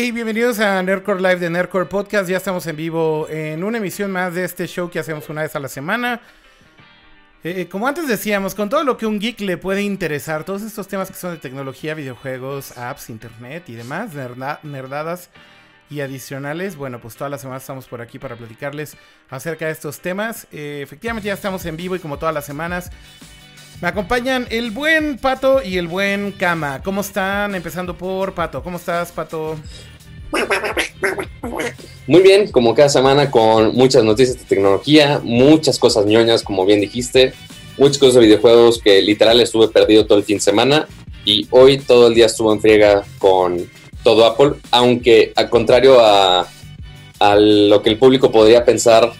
Hey, bienvenidos a Nerdcore Live de Nerdcore Podcast. Ya estamos en vivo en una emisión más de este show que hacemos una vez a la semana. Eh, como antes decíamos, con todo lo que un geek le puede interesar, todos estos temas que son de tecnología, videojuegos, apps, internet y demás, nerdadas y adicionales, bueno, pues todas las semanas estamos por aquí para platicarles acerca de estos temas. Eh, efectivamente ya estamos en vivo y como todas las semanas me acompañan el buen Pato y el buen Kama. ¿Cómo están? Empezando por Pato. ¿Cómo estás, Pato? Muy bien, como cada semana con muchas noticias de tecnología, muchas cosas ñoñas, como bien dijiste, muchas cosas de videojuegos que literal estuve perdido todo el fin de semana y hoy todo el día estuvo en friega con todo Apple, aunque al contrario a, a lo que el público podría pensar,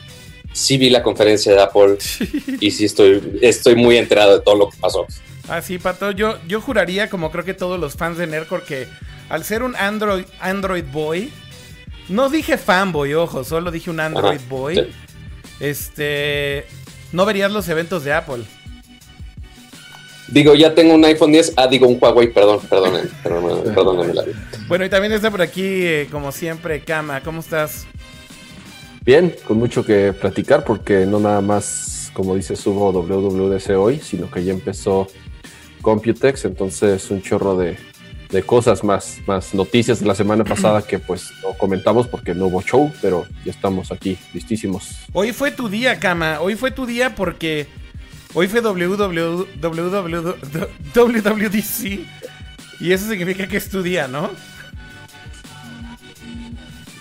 sí vi la conferencia de Apple y sí estoy, estoy muy enterado de todo lo que pasó. Ah, sí, Pato, yo, yo juraría, como creo que todos los fans de Nerdcore, que al ser un Android, Android Boy, no dije fanboy, ojo, solo dije un Android Boy, este, no verías los eventos de Apple. Digo, ya tengo un iPhone 10. Ah, digo, un Huawei, perdón, perdón, perdón, la Bueno, y también está por aquí, eh, como siempre, Kama. ¿Cómo estás? Bien, con mucho que platicar porque no nada más, como dice, subo WWDC hoy, sino que ya empezó Computex, entonces un chorro de, cosas más, más noticias de la semana pasada que pues no comentamos porque no hubo show, pero ya estamos aquí listísimos. Hoy fue tu día, Kama, hoy fue tu día porque hoy fue WWDC y eso significa que es tu día, ¿no?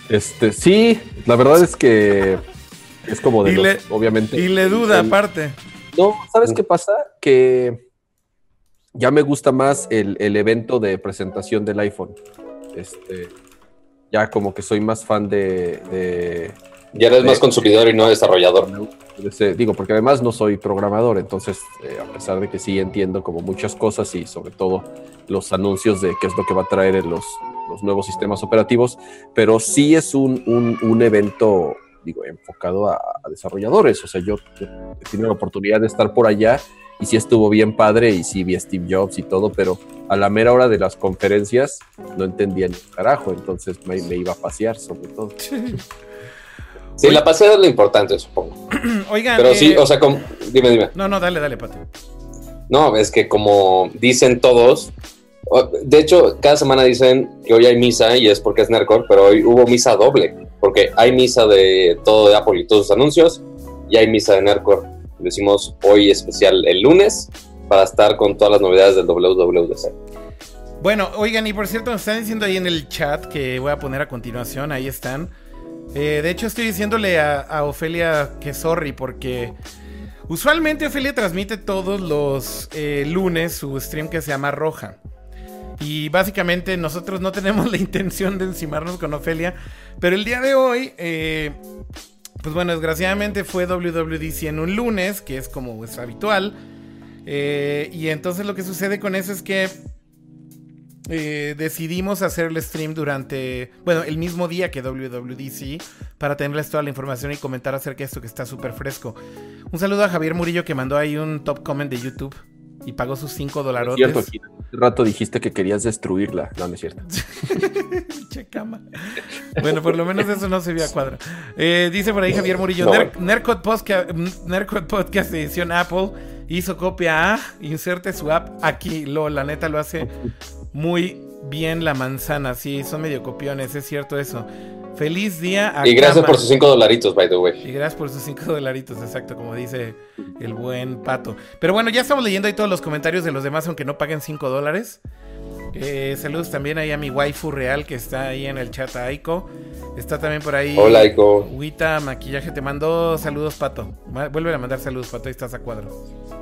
Este, sí, la verdad es que es como de los, obviamente. Y le duda, aparte. No, ¿sabes qué pasa? Que ya me gusta más el, evento de presentación del iPhone. Este, ya como que soy más fan de. ya eres más consumidor y no desarrollador. digo, porque además no soy programador, entonces, eh, a pesar de que sí entiendo como muchas cosas y sobre todo los anuncios de qué es lo que va a traer en los, los nuevos sistemas operativos, pero sí es un, un, evento, digo, enfocado a, desarrolladores. O sea, yo, he tenido la oportunidad de estar por allá y sí estuvo bien padre y sí vi a Steve Jobs y todo, pero a la mera hora de las conferencias no entendía ni carajo, entonces me, iba a pasear sobre todo. Sí, la paseada es lo importante, supongo. Oigan. Pero sí, eh, o sea, como, dime, dime. No, no, dale, dale, Pati. No, es que como dicen todos, de hecho, cada semana dicen que hoy hay misa y es porque es Nerdcore, pero hoy hubo misa doble, porque hay misa de todo de Apple y todos sus anuncios, y hay misa de Nerdcore. Decimos hoy especial el lunes para estar con todas las novedades del WWDC. Bueno, oigan, y por cierto, me están diciendo ahí en el chat que voy a poner a continuación, ahí están. Eh, de hecho, estoy diciéndole a, Ofelia que sorry, porque usualmente Ofelia transmite todos los eh, lunes su stream que se llama Roja. Y básicamente nosotros no tenemos la intención de encimarnos con Ofelia. Pero el día de hoy, eh, pues bueno, desgraciadamente fue WWDC en un lunes, que es como es habitual. Eh, y entonces lo que sucede con eso es que eh, decidimos hacer el stream durante, bueno, el mismo día que WWDC para tenerles toda la información y comentar acerca de esto que está súper fresco. Un saludo a Javier Murillo que mandó ahí un top comment de YouTube y pagó sus 5 dólares. Cierto, hace rato dijiste que querías destruirla. No, no es cierto. che cama. Bueno, por lo menos eso no se vio a cuadro. Eh, dice por ahí Javier Murillo: no. Podcast, Podcast edición Apple hizo copia A, inserte su app aquí. Lo, la neta lo hace muy bien la manzana. Sí, son medio copiones, es cierto eso. Feliz día a Y gracias por sus 5 dolaritos, by the way. Y gracias por sus 5 dolaritos, exacto, como dice el buen pato. Pero bueno, ya estamos leyendo ahí todos los comentarios de los demás, aunque no paguen 5 dólares. Eh, saludos también ahí a mi waifu real que está ahí en el chat, Aiko. Está también por ahí. Hola, Aiko. Wita Maquillaje te mandó saludos, Pato. Vuelve a mandar saludos, Pato. Ahí estás a cuadro.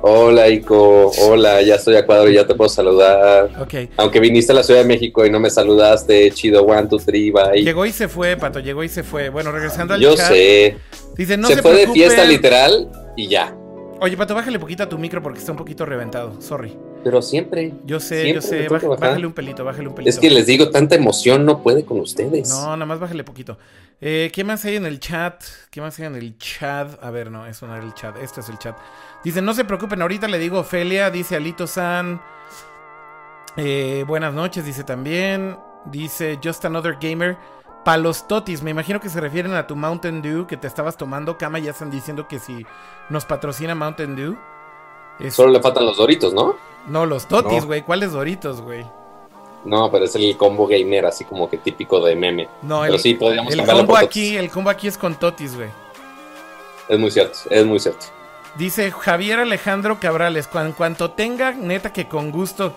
Hola, Ico. Hola, ya estoy a cuadro y ya te puedo saludar. Ok. Aunque viniste a la Ciudad de México y no me saludaste, chido, one, two, three, bye. Llegó y se fue, Pato. Llegó y se fue. Bueno, regresando al Yo sé. Dice, no se, se fue de fiesta literal y ya. Oye, Pato, bájale poquito a tu micro porque está un poquito reventado. Sorry. Pero siempre. Yo sé, yo sé. bájale un pelito, bájale un pelito. Es que les digo, tanta emoción no puede con ustedes. No, nada más bájale poquito. Eh, ¿Qué más hay en el chat? ¿Qué más hay en el chat? A ver, no, eso no era el chat. Este es el chat. Dice, no se preocupen, ahorita le digo Ofelia. Dice Alito San. Eh, buenas noches, dice también. Dice Just Another Gamer. Pa' los totis, me imagino que se refieren a tu Mountain Dew que te estabas tomando. Cama, ya están diciendo que si nos patrocina Mountain Dew. Solo le faltan los doritos, ¿no? No, los totis, güey. ¿Cuáles doritos, güey? No, pero es el combo gamer, así como que típico de meme. No, pero el, sí, podríamos el combo aquí, el combo aquí es con totis, güey. Es muy cierto, es muy cierto. Dice Javier Alejandro Cabrales, en cuanto tenga, neta que con gusto.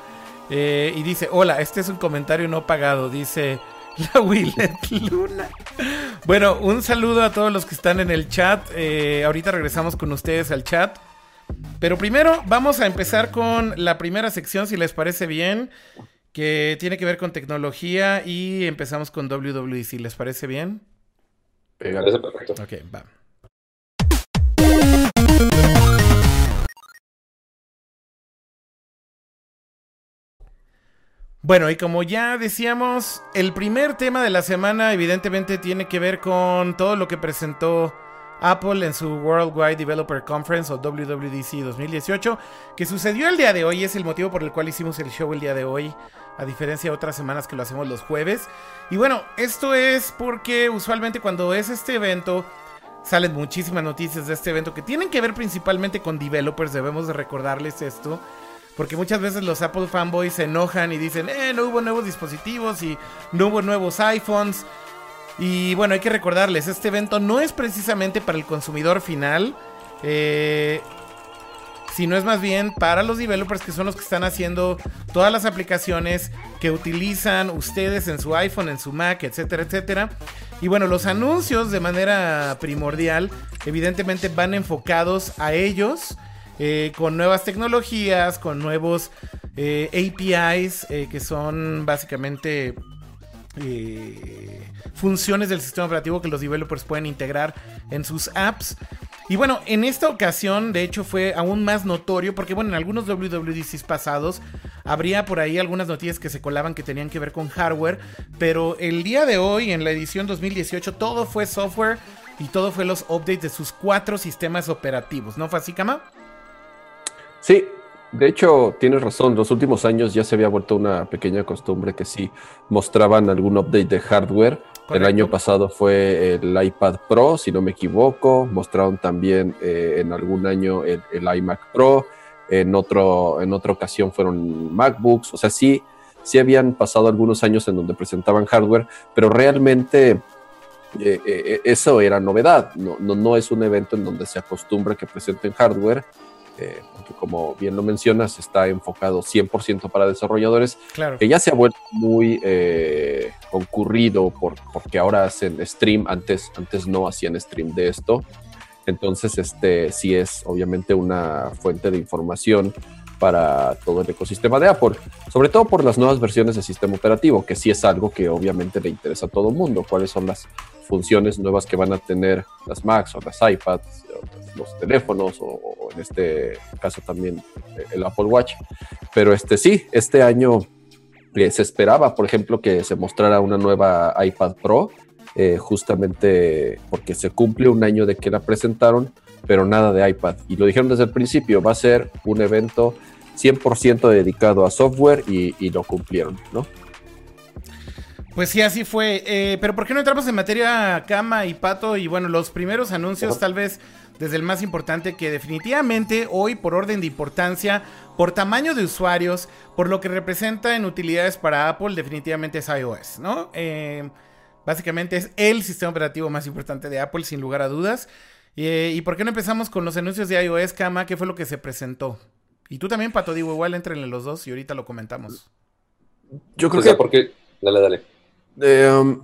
Eh, y dice, hola, este es un comentario no pagado. Dice la Willet Luna. Bueno, un saludo a todos los que están en el chat. Eh, ahorita regresamos con ustedes al chat. Pero primero vamos a empezar con la primera sección, si les parece bien, que tiene que ver con tecnología y empezamos con WWE, si les parece bien. Me parece perfecto. Ok, va. Bueno, y como ya decíamos, el primer tema de la semana evidentemente tiene que ver con todo lo que presentó Apple en su Worldwide Developer Conference o WWDC 2018, que sucedió el día de hoy, es el motivo por el cual hicimos el show el día de hoy, a diferencia de otras semanas que lo hacemos los jueves. Y bueno, esto es porque usualmente cuando es este evento, salen muchísimas noticias de este evento que tienen que ver principalmente con developers, debemos de recordarles esto. Porque muchas veces los Apple fanboys se enojan y dicen, eh, no hubo nuevos dispositivos y no hubo nuevos iPhones. Y bueno, hay que recordarles, este evento no es precisamente para el consumidor final, eh, sino es más bien para los developers que son los que están haciendo todas las aplicaciones que utilizan ustedes en su iPhone, en su Mac, etcétera, etcétera. Y bueno, los anuncios de manera primordial, evidentemente van enfocados a ellos eh, con nuevas tecnologías, con nuevos eh, APIs, eh, que son básicamente funciones del sistema operativo que los developers pueden integrar en sus apps. Y bueno, en esta ocasión, de hecho, fue aún más notorio porque, bueno, en algunos WWDCs pasados habría por ahí algunas noticias que se colaban que tenían que ver con hardware, pero el día de hoy, en la edición 2018, todo fue software y todo fue los updates de sus cuatro sistemas operativos, ¿no fue así? Sí, de hecho, tienes razón. Los últimos años ya se había vuelto una pequeña costumbre que sí mostraban algún update de hardware. El año pasado fue el iPad Pro, si no me equivoco. Mostraron también eh, en algún año el, iMac Pro. En, otro, en otra ocasión fueron MacBooks. O sea, sí, sí habían pasado algunos años en donde presentaban hardware, pero realmente eh, eh, eso era novedad. No, no, no es un evento en donde se acostumbra que presenten hardware eh, porque como bien lo mencionas, está enfocado 100% para desarrolladores, que ya se ha vuelto muy eh, concurrido por, porque ahora hacen stream, antes, antes no hacían stream de esto, entonces este sí es obviamente una fuente de información para todo el ecosistema de Apple, sobre todo por las nuevas versiones del sistema operativo, que sí es algo que obviamente le interesa a todo el mundo, cuáles son las funciones nuevas que van a tener las Macs o las iPads, los teléfonos o, en este caso también el Apple Watch. Pero este sí, este año eh, se esperaba, por ejemplo, que se mostrara una nueva iPad Pro, eh, justamente porque se cumple un año de que la presentaron, pero nada de iPad. Y lo dijeron desde el principio, va a ser un evento 100% dedicado a software y, y lo cumplieron, ¿no? Pues sí, así fue. Eh, pero ¿por qué no entramos en materia Cama y Pato? Y bueno, los primeros anuncios, tal vez desde el más importante, que definitivamente hoy, por orden de importancia, por tamaño de usuarios, por lo que representa en utilidades para Apple, definitivamente es iOS, ¿no? Eh, básicamente es el sistema operativo más importante de Apple, sin lugar a dudas. Eh, ¿Y por qué no empezamos con los anuncios de iOS, Cama? ¿Qué fue lo que se presentó? Y tú también, Pato, digo, igual entrenle los dos y ahorita lo comentamos. Yo creo que... Porque... Dale, dale. Eh,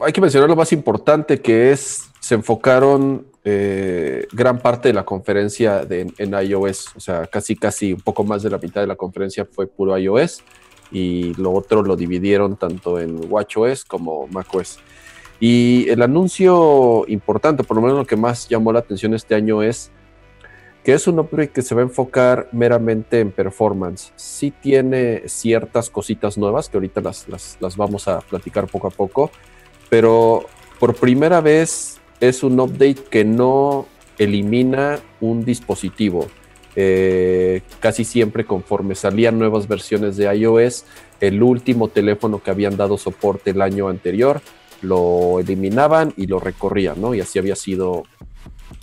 hay que mencionar lo más importante que es, se enfocaron eh, gran parte de la conferencia en iOS, o sea, casi casi un poco más de la mitad de la conferencia fue puro iOS y lo otro lo dividieron tanto en WatchOS como macOS. Y el anuncio importante, por lo menos lo que más llamó la atención este año es que es un upgrade que se va a enfocar meramente en performance. Sí tiene ciertas cositas nuevas que ahorita las, vamos a platicar poco a poco, pero por primera vez es un update que no elimina un dispositivo, eh, casi siempre conforme salían nuevas versiones de iOS, el último teléfono que habían dado soporte el año anterior lo eliminaban y lo recorrían, ¿no? Y así había sido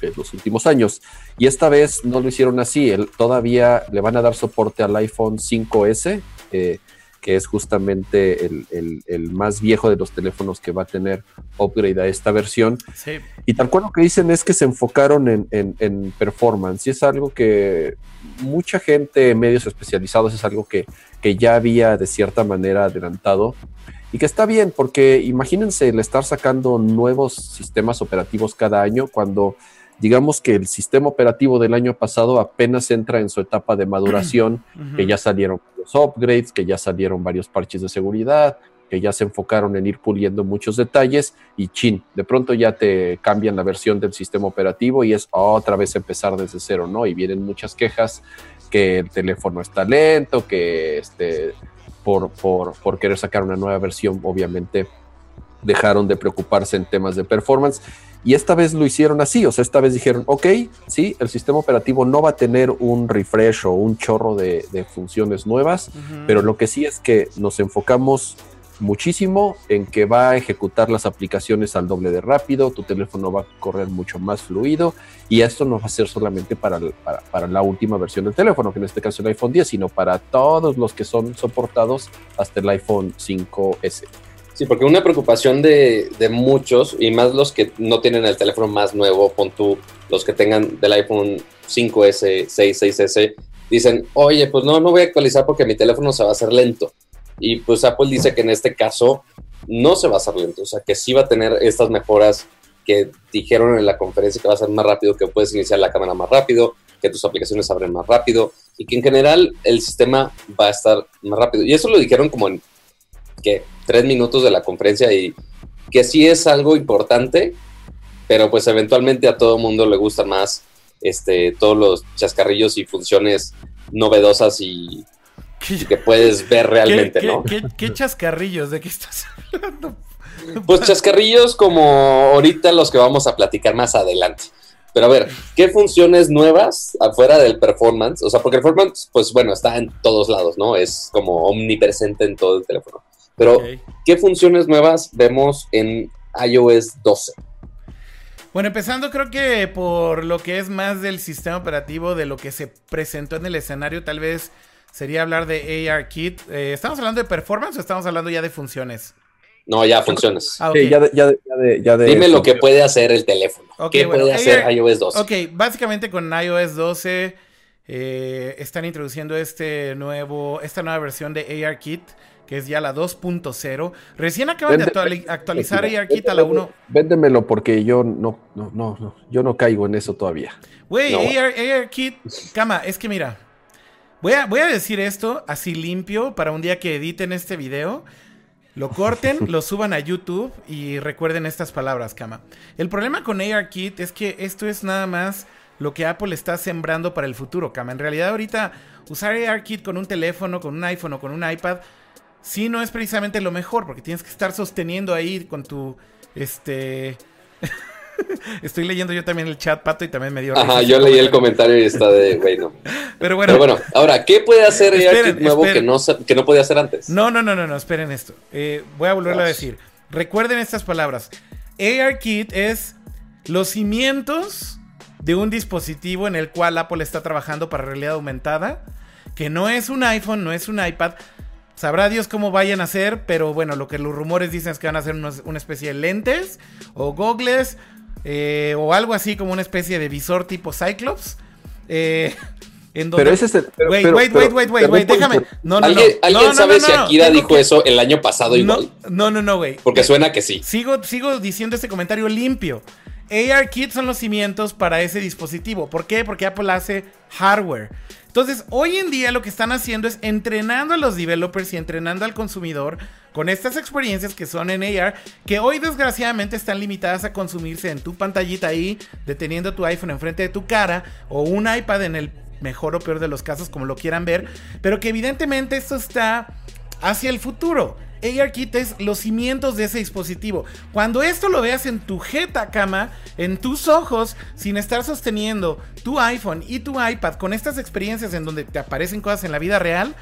en los últimos años. Y esta vez no lo hicieron así, todavía le van a dar soporte al iPhone 5S. Eh, que es justamente el, más viejo de los teléfonos que va a tener upgrade a esta versión. Y tal cual lo que dicen es que se enfocaron en, performance y es algo que mucha gente, medios especializados, es algo que, que ya había de cierta manera adelantado y que está bien porque imagínense el estar sacando nuevos sistemas operativos cada año cuando digamos que el sistema operativo del año pasado apenas entra en su etapa de maduración, que ya salieron los upgrades, que ya salieron varios parches de seguridad, que ya se enfocaron en ir puliendo muchos detalles y chin, de pronto ya te cambian la versión del sistema operativo y es otra vez empezar desde cero, ¿no? Y vienen muchas quejas que el teléfono está lento, que este, por, por, por querer sacar una nueva versión, obviamente dejaron de preocuparse en temas de performance y esta vez lo hicieron así, o sea, esta vez dijeron, ok, sí, el sistema operativo no va a tener un refresh o un chorro de, funciones nuevas, pero lo que sí es que nos enfocamos muchísimo en que va a ejecutar las aplicaciones al doble de rápido, tu teléfono va a correr mucho más fluido y esto no va a ser solamente para, para, para, la última versión del teléfono, que en este caso el iPhone 10, sino para todos los que son soportados hasta el iPhone 5S. Sí, porque una preocupación de, muchos, y más los que no tienen el teléfono más nuevo, pon tú, los que tengan del iPhone 5S, 6, 6S, dicen, oye, pues no, no voy a actualizar porque mi teléfono se va a hacer lento. Y pues Apple dice que en este caso no se va a hacer lento, o sea, que sí va a tener estas mejoras que dijeron en la conferencia que va a ser más rápido, que puedes iniciar la cámara más rápido, que tus aplicaciones abren más rápido y que en general el sistema va a estar más rápido. Y eso lo dijeron como en que tres minutos de la conferencia y que sí es algo importante, pero pues eventualmente a todo mundo le gusta más este, todos los chascarrillos y funciones novedosas y, que puedes ver realmente, ¿no? ¿qué, chascarrillos? ¿De qué estás hablando? Pues chascarrillos como ahorita los que vamos a platicar más adelante. Pero a ver, ¿qué funciones nuevas afuera del performance? O sea, porque el performance, pues bueno, está en todos lados, ¿no? Es como omnipresente en todo el teléfono. Pero, ¿qué funciones nuevas vemos en iOS 12? Bueno, empezando creo que por lo que es más del sistema operativo, de lo que se presentó en el escenario, tal vez sería hablar de ARKit. Eh, ¿Estamos hablando de performance o estamos hablando ya de funciones? No, ya funciones. Ah, ya de, Dime lo que puede hacer el teléfono. ¿Qué puede hacer iOS 12? Ok, básicamente con iOS 12 eh, están introduciendo este nuevo, esta nueva versión de ARKit que es ya la 2.0. Recién acaban de actualizar ARKit a la 1. Véndemelo porque yo no, no, no, yo no caigo en eso todavía. Güey, ARKit, cama, es que mira, voy a, voy a decir esto así limpio para un día que editen este video. Lo corten, lo suban a YouTube y recuerden estas palabras, cama. El problema con ARKit es que esto es nada más lo que Apple está sembrando para el futuro, cama. En realidad ahorita usar ARKit con un teléfono, con un iPhone o con un iPad sí no es precisamente lo mejor, porque tienes que estar sosteniendo ahí con tu, este... Estoy leyendo yo también el chat, Pato, y también me dio... Ajá, yo leí el comentario y está de, güey, no. Pero bueno. bueno, ahora, ¿qué puede hacer ARKit nuevo que no, que no podía hacer antes? No, no, no, no, no, esperen esto. Eh, voy a volverlo a decir. Recuerden estas palabras. ARKit es los cimientos de un dispositivo en el cual Apple está trabajando para realidad aumentada, que no es un iPhone, no es un iPad, Sabrá Dios cómo vayan a hacer, pero bueno, lo que los rumores dicen es que van a hacer una especie de lentes o gogles eh, o algo así como una especie de visor tipo Cyclops. Eh, en donde... Pero ese es el. wait, wait, wait, wait, wait, déjame. No, no, ¿Alguien, ¿alguien sabe si Akira dijo eso el año pasado igual? No, no, no, güey. Porque suena que sí. Sigo, sigo diciendo este comentario limpio. ARKit son los cimientos para ese dispositivo. ¿Por qué? Porque Apple hace hardware. Entonces, hoy en día lo que están haciendo es entrenando a los developers y entrenando al consumidor con estas experiencias que son en AR, que hoy desgraciadamente están limitadas a consumirse en tu pantallita ahí, deteniendo tu iPhone enfrente de tu cara, o un iPad en el mejor o peor de los casos, como lo quieran ver, pero que evidentemente esto está hacia el futuro. ARKit es los cimientos de ese dispositivo. Cuando esto lo veas en tu jeta cama, en tus ojos, sin estar sosteniendo tu iPhone y tu iPad con estas experiencias en donde te aparecen cosas en la vida real,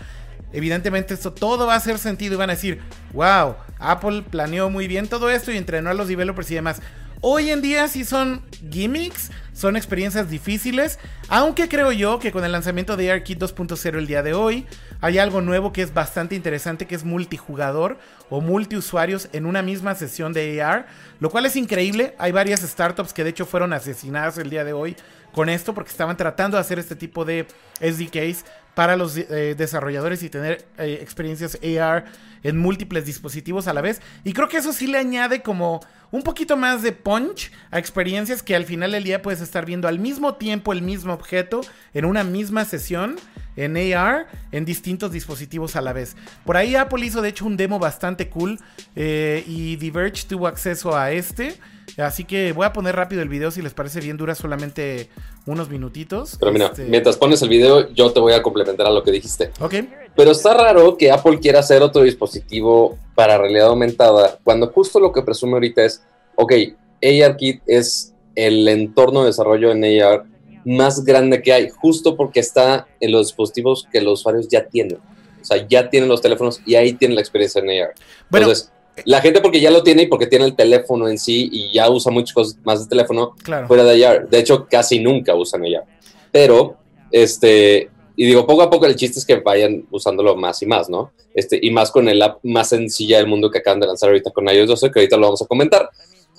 evidentemente esto todo va a hacer sentido y van a decir, wow, Apple planeó muy bien todo esto y entrenó a los developers y demás. Hoy en día sí son gimmicks, son experiencias difíciles, aunque creo yo que con el lanzamiento de ARKit 2.0 el día de hoy hay algo nuevo que es bastante interesante, que es multijugador o multiusuarios en una misma sesión de AR, lo cual es increíble. Hay varias startups que de hecho fueron asesinadas el día de hoy con esto porque estaban tratando de hacer este tipo de SDKs para los eh, desarrolladores y tener eh, experiencias AR en múltiples dispositivos a la vez. Y creo que eso sí le añade como un poquito más de punch a experiencias que al final del día puedes estar viendo al mismo tiempo el mismo objeto en una misma sesión en AR en distintos dispositivos a la vez. Por ahí Apple hizo de hecho un demo bastante cool eh, y Diverge tuvo acceso a este. Así que voy a poner rápido el video si les parece bien, dura solamente unos minutitos. Pero mira, Este, mientras pones el video, yo te voy a complementar a lo que dijiste. Ok. Pero está raro que Apple quiera hacer otro dispositivo para realidad aumentada, cuando justo lo que presume ahorita es, ok, ARKit es el entorno de desarrollo en AR más grande que hay, justo porque está en los dispositivos que los usuarios ya tienen. O sea, ya tienen los teléfonos y ahí tienen la experiencia en AR. Bueno, Entonces, la gente porque ya lo tiene y porque tiene el teléfono en sí y ya usa muchas cosas más de teléfono, claro. fuera de AR. De hecho, casi nunca usan AR. Pero, este, y digo, poco a poco el chiste es que vayan usándolo más y más, ¿no? Este, y más con el app más sencilla del mundo que acaban de lanzar ahorita con iOS 12, que ahorita lo vamos a comentar.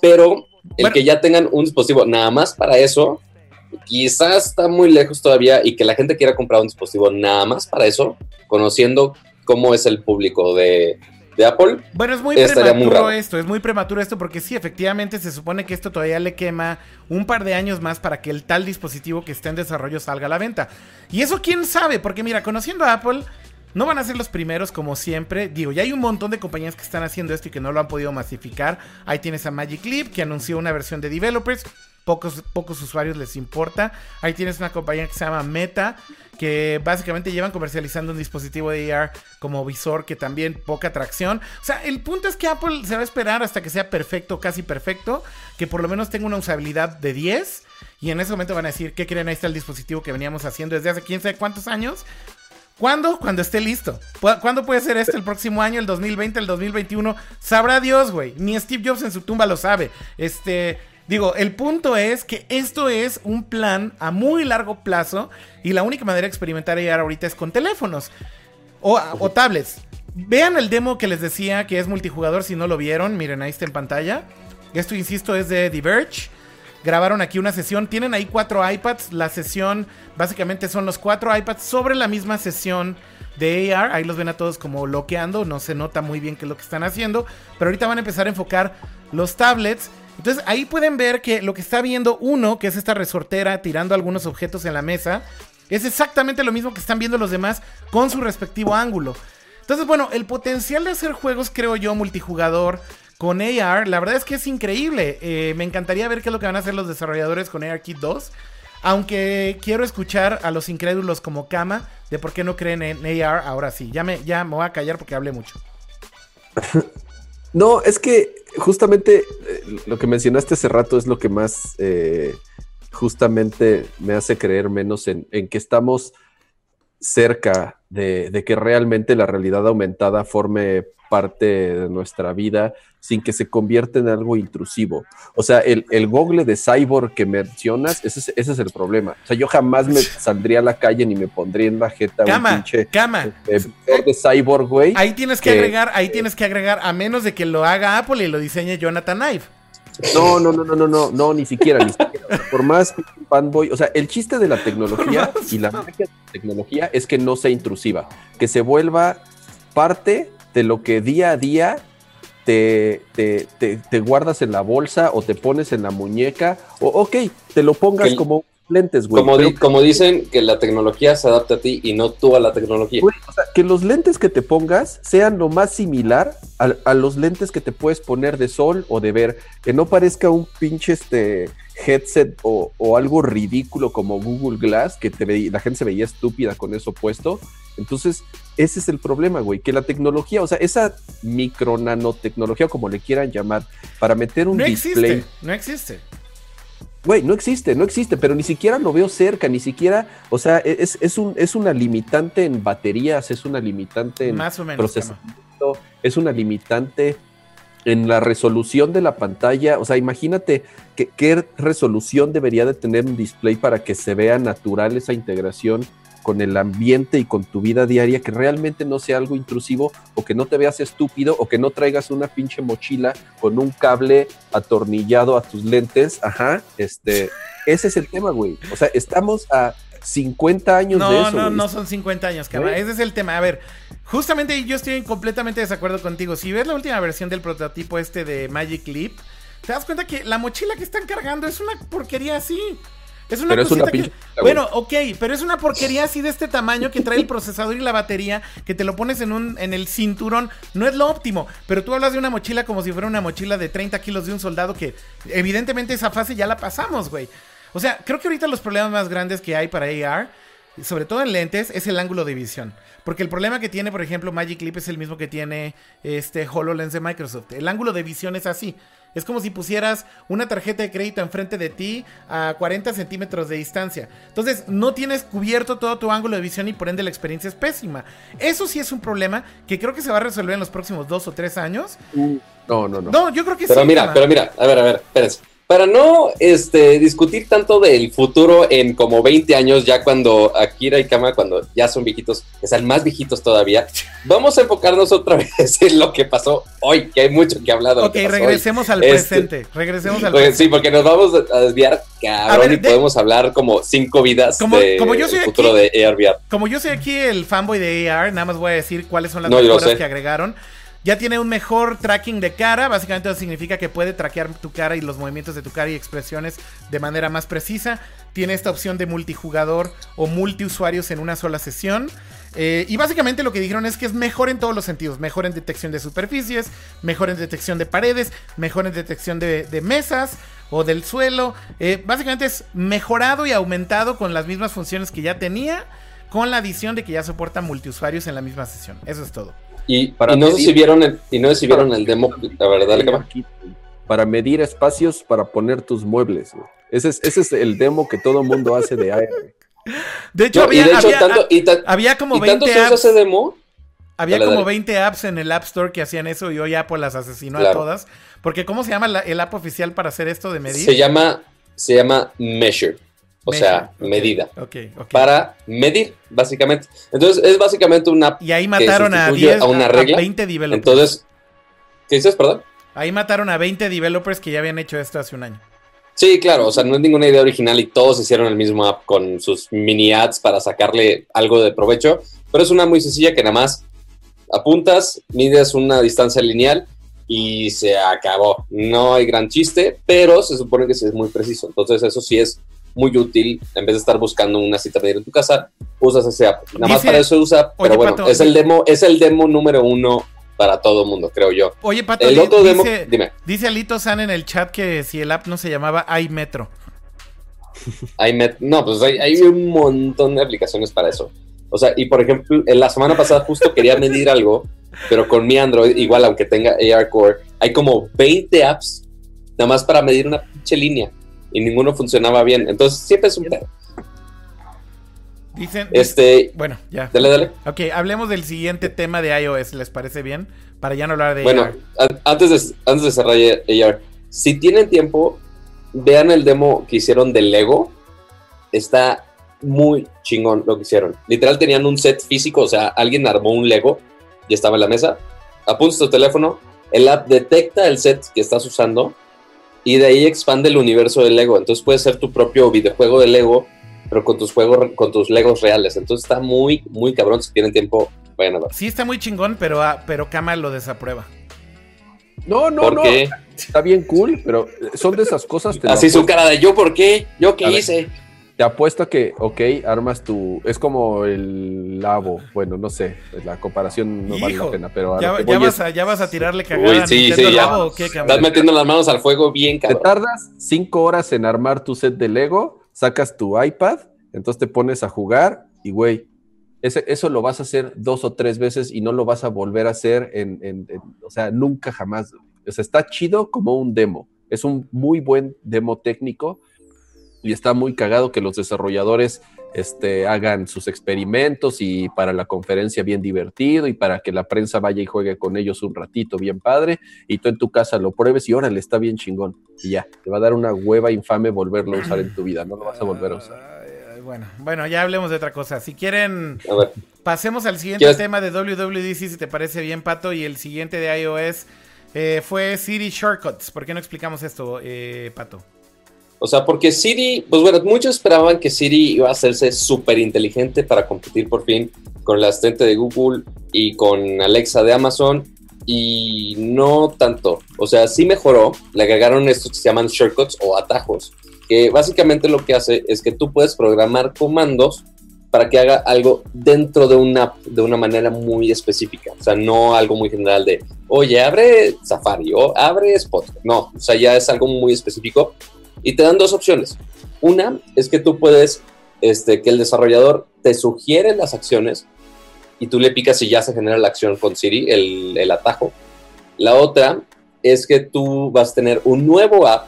Pero el Bueno. que ya tengan un dispositivo nada más para eso, quizás está muy lejos todavía y que la gente quiera comprar un dispositivo nada más para eso, conociendo cómo es el público de, de Apple. Bueno, es muy prematuro raro. esto, es muy prematuro esto porque sí, efectivamente se supone que esto todavía le quema un par de años más para que el tal dispositivo que está en desarrollo salga a la venta. Y eso quién sabe, porque mira, conociendo a Apple, no van a ser los primeros como siempre. Digo, ya hay un montón de compañías que están haciendo esto y que no lo han podido masificar. Ahí tienes a Magic Leap que anunció una versión de developers. Pocos, pocos usuarios les importa. Ahí tienes una compañía que se llama Meta, que básicamente llevan comercializando un dispositivo de AR como visor que también poca atracción. O sea, el punto es que Apple se va a esperar hasta que sea perfecto, casi perfecto, que por lo menos tenga una usabilidad de 10. Y en ese momento van a decir, ¿qué creen? Ahí está el dispositivo que veníamos haciendo desde hace quién sabe cuántos años. ¿Cuándo? Cuando esté listo. ¿Cu- ¿Cuándo puede ser este? ¿El próximo año? ¿El 2020? ¿El 2021? Sabrá Dios, güey. Ni Steve Jobs en su tumba lo sabe. Este. Digo, el punto es que esto es un plan a muy largo plazo y la única manera de experimentar AR ahorita es con teléfonos o, o tablets. Vean el demo que les decía que es multijugador si no lo vieron. Miren, ahí está en pantalla. Esto, insisto, es de Diverge. Grabaron aquí una sesión. Tienen ahí cuatro iPads. La sesión básicamente son los cuatro iPads sobre la misma sesión de AR. Ahí los ven a todos como bloqueando. No se nota muy bien qué es lo que están haciendo. Pero ahorita van a empezar a enfocar los tablets. Entonces ahí pueden ver que lo que está viendo uno, que es esta resortera tirando algunos objetos en la mesa, es exactamente lo mismo que están viendo los demás con su respectivo ángulo. Entonces, bueno, el potencial de hacer juegos, creo yo, multijugador con AR, la verdad es que es increíble. Eh, me encantaría ver qué es lo que van a hacer los desarrolladores con ARKit 2. Aunque quiero escuchar a los incrédulos como Kama de por qué no creen en AR ahora sí. Ya me, ya me voy a callar porque hablé mucho. No, es que justamente eh, lo que mencionaste hace rato es lo que más eh, justamente me hace creer menos en, en que estamos cerca de, de que realmente la realidad aumentada forme parte de nuestra vida sin que se convierta en algo intrusivo. O sea, el, el google de cyborg que mencionas, ese es, ese es el problema. O sea, yo jamás me saldría a la calle ni me pondría en la jeta un Cama, pinche cama. eh, visor de cyborg, güey. Ahí tienes que que- agregar, ahí tienes que agregar, a menos de que lo haga Apple y lo diseñe Jonathan Ive. No, no, no, no, no, no, no, ni siquiera, ni siquiera. Por más fanboy, o sea, el chiste de la tecnología y la magia de la tecnología es que no sea intrusiva, que se vuelva parte de lo que día a día te, te, te- te guardas en la bolsa o te pones en la muñeca, o ok, te lo pongas Que- como lentes, güey. Como, di- como dicen que la tecnología se adapta a ti y no tú a la tecnología. Güey, o sea, que los lentes que te pongas sean lo más similar a, a los lentes que te puedes poner de sol o de ver, que no parezca un pinche este headset o, o algo ridículo como Google Glass, que te veía- la gente se veía estúpida con eso puesto. Entonces, ese es el problema, güey, que la tecnología, o sea, esa micro nanotecnología, como le quieran llamar, para meter un No display. existe, no existe. Güey, no existe, no existe, pero ni siquiera lo veo cerca, ni siquiera, o sea, es, es, un, es una limitante en baterías, es una limitante en Más o menos. procesamiento, es una limitante en la resolución de la pantalla. O sea, imagínate que- qué resolución debería de tener un display para que se vea natural esa integración con el ambiente y con tu vida diaria, que realmente no sea algo intrusivo o que no te veas estúpido o que no traigas una pinche mochila con un cable atornillado a tus lentes. Ajá, este, ese es el tema, güey. O sea, estamos a 50 años de eso. no, güey. no son 50 años, cabrón. Güey. Ese es el tema. A ver, justamente yo estoy completamente de desacuerdo contigo. Si ves la última versión del prototipo este de Magic Leap, te das cuenta que la mochila que están cargando es una porquería así. Es una Pero es una que-. Bueno, ok, pero es una porquería así de este tamaño que trae el procesador y la batería, que te lo pones en un en el cinturón. No es lo óptimo, pero tú hablas de una mochila como si fuera una mochila de 30 kilos de un soldado que evidentemente esa fase ya la pasamos, güey. O sea, creo que ahorita los problemas más grandes que hay para AR, sobre todo en lentes, es el ángulo de visión. Porque el problema que tiene, por ejemplo, Magic Leap es el mismo que tiene este HoloLens de Microsoft. El ángulo de visión es así. Es como si pusieras una tarjeta de crédito enfrente de ti a 40 centímetros de distancia. Entonces, no tienes cubierto todo tu ángulo de visión y por ende la experiencia es pésima. Eso sí es un problema que creo que se va a resolver en los próximos dos o tres años. No, no, no. No, yo creo que Pero sí. mira, Kama. pero mira, a ver, a ver, espérense. Para no este, discutir tanto del futuro en como 20 años, ya cuando Akira y Kama, cuando ya son viejitos, que sean más viejitos todavía, vamos a enfocarnos otra vez en lo que pasó hoy, que hay mucho que hablar de Ok, hoy. regresemos al Este- presente. Regresemos al Pues, presente. sí, porque nos vamos a desviar, cabrón, A ver, y de- podemos hablar como cinco vidas Como- de como yo soy el futuro aquí- de AR VR. Como yo soy aquí el fanboy de AR, nada más voy a decir cuáles son las No, mejoras que agregaron. Ya tiene un mejor tracking de cara, básicamente eso significa que puede traquear tu cara y los movimientos de tu cara y expresiones de manera más precisa. Tiene esta opción de multijugador o multiusuarios en una sola sesión. Eh, y básicamente lo que dijeron es que es mejor en todos los sentidos. Mejor en detección de superficies, mejor en detección de paredes, mejor en detección de, mesas o del suelo. Eh, básicamente es mejorado y aumentado con las mismas funciones que ya tenía, con la adición de que ya soporta multiusuarios en la misma sesión. Eso es todo. Y, Para y no sé medir- si vieron el, y no sé si vieron el demo, la verdad, para medir espacios para poner tus muebles. güey. Ese es, ese es el demo que todo mundo hace de AR. De hecho, No, había, y de hecho, había- tanto, había como y tanto 20 se usa apps. ese demo Había Dale, como dale. 20 apps en el App Store que hacían eso y hoy Apple las asesinó a todas. Porque ¿cómo se llama la- el app oficial para hacer esto de medir? Se llama, se llama Measure, o sea, medida. Para medir, básicamente. Entonces, es básicamente una. Y ahí mataron a sustituye 10, a una a regla. 20 developers. Entonces, ¿qué dices, perdón? Ahí mataron a 20 developers que ya habían hecho esto hace un año. Sí, claro, o sea, no es ninguna idea original y todos hicieron el mismo app con sus mini ads para sacarle algo de provecho, pero es una muy sencilla que nada más apuntas, mides una distancia lineal y se acabó. No hay gran chiste, pero se supone que sí es muy preciso. Entonces, eso sí es muy útil. En vez de estar buscando una cita medir en tu casa, usas ese app. Nada más Dice- para eso usa, Oye, pero bueno, Pato, es el demo, es el demo número uno para todo mundo, creo yo. Oye, Pato, El otro demo, dice, dime, dice Alito San en el chat que si el app no se llamaba iMetro. iMet, no, pues hay, hay un montón de aplicaciones para eso. O sea, y por ejemplo, en la semana pasada justo quería medir algo, pero con mi Android, igual aunque tenga AR Core, hay como 20 apps nada más para medir una pinche línea y ninguno funcionaba bien. Entonces, siempre es un pedo. Dicen. Este, Bueno, ya. dale, dale. Ok, hablemos del siguiente tema de iOS, ¿les parece bien? Para ya no hablar de Bueno, AR. a- antes de, antes de cerrar AR, si tienen tiempo, vean el demo que hicieron de Lego. Está muy chingón lo que hicieron. Literal tenían un set físico, o sea, alguien armó un Lego y estaba en la mesa. Apuntas tu teléfono, el app detecta el set que estás usando y de ahí expande el universo del Lego. Entonces puedes ser tu propio videojuego de Lego, pero con tus juegos, con tus Legos reales. Entonces está muy, muy cabrón. Si tienen tiempo, vayan a ver. Sí está muy chingón, pero, ah, pero Kama lo desaprueba. No, no, ¿Por no. qué? Está bien cool, pero son de esas cosas. Te Así su cara de yo, ¿por qué? ¿Yo qué A ver. Te apuesto a que, ok, armas tu. Es como el labo. Bueno, no sé, la comparación no vale la pena, pero a Ya, vas es, a, ya vas a tirarle cagada Uy, sí, sí, ya. Labo, qué? Estás metiendo las manos al fuego bien, te cabrón. tardas cinco horas en armar tu set de Lego, sacas tu iPad, entonces te pones a jugar y, güey, eso lo vas a hacer dos o tres veces y no lo vas a volver a hacer en, o sea, nunca jamás. O sea, está chido como un demo. Es un muy buen demo técnico y está muy cagado que los desarrolladores este, hagan sus experimentos y para la conferencia bien divertido y para que la prensa vaya y juegue con ellos un ratito bien padre y tú en tu casa lo pruebes y órale, está bien chingón y ya, te va a dar una hueva infame volverlo a usar en tu vida, no lo vas a volver a usar. Bueno, bueno, ya hablemos de otra cosa. Si quieren, pasemos al siguiente tema de WWDC, si te parece bien, Pato, y el siguiente de iOS eh, fue Siri Shortcuts. ¿Por qué no explicamos esto, eh, Pato? O sea, porque Siri, pues bueno, muchos esperaban que Siri iba a hacerse súper inteligente para competir por fin con la asistente de Google y con Alexa de Amazon. Y no tanto. O sea, sí mejoró. Le agregaron estos que se llaman shortcuts o atajos. Que básicamente lo que hace es que tú puedes programar comandos para que haga algo dentro de una app de una manera muy específica. O sea, no algo muy general de, oye, abre Safari o abre Spot. No, o sea, ya es algo muy específico y te dan dos opciones. Una es que tú puedes, este, que el desarrollador te sugiere las acciones y tú le picas y ya se genera la acción con Siri, el, el atajo. La otra es que tú vas a tener un nuevo app,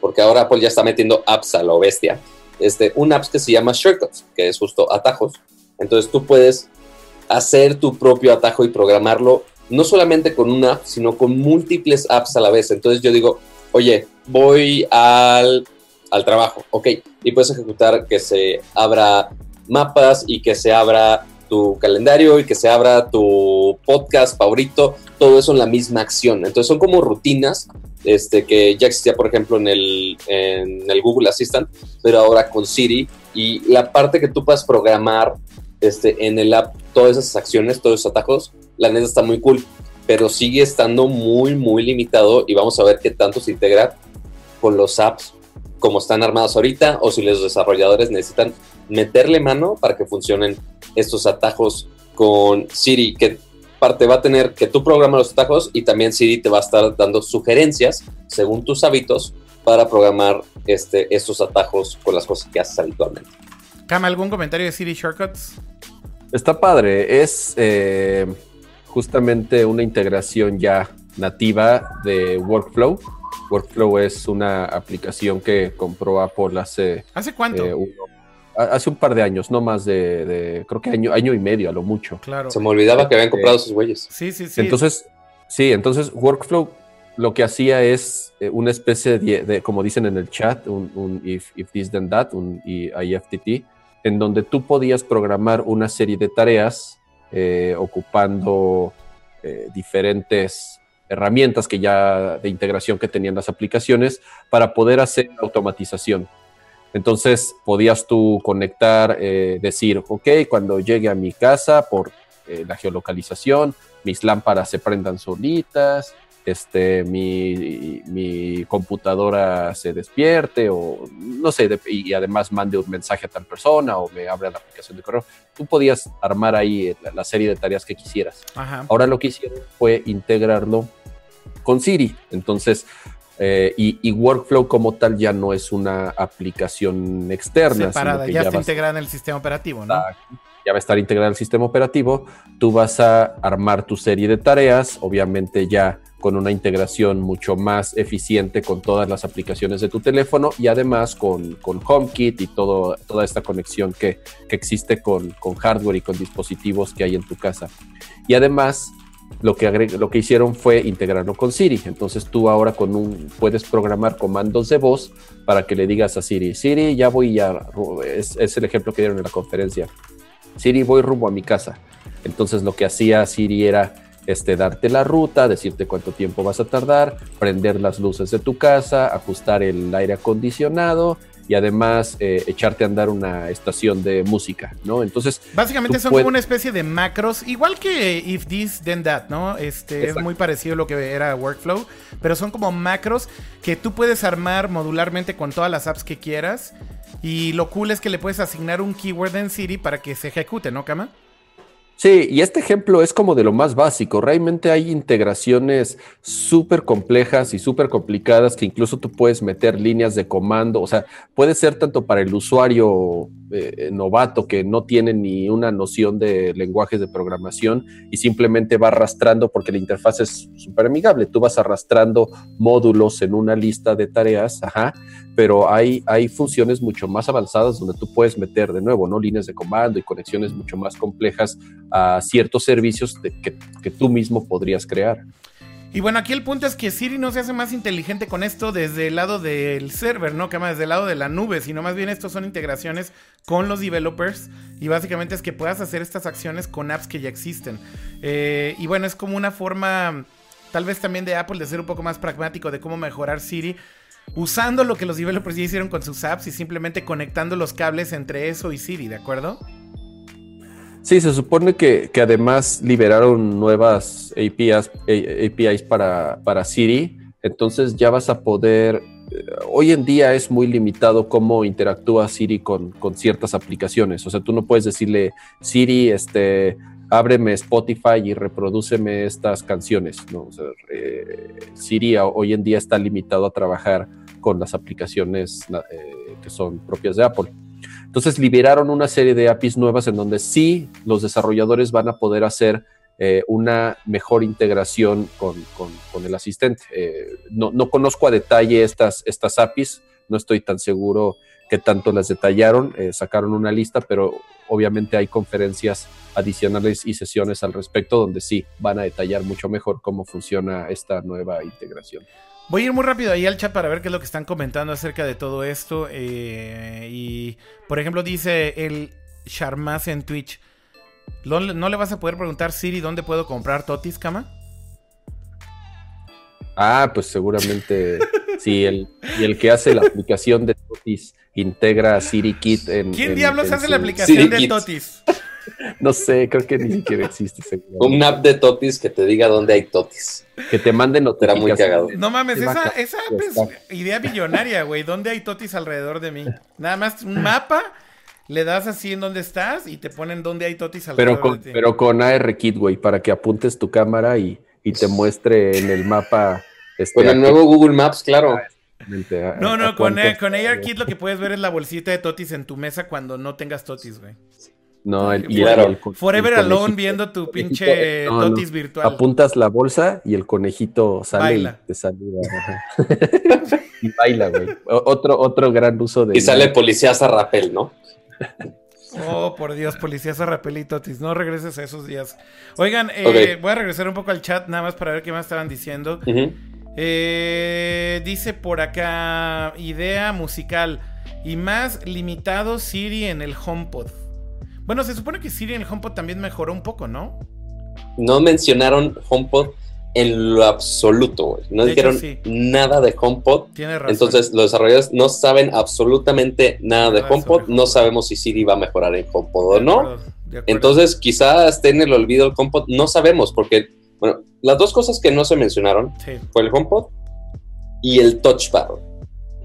porque ahora Apple ya está metiendo apps a lo bestia, este, un app que se llama Shortcuts, que es justo atajos. Entonces tú puedes hacer tu propio atajo y programarlo no solamente con una app, sino con múltiples apps a la vez. Entonces yo digo, oye, voy al, trabajo, ok, y puedes ejecutar que se abra mapas y que se abra tu calendario y que se abra tu podcast favorito, todo eso en la misma acción. Entonces son como rutinas este, que ya existía, por ejemplo, en el, en el Google Assistant, pero ahora con Siri. Y la parte que tú puedas programar este, en el app, todas esas acciones, todos esos atajos, la neta está muy cool, pero sigue estando muy, muy limitado y vamos a ver qué tanto se integra con los apps como están armados ahorita o si los desarrolladores necesitan meterle mano para que funcionen estos atajos con Siri, que parte va a tener que tú programas los atajos y también Siri te va a estar dando sugerencias según tus hábitos para programar este, estos atajos con las cosas que haces habitualmente. Cama, ¿algún comentario de Siri Shortcuts? Está padre, es eh, justamente una integración ya nativa de Workflow Workflow es una aplicación que compró Apple hace... ¿Hace cuánto? Eh, hace un par de años, no más de, creo que año, año y medio a lo mucho. Claro. Se me olvidaba que habían comprado sus güeyes. Sí, sí, sí. Entonces, sí, entonces Workflow lo que hacía es eh, una especie de, como dicen en el chat, un, if, this then that, un IFTT, en donde tú podías programar una serie de tareas eh, ocupando diferentes herramientas que ya de integración que tenían las aplicaciones para poder hacer automatización. Entonces podías tú conectar, eh, decir, ok, cuando llegue a mi casa por eh, la geolocalización, mis lámparas se prendan solitas, este, mi, computadora se despierte o no sé, y además mande un mensaje a tal persona o me abra la aplicación de correo. Tú podías armar ahí la, serie de tareas que quisieras. Ahora lo que hicieron fue integrarlo con Siri. Entonces, eh, y, Workflow como tal ya no es una aplicación externa. Separada, ya, está integrada en el sistema operativo, ¿no? Ya va a estar integrada en el sistema operativo. Tú vas a armar tu serie de tareas, obviamente ya con una integración mucho más eficiente con todas las aplicaciones de tu teléfono y además con, con HomeKit y todo, toda esta conexión que, que existe con, con hardware y con dispositivos que hay en tu casa. Y además lo que, lo que hicieron fue integrarlo con Siri. Entonces tú ahora con un, puedes programar comandos de voz para que le digas a Siri, Siri, ya voy ya, es, es el ejemplo que dieron en la conferencia. Siri, voy rumbo a mi casa. Entonces lo que hacía Siri era este, darte la ruta, decirte cuánto tiempo vas a tardar, prender las luces de tu casa, ajustar el aire acondicionado y además eh, echarte a andar una estación de música, ¿no? Entonces. Básicamente son como una especie de macros, igual que If This Then That, ¿no? Este es muy parecido a lo que era Workflow, pero son como macros que tú puedes armar modularmente con todas las apps que quieras. Y lo cool es que le puedes asignar un keyword en Siri para que se ejecute, ¿no, Kama? Sí, y este ejemplo es como de lo más básico. Realmente hay integraciones súper complejas y súper complicadas que incluso tú puedes meter líneas de comando. O sea, puede ser tanto para el usuario eh, novato que no tiene ni una noción de lenguajes de programación y simplemente va arrastrando porque la interfaz es súper amigable. Tú vas arrastrando módulos en una lista de tareas, ajá, pero hay, hay funciones mucho más avanzadas donde tú puedes meter de nuevo, ¿no? Líneas de comando y conexiones mucho más complejas a ciertos servicios que, que tú mismo podrías crear. Y bueno, aquí el punto es que Siri no se hace más inteligente con esto desde el lado del server, ¿no? Que más desde el lado de la nube, sino más bien estos son integraciones con los developers y básicamente es que puedas hacer estas acciones con apps que ya existen. Eh, y bueno, es como una forma, tal vez también de Apple, de ser un poco más pragmático de cómo mejorar Siri usando lo que los developers ya hicieron con sus apps y simplemente conectando los cables entre eso y Siri, ¿de acuerdo? Sí, se supone que, además liberaron nuevas APIs, APIs para, para, Siri, entonces ya vas a poder, eh, hoy en día es muy limitado cómo interactúa Siri con, con, ciertas aplicaciones, o sea, tú no puedes decirle, Siri, este, ábreme Spotify y reprodúceme estas canciones, ¿no? Eh, Siri hoy en día está limitado a trabajar con las aplicaciones eh, que son propias de Apple. Entonces liberaron una serie de APIs nuevas en donde sí los desarrolladores van a poder hacer eh, una mejor integración con, el asistente. Eh, no, conozco a detalle estas, estas APIs, no estoy tan seguro que tanto las detallaron, eh, sacaron una lista, pero obviamente hay conferencias adicionales y sesiones al respecto donde sí van a detallar mucho mejor cómo funciona esta nueva integración. Voy a ir muy rápido ahí al chat para ver qué es lo que están comentando acerca de todo esto. Eh, y, por ejemplo, dice el Charmas en Twitch. ¿No, le vas a poder preguntar, Siri, dónde puedo comprar Totis, Cama? Ah, pues seguramente sí. El, y el que hace la aplicación de Totis integra Siri Kit en. ¿Quién diablos hace la aplicación de Totis? No sé, creo que ni siquiera existe. Un app de totis que te diga dónde hay totis. Que te manden Era muy cagado. No mames, esa, app es idea billonaria, güey. ¿Dónde hay totis alrededor de mí? Nada más un mapa, le das así en dónde estás y te ponen dónde hay totis alrededor pero con, de ti. Pero con ARKit, güey, para que apuntes tu cámara y, te muestre en el mapa. Este, con el nuevo Google Maps, claro. Ah, no, no, con, con ARKit lo que puedes ver es la bolsita de totis en tu mesa cuando no tengas totis, güey. No, el, Forever Alone viendo tu pinche totis virtual. Apuntas la bolsa y el conejito sale y te saluda. y baila, güey. Otro, otro gran uso de. Y sale policía Rapel, ¿no? Oh, por Dios, policía Rapel y Totis. No regreses a esos días. Oigan, eh, voy a regresar un poco al chat nada más para ver qué más estaban diciendo. Eh, dice por acá: idea musical y más limitado Siri en el HomePod. Bueno, se supone que Siri en el HomePod también mejoró un poco, ¿no? No mencionaron HomePod en lo absoluto, güey. No dijeron nada de HomePod. Tiene razón. Entonces, los desarrolladores no saben absolutamente nada de HomePod. No sabemos si Siri va a mejorar en HomePod o no. Entonces, quizás esté en el olvido el HomePod. No sabemos, porque, bueno, las dos cosas que no se mencionaron fue el HomePod y el touchpad.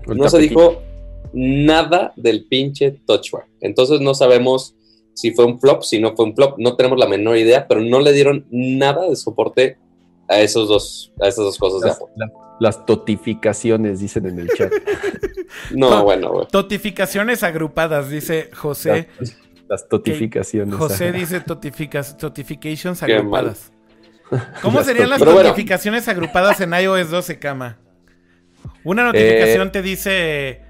no se dijo nada del pinche touchpad. Entonces, no sabemos si fue un flop, si no fue un flop, no tenemos la menor idea, pero no le dieron nada de soporte a esos dos, a esas dos cosas las, de Apple. las totificaciones dicen en el chat. no, bueno, Totificaciones agrupadas, dice José. Las, totificaciones. José dice totificas, totifications agrupadas. ¿Cómo serían las notificaciones agrupadas en iOS 12, cama? Una notificación eh, te dice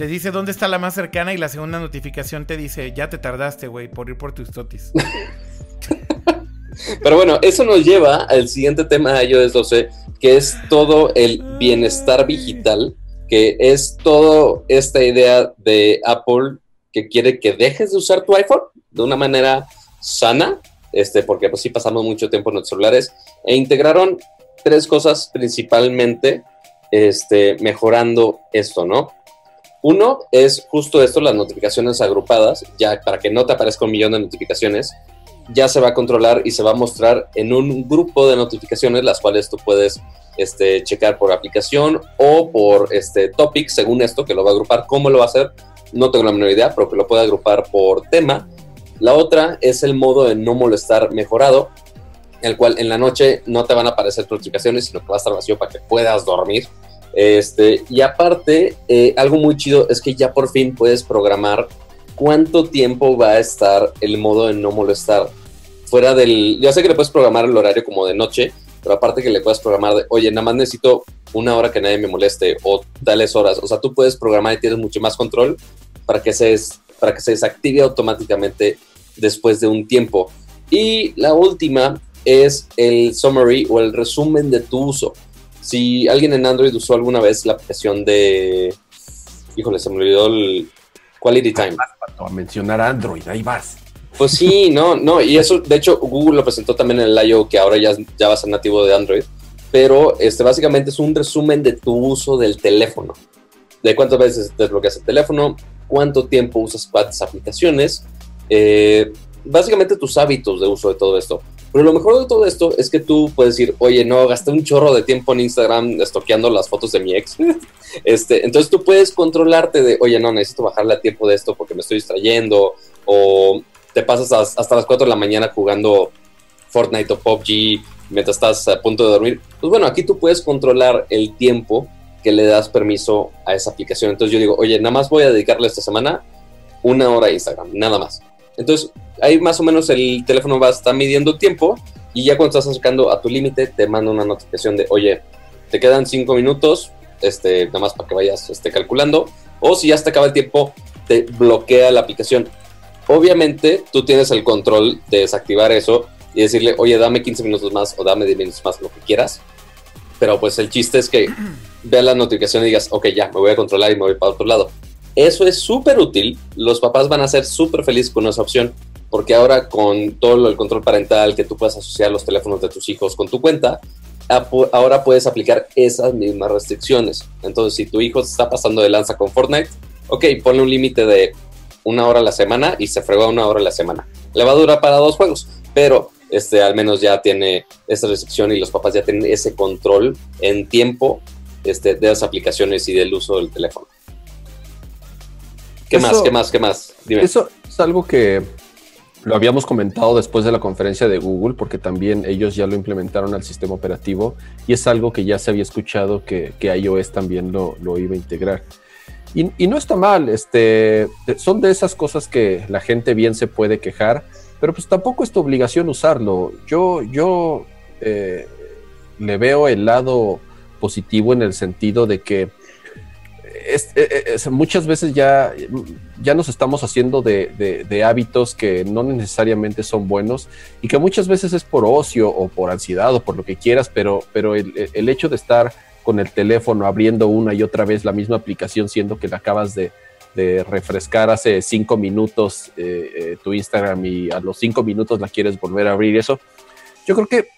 te dice dónde está la más cercana y la segunda notificación te dice, ya te tardaste, güey, por ir por tus totis. Pero bueno, eso nos lleva al siguiente tema de iOS 12, que es todo el bienestar digital, que es toda esta idea de Apple que quiere que dejes de usar tu iPhone de una manera sana, este, porque pues sí pasamos mucho tiempo en los celulares, e integraron tres cosas principalmente este, mejorando esto, ¿no? Uno es justo esto, las notificaciones agrupadas, ya para que no te aparezca un millón de notificaciones, ya se va a controlar y se va a mostrar en un grupo de notificaciones, las cuales tú puedes este, checar por aplicación o por este, topic, según esto, que lo va a agrupar. ¿Cómo lo va a hacer? No tengo la menor idea, pero que lo puede agrupar por tema. La otra es el modo de no molestar mejorado, el cual en la noche no te van a aparecer notificaciones, sino que va a estar vacío para que puedas dormir. Este, y aparte, eh, algo muy chido es que ya por fin puedes programar cuánto tiempo va a estar el modo de no molestar. Fuera del. Ya sé que le puedes programar el horario como de noche, pero aparte que le puedes programar de, oye, nada más necesito una hora que nadie me moleste o tales horas. O sea, tú puedes programar y tienes mucho más control para que se, para que se desactive automáticamente después de un tiempo. Y la última es el summary o el resumen de tu uso. Si alguien en Android usó alguna vez la aplicación de. Híjole, se me olvidó el Quality Time. a mencionar Android, ahí vas. Pues sí, no, no, y eso, de hecho, Google lo presentó también en el I.O. que ahora ya, ya va a ser nativo de Android, pero este, básicamente es un resumen de tu uso del teléfono, de cuántas veces desbloqueas el teléfono, cuánto tiempo usas cuántas aplicaciones, eh, básicamente tus hábitos de uso de todo esto. Pero lo mejor de todo esto es que tú puedes decir, oye, no, gasté un chorro de tiempo en Instagram estoqueando las fotos de mi ex. este, entonces tú puedes controlarte de, oye, no, necesito bajarle a tiempo de esto porque me estoy distrayendo. O te pasas hasta las 4 de la mañana jugando Fortnite o PUBG mientras estás a punto de dormir. Pues bueno, aquí tú puedes controlar el tiempo que le das permiso a esa aplicación. Entonces yo digo, oye, nada más voy a dedicarle esta semana una hora a Instagram, nada más. Entonces, ahí más o menos el teléfono va a estar midiendo tiempo y ya cuando estás acercando a tu límite, te manda una notificación de, oye, te quedan cinco minutos, este, nada más para que vayas este, calculando, o si ya te acaba el tiempo, te bloquea la aplicación. Obviamente, tú tienes el control de desactivar eso y decirle, oye, dame 15 minutos más o dame 10 minutos más, lo que quieras. Pero pues el chiste es que vea la notificación y digas, ok, ya, me voy a controlar y me voy para otro lado. Eso es súper útil. Los papás van a ser súper felices con esa opción, porque ahora con todo el control parental que tú puedes asociar los teléfonos de tus hijos con tu cuenta, ahora puedes aplicar esas mismas restricciones. Entonces, si tu hijo está pasando de lanza con Fortnite, ok, ponle un límite de una hora a la semana y se fregó una hora a la semana. Le va a durar para dos juegos, pero este, al menos ya tiene esa restricción y los papás ya tienen ese control en tiempo este, de las aplicaciones y del uso del teléfono. ¿Qué más? ¿Qué más? ¿Qué más? Dime. Eso es algo que lo habíamos comentado después de la conferencia de Google, porque también ellos ya lo implementaron al sistema operativo y es algo que ya se había escuchado que, iOS también lo, iba a integrar. Y, no está mal, este, son de esas cosas que la gente bien se puede quejar, pero pues tampoco es tu obligación usarlo. Yo, yo eh, le veo el lado positivo en el sentido de que es, muchas veces ya, ya nos estamos haciendo de, hábitos que no necesariamente son buenos y que muchas veces es por ocio o por ansiedad o por lo que quieras, pero, pero el, hecho de estar con el teléfono abriendo una y otra vez la misma aplicación, siendo que la acabas de, refrescar hace cinco minutos eh, eh, tu Instagram y a los cinco minutos la quieres volver a abrir, eso, yo creo que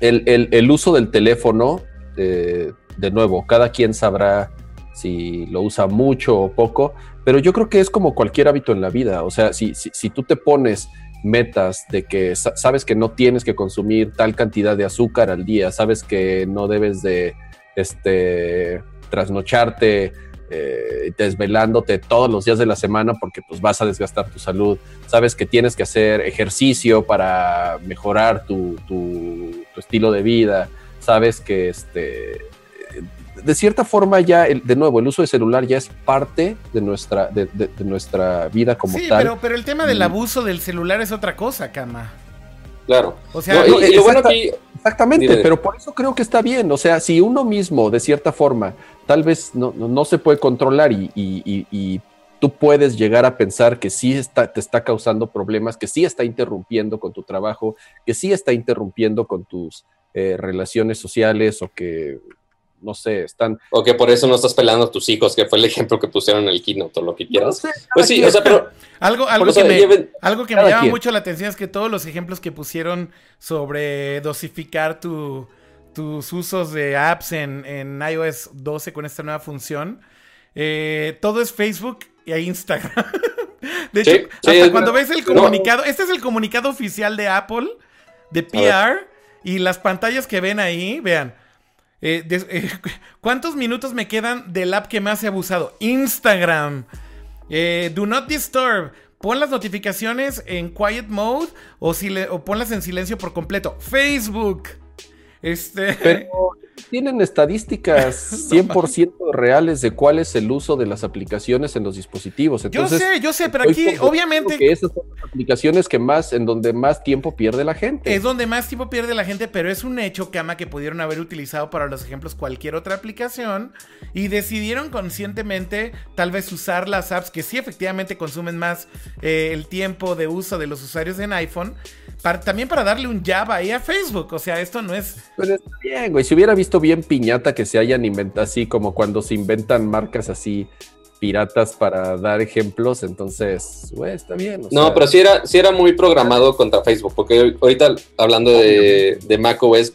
el, uso del teléfono, eh, de nuevo, cada quien sabrá si lo usa mucho o poco, pero yo creo que es como cualquier hábito en la vida, o sea, si, si, tú te pones metas de que sabes que no tienes que consumir tal cantidad de azúcar al día, sabes que no debes de este, trasnocharte eh, desvelándote todos los días de la semana porque pues vas a desgastar tu salud, sabes que tienes que hacer ejercicio para mejorar tu, tu, tu estilo de vida, sabes que este, de cierta forma ya, de nuevo, el uso de celular ya es parte de nuestra, de, nuestra vida como tal. Sí, pero, pero el tema del mm. abuso del celular es otra cosa, Cama. Claro. O sea, exactamente, pero por eso creo que está bien. O sea, si uno mismo, de cierta forma, tal vez no, se puede controlar y, tú puedes llegar a pensar que sí está, te está causando problemas, que sí está interrumpiendo con tu trabajo, que sí está interrumpiendo con tus eh, relaciones sociales o que no sé, están... O que por eso no estás pelando a tus hijos, que fue el ejemplo que pusieron en el keynote o lo que quieras. pues sí, o sea, pero... Algo, algo que, me, algo que me llama mucho la atención es que todos los ejemplos que pusieron sobre dosificar tus usos de apps en, iOS 12 con esta nueva función, eh, todo es Facebook y Instagram. de hecho, hasta cuando ves el comunicado, este es el comunicado oficial de Apple, de PR, y las pantallas que ven ahí, vean, eh, eh, ¿Cuántos minutos me quedan del app que más he abusado? Instagram. Eh, do not disturb. Pon las notificaciones en quiet mode o, si ponlas en silencio por completo. Facebook. Este. tienen estadísticas 100% reales de cuál es el uso de las aplicaciones en los dispositivos. Entonces, yo sé, yo sé, pero aquí obviamente... Que esas son las aplicaciones que más, en donde más tiempo pierde la gente. Es donde más tiempo pierde la gente, pero es un hecho, Cama, que pudieron haber utilizado para los ejemplos cualquier otra aplicación y decidieron conscientemente tal vez usar las apps que sí efectivamente consumen más eh, el tiempo de uso de los usuarios en iPhone también para darle un jab ahí a Facebook. O sea, esto no es. Pero está bien, güey. Si hubiera visto bien piñata que se hayan inventado así, como cuando se inventan marcas así piratas para dar ejemplos, entonces, güey, está bien. no, pero sí era, sí era muy programado contra Facebook, porque ahorita hablando de, de macOS,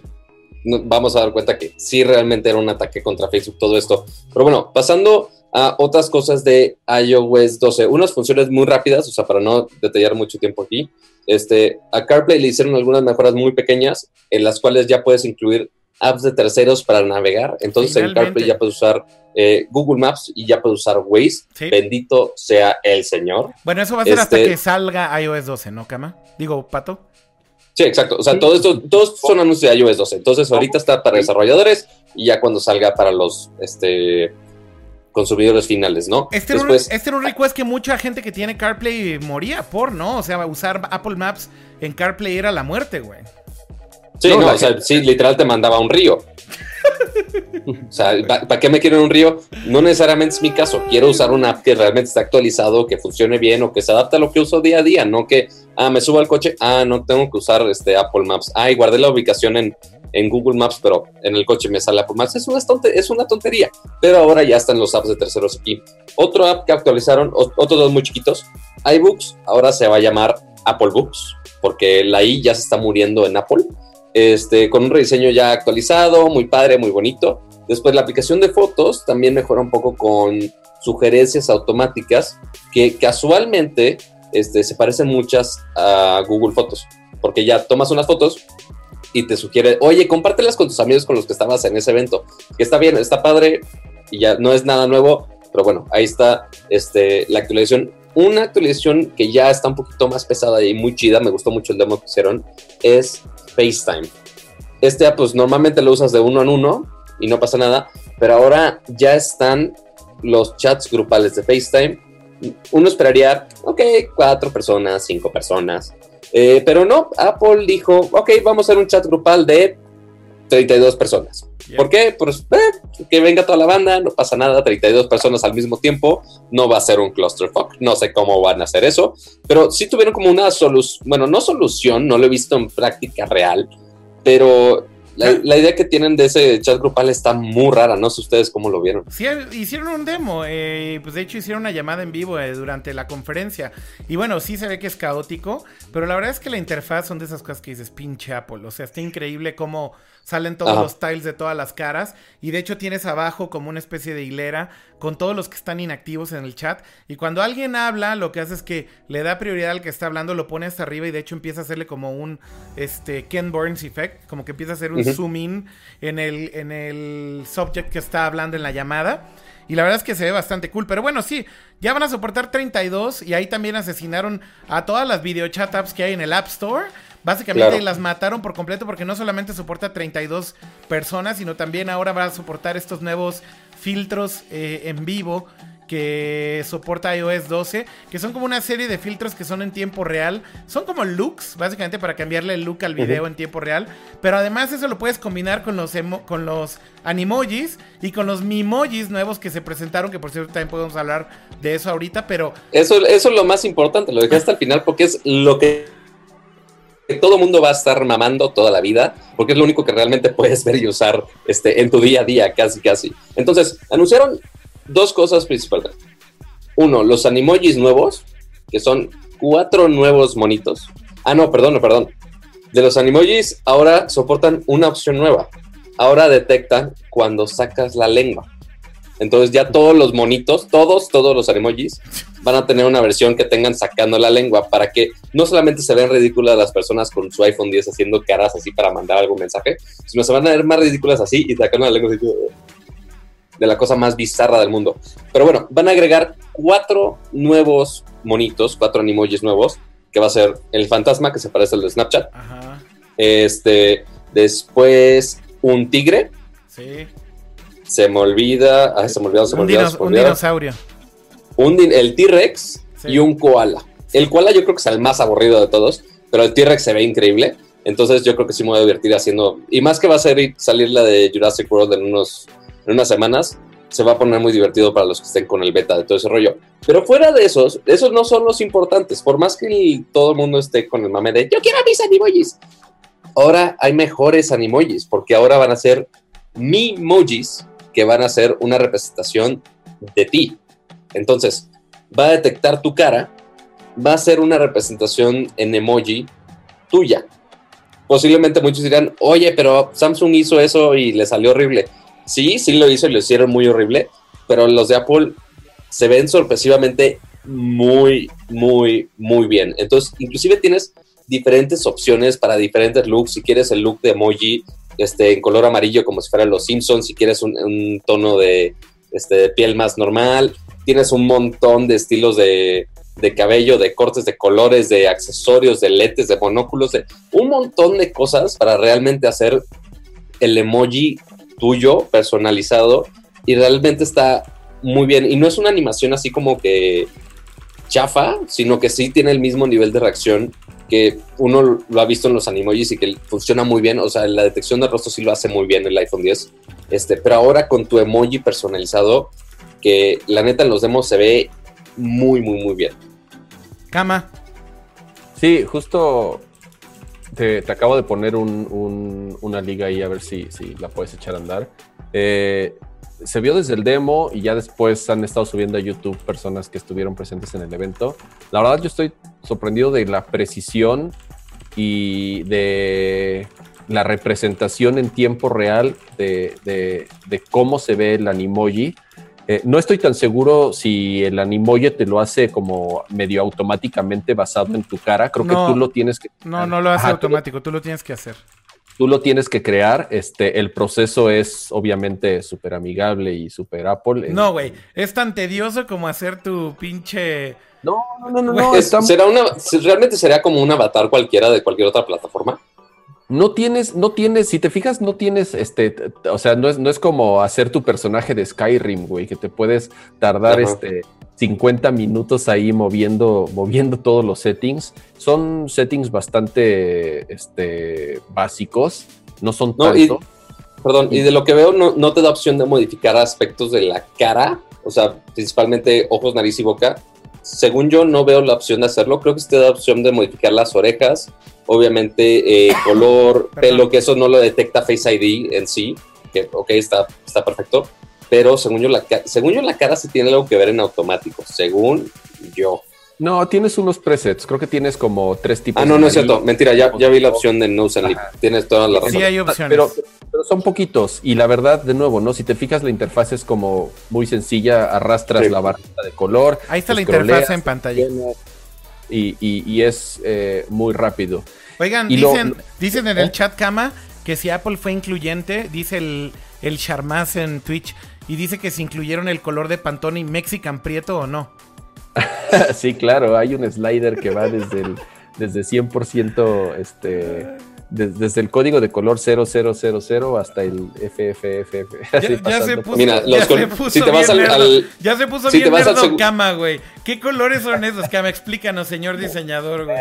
vamos a dar cuenta que sí realmente era un ataque contra Facebook todo esto. Pero bueno, pasando a otras cosas de iOS 12, unas funciones muy rápidas, o sea, para no detallar mucho tiempo aquí. Este, a CarPlay le hicieron algunas mejoras muy pequeñas en las cuales ya puedes incluir apps de terceros para navegar. Entonces en CarPlay ya puedes usar eh, Google Maps y ya puedes usar Waze. Bendito sea el Señor. Bueno, eso va a ser hasta este que salga iOS 12, ¿no, Cama? Digo, Pato. Sí, exacto. O sea, todo esto, todos son anuncios de iOS 12. Entonces ahorita está para desarrolladores y ya cuando salga para los este consumidores finales, ¿no? Este, era un, este era un request que mucha gente que tiene CarPlay moría por, ¿no? O sea, usar Apple Maps en CarPlay era la muerte, güey. Sí, no, o sea, sí, literal te mandaba un río. o sea, ¿para qué me quiero un río? No necesariamente es mi caso. Quiero usar una app que realmente está actualizado, que funcione bien o que se adapte a lo que uso día a día, no que, ah, me subo al coche, ah, no tengo que usar este Apple Maps. Ah, y guardé la ubicación en, en Google Maps, pero en el coche me sale Apple Maps. Es una, es una tontería, pero ahora ya están los apps de terceros aquí. Otro app que actualizaron, otros dos muy chiquitos, iBooks, ahora se va a llamar Apple Books, porque la I ya se está muriendo en Apple. Este, con un rediseño ya actualizado, muy padre, muy bonito. Después la aplicación de fotos también mejora un poco con sugerencias automáticas que casualmente este, se parecen muchas a Google Fotos, porque ya tomas unas fotos y te sugiere, oye, compártelas con tus amigos con los que estabas en ese evento, que está bien, está padre y ya no es nada nuevo, pero bueno, ahí está este, la actualización. Una actualización que ya está un poquito más pesada y muy chida, me gustó mucho el demo que hicieron, es FaceTime. Este pues normalmente lo usas de uno en uno y no pasa nada, pero ahora ya están los chats grupales de FaceTime. Uno esperaría, ok, cuatro personas, cinco personas, eh, pero no, Apple dijo, ok, vamos a hacer un chat grupal de 32 personas. ¿Por qué? Pues eh, que venga toda la banda, no pasa nada, 32 personas al mismo tiempo, no va a ser un clusterfuck, no sé cómo van a hacer eso, pero sí tuvieron como una solución, bueno, no solución, no lo he visto en práctica real, pero la, idea que tienen de ese chat grupal está muy rara, no sé ustedes cómo lo vieron. Sí, hicieron un demo, eh, pues de hecho hicieron una llamada en vivo eh, durante la conferencia. Y bueno, sí se ve que es caótico, pero la verdad es que la interfaz son de esas cosas que dices, pinche Apple. O sea, está increíble cómo salen todos los tiles de todas las caras. Y de hecho tienes abajo como una especie de hilera con todos los que están inactivos en el chat. Y cuando alguien habla, lo que hace es que le da prioridad al que está hablando, lo pone hasta arriba y de hecho empieza a hacerle como un este, Ken Burns effect, como que empieza a hacer un zoom in en el, en el subject que está hablando en la llamada. Y la verdad es que se ve bastante cool. Pero bueno, sí, ya van a soportar 32 y ahí también asesinaron a todas las video chat apps que hay en el App Store. Básicamente las mataron por completo porque no solamente soporta 32 personas, sino también ahora va a soportar estos nuevos filtros eh, en vivo que soporta iOS 12, que son como una serie de filtros que son en tiempo real. Son como looks, básicamente para cambiarle el look al video en tiempo real. Pero además eso lo puedes combinar con los, con los animojis y con los mimojis nuevos que se presentaron, que por cierto también podemos hablar de eso ahorita, pero... Eso, eso es lo más importante, lo dejé hasta el final porque es lo que todo mundo va a estar mamando toda la vida, porque es lo único que realmente puedes ver y usar este, en tu día a día, casi, casi. Entonces, anunciaron dos cosas principales. Uno, los animojis nuevos, que son cuatro nuevos monitos. Ah, no, perdón, perdón. De los animojis ahora soportan una opción nueva. Ahora detectan cuando sacas la lengua. Entonces ya todos los monitos, todos, todos los emojis van a tener una versión que tengan sacando la lengua para que no solamente se vean ridículas las personas con su iPhone 10 haciendo caras así para mandar algún mensaje, sino se van a ver más ridículas así y sacando la lengua de la cosa más bizarra del mundo. Pero bueno, van a agregar cuatro nuevos monitos, cuatro emojis nuevos, que va a ser el fantasma que se parece al de Snapchat. Este, después un tigre, Sí. Se me olvida. Ah, se me olvidó, se me olvidó. un dinosaurio. Un din- el T-Rex Sí. y un koala. El koala yo creo que es el más aburrido de todos, pero el T-Rex se ve increíble. Entonces yo creo que sí me voy a divertir haciendo. Y más que va a ser salir la de Jurassic World en, unos, en unas semanas, se va a poner muy divertido para los que estén con el beta de todo ese rollo. Pero fuera de esos, esos no son los importantes. Por más que el- todo el mundo esté con el mame de yo quiero mis animojis. Ahora hay mejores animojis, porque ahora van a ser mimojis que van a ser una representación de ti. Entonces, va a detectar tu cara, va a ser una representación en emoji tuya. Posiblemente muchos dirán, oye, pero Samsung hizo eso y le salió horrible. Sí, sí lo hizo y lo hicieron muy horrible, pero los de Apple se ven sorpresivamente muy, muy, muy bien. Entonces, inclusive tienes diferentes opciones para diferentes looks. Si quieres el look de emoji este, en color amarillo como si fueran los Simpsons, si quieres un, un tono de, este, de piel más normal, tienes un montón de estilos de, de cabello, de cortes de colores, de accesorios, de lentes, de monóculos, de un montón de cosas para realmente hacer el emoji tuyo, personalizado, y realmente está muy bien. Y no es una animación así como que chafa, sino que sí tiene el mismo nivel de reacción que uno lo ha visto en los animojis y que funciona muy bien. O sea, la detección de rostro sí lo hace muy bien el iPhone 10. Este, pero ahora con tu emoji personalizado, que la neta en los demos se ve muy, muy, muy bien. Cama. Sí, justo te, te acabo de poner un- un- una liga ahí a ver si, si la puedes echar a andar. Eh, se vio desde el demo y ya después han estado subiendo a YouTube personas que estuvieron presentes en el evento. La verdad yo estoy sorprendido de la precisión y de la representación en tiempo real de, de- de cómo se ve el animoji. Eh, no estoy tan seguro si el animoji te lo hace como medio automáticamente basado en tu cara. Creo No. que tú lo tienes que. No, no lo hace Ajá, tú- automático, tú lo tienes que hacer. Tú lo tienes que crear. Este, el proceso es obviamente súper amigable y súper Apple. No, güey. Es tan tedioso como hacer tu pinche. No, no, no, no. no, Es- está- será una, realmente sería como un avatar cualquiera de cualquier otra plataforma. No tienes, no tienes, si te fijas, no tienes, este, o sea, no es, no es como hacer tu personaje de Skyrim, güey, que te puedes tardar, Ajá. este, 50 minutos ahí moviendo, moviendo todos los settings. Son settings bastante, este, básicos, no son No, y- tanto. Perdón, y de lo que veo no, no te da opción de modificar aspectos de la cara, o sea, principalmente ojos, nariz y boca. Según yo, no veo la opción de hacerlo. Creo que sí te da opción de modificar las orejas, obviamente eh, color, pelo, que eso no lo detecta Face ID en sí, que ok, está, está perfecto. Pero según yo, la, según yo, la cara sí tiene algo que ver en automático, según yo. No, tienes unos presets, creo que tienes como tres tipos. Ah, no, de no es cierto, mentira, ya, ya vi la opción de and Lip. Tienes toda la razón. Sí, hay opciones. Pero, pero son poquitos. Y la verdad, de nuevo, ¿no? Si te fijas, la interfaz es como muy sencilla. Arrastras Sí. la barrita de color. Ahí está la interfaz en pantalla. Y, y- y es eh, muy rápido. Oigan, Y lo- dicen, dicen en el ¿Eh? chat Cama que si Apple fue incluyente, dice el, el Charmaz en Twitch, y dice que si incluyeron el color de Pantone y Mexican Prieto o no. sí, claro, hay un slider que va desde el desde 100%, este, des- desde el código de color 0000 hasta el FFFF. Ya, así ya se pasando puso, por- Mira, ya los se puso si te vas bien al- ya se puso si bien te vas al nerdo Cama, güey. ¿Qué colores son esos, Cama? Explícanos, señor diseñador, güey.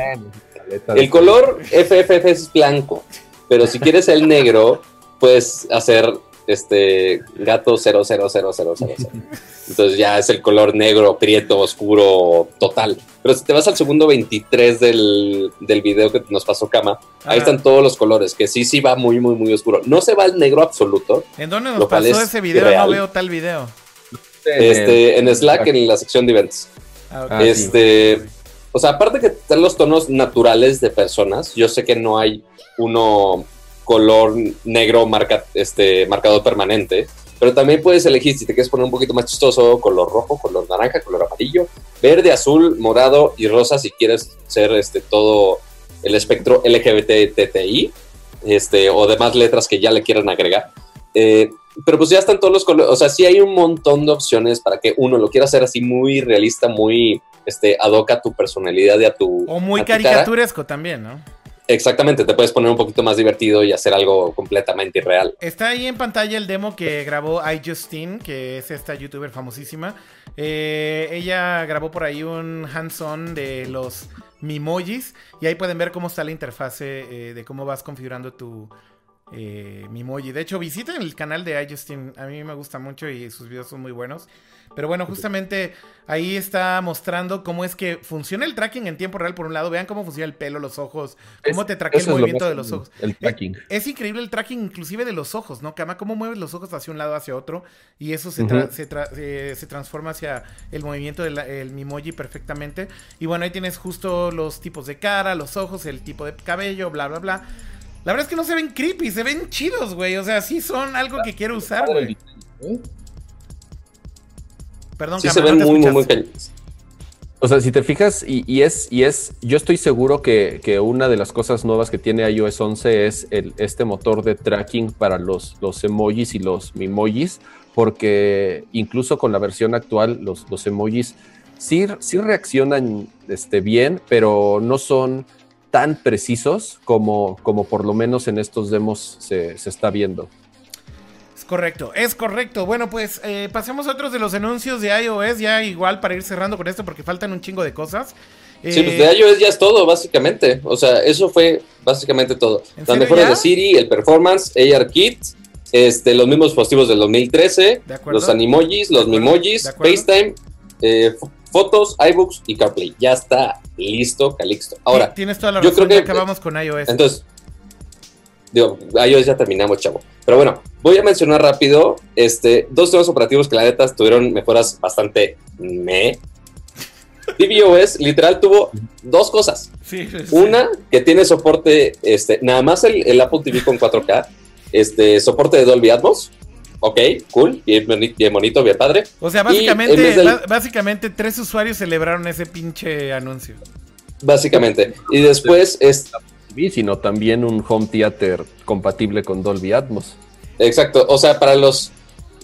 El color FFF es blanco, pero si quieres el negro, puedes hacer este gato 000000. Entonces ya es el color negro, prieto, oscuro, total. Pero si te vas al segundo 23 del, del video que nos pasó Cama, ahí están todos los colores, que sí, sí va muy, muy, muy oscuro. No se va al negro absoluto. ¿En dónde nos pasó es ese video? No veo tal video. Este, en Slack, en la sección de events. Ah, ok. Ah, este, o sea, aparte que están los tonos naturales de personas, yo sé que no hay uno color negro marca, este, marcador permanente, pero también puedes elegir si te quieres poner un poquito más chistoso, color rojo, color naranja, color amarillo, verde, azul, morado y rosa si quieres ser este todo el espectro LGBTTI, este, o demás letras que ya le quieran agregar. Eh, pero pues ya están todos los colores, o sea, sí hay un montón de opciones para que uno lo quiera hacer así muy realista, muy este, ad hoc a tu personalidad y a tu. O muy cara. caricaturesco también, ¿no? Exactamente, te puedes poner un poquito más divertido y hacer algo completamente irreal. Está ahí en pantalla el demo que grabó iJustine, que es esta youtuber famosísima. Eh, ella grabó por ahí un hands-on de los Mimojis y ahí pueden ver cómo está la interfase eh, de cómo vas configurando tu eh, Mimoji. De hecho, visiten el canal de iJustine, a mí me gusta mucho y sus videos son muy buenos. Pero bueno, justamente ahí está mostrando cómo es que funciona el tracking en tiempo real. Por un lado, vean cómo funciona el pelo, los ojos, cómo te traquea el movimiento de los ojos. El Eh, tracking. Es, increíble el tracking, inclusive de los ojos, ¿no? Cama, cómo mueves los ojos hacia un lado, hacia otro. Y eso se, tra- Ujú. se, tra- eh, se transforma hacia el movimiento del el Mimoji perfectamente. Y bueno, ahí tienes justo los tipos de cara, los ojos, el tipo de cabello, bla, bla, bla. La verdad es que no se ven creepy, se ven chidos, güey. O sea, sí son algo que quiero usar, güey. Perdón, Sí se ven muy, muy, muy cañones. O sea, si te fijas, y, y es, y es, yo estoy seguro que, que una de las cosas nuevas que tiene iOS 11 es el, este motor de tracking para los, los emojis y los mimojis, porque incluso con la versión actual, los, los emojis sí, sí reaccionan este, bien, pero no son tan precisos como, como por lo menos en estos demos se, se está viendo. Correcto, es correcto. Bueno, pues eh, pasemos a otros de los anuncios de iOS, ya igual para ir cerrando con esto porque faltan un chingo de cosas. Sí, pues Eh, de iOS ya es todo, básicamente. O sea, eso fue básicamente todo. ¿En Las mejoras de Siri, el performance, ARKit, este, los mismos dispositivos del 2013, De acuerdo. los animojis, los De mimojis, de. FaceTime, eh, fotos, iBooks y CarPlay. Ya está listo, calixto. Ahora, ti- tienes toda la yo razón, creo ya que- acabamos con iOS. entonces, digo, iOS ya terminamos, chavo. Pero bueno, voy a mencionar rápido este, dos sistemas operativos que la neta tuvieron mejoras bastante me. tvOS literal tuvo dos cosas. Sí. Una, que tiene soporte, este, nada más el, el Apple TV con 4K, este, soporte de Dolby Atmos. Ok, cool, bien, bien bonito, bien padre. O sea, básicamente, del- básicamente tres usuarios celebraron ese pinche anuncio. Básicamente. Y después, es, Sino también un home theater compatible con Dolby Atmos. exacto, o sea, para los,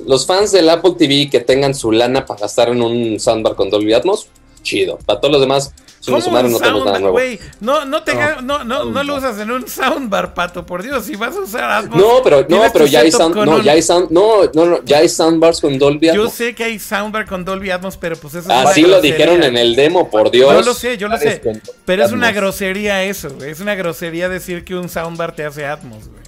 los fans del Apple TV que tengan su lana para gastar en un soundbar con Dolby Atmos, chido. Para todos los demás, si ¿Cómo nos sumaron, un no tenemos nada nuevo. güey? No, no, te No, no, no, no lo usas en un soundbar, pato, por Dios. Si vas a usar Atmos. No, pero, no, pero ya hay sound, con no, un- ya hay sound, no, no, no, ya hay soundbars con Dolby Yo Atmos. sé que hay soundbar con Dolby Atmos, pero pues eso es Así una lo grosería. dijeron en el demo, por Dios. Yo lo sé, yo lo sé. Pero es una grosería eso, güey. Es una grosería decir que un soundbar te hace Atmos, güey.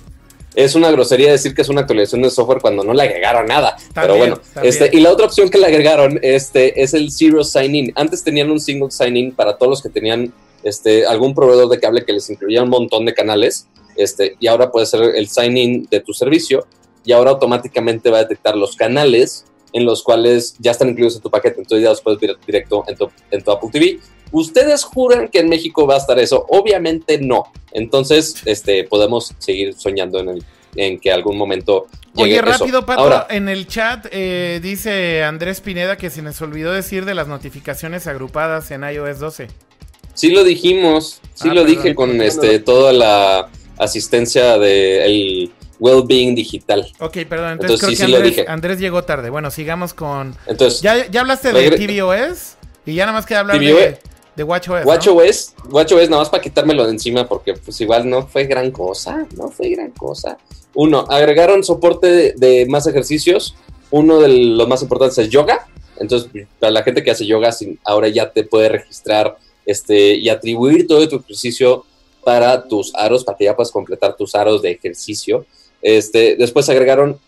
Es una grosería decir que es una actualización de software cuando no le agregaron nada. Pero bueno, este, y la otra opción que le agregaron este, es el Zero Sign In. Antes tenían un single sign in para todos los que tenían este, algún proveedor de cable que les incluía un montón de canales. Este, y ahora puede ser el sign in de tu servicio. Y ahora automáticamente va a detectar los canales en los cuales ya están incluidos en tu paquete. Entonces ya los puedes ver directo en tu, en tu Apple TV. ¿Ustedes juran que en México va a estar eso? Obviamente no. Entonces, este, podemos seguir soñando en, el, en que algún momento llegue Oye, eso. rápido, Pato, Ahora, en el chat eh, dice Andrés Pineda que se nos olvidó decir de las notificaciones agrupadas en iOS 12. sí lo dijimos, sí Ah, lo perdón. dije con este toda la asistencia del well-being digital. Ok, perdón, entonces, Entonces, creo sí, que sí lo Andrés, dije. Andrés llegó tarde. Bueno, sigamos con... Entonces, Ya, ya hablaste de tvOS y ya nada más queda hablar de, tvOS. de WatchOS, ¿no? WatchOS, WatchOS nada más para quitármelo de encima porque pues igual no fue gran cosa, no fue gran cosa. Uno, agregaron soporte de, de más ejercicios. Uno de los más importantes es yoga. Entonces, para la gente que hace yoga, ahora ya te puede registrar este, y atribuir todo tu ejercicio para tus aros, para que ya puedas completar tus aros de ejercicio. Este, después agregaron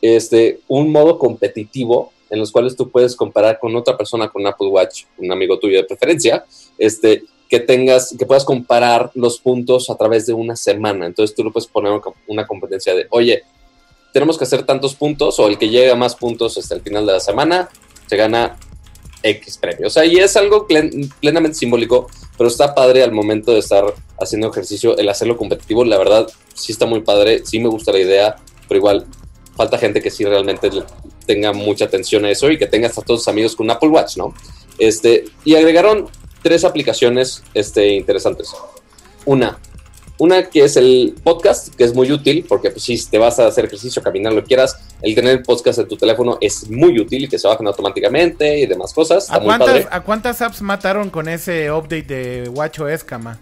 este, un modo competitivo en los cuales tú puedes comparar con otra persona con Apple Watch, un amigo tuyo de preferencia, este, que tengas, que puedas comparar los puntos a través de una semana. Entonces tú lo puedes poner una competencia de, oye, tenemos que hacer tantos puntos o el que llegue a más puntos hasta el final de la semana se gana X premio. O sea, y es algo plen- plenamente simbólico, pero está padre al momento de estar haciendo ejercicio, el hacerlo competitivo, la verdad, sí está muy padre, sí me gusta la idea, pero igual falta gente que sí realmente tenga mucha atención a eso y que tenga hasta todos sus amigos con Apple Watch, ¿no? Este, y agregaron tres aplicaciones este, interesantes. Una, una que es el podcast, que es muy útil, porque pues, si te vas a hacer ejercicio, caminar, lo que quieras, el tener el podcast en tu teléfono es muy útil y que se bajan automáticamente y demás cosas. Está ¿A muy padre. cuántas, ¿A cuántas apps mataron con ese update de WatchOS, Cama?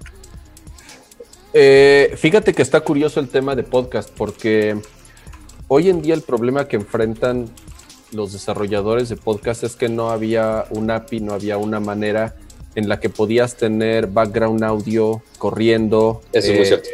Eh, fíjate que está curioso el tema de podcast porque hoy en día el problema que enfrentan los desarrolladores de podcast es que no había un API, no había una manera en la que podías tener background audio corriendo. Eso es muy cierto.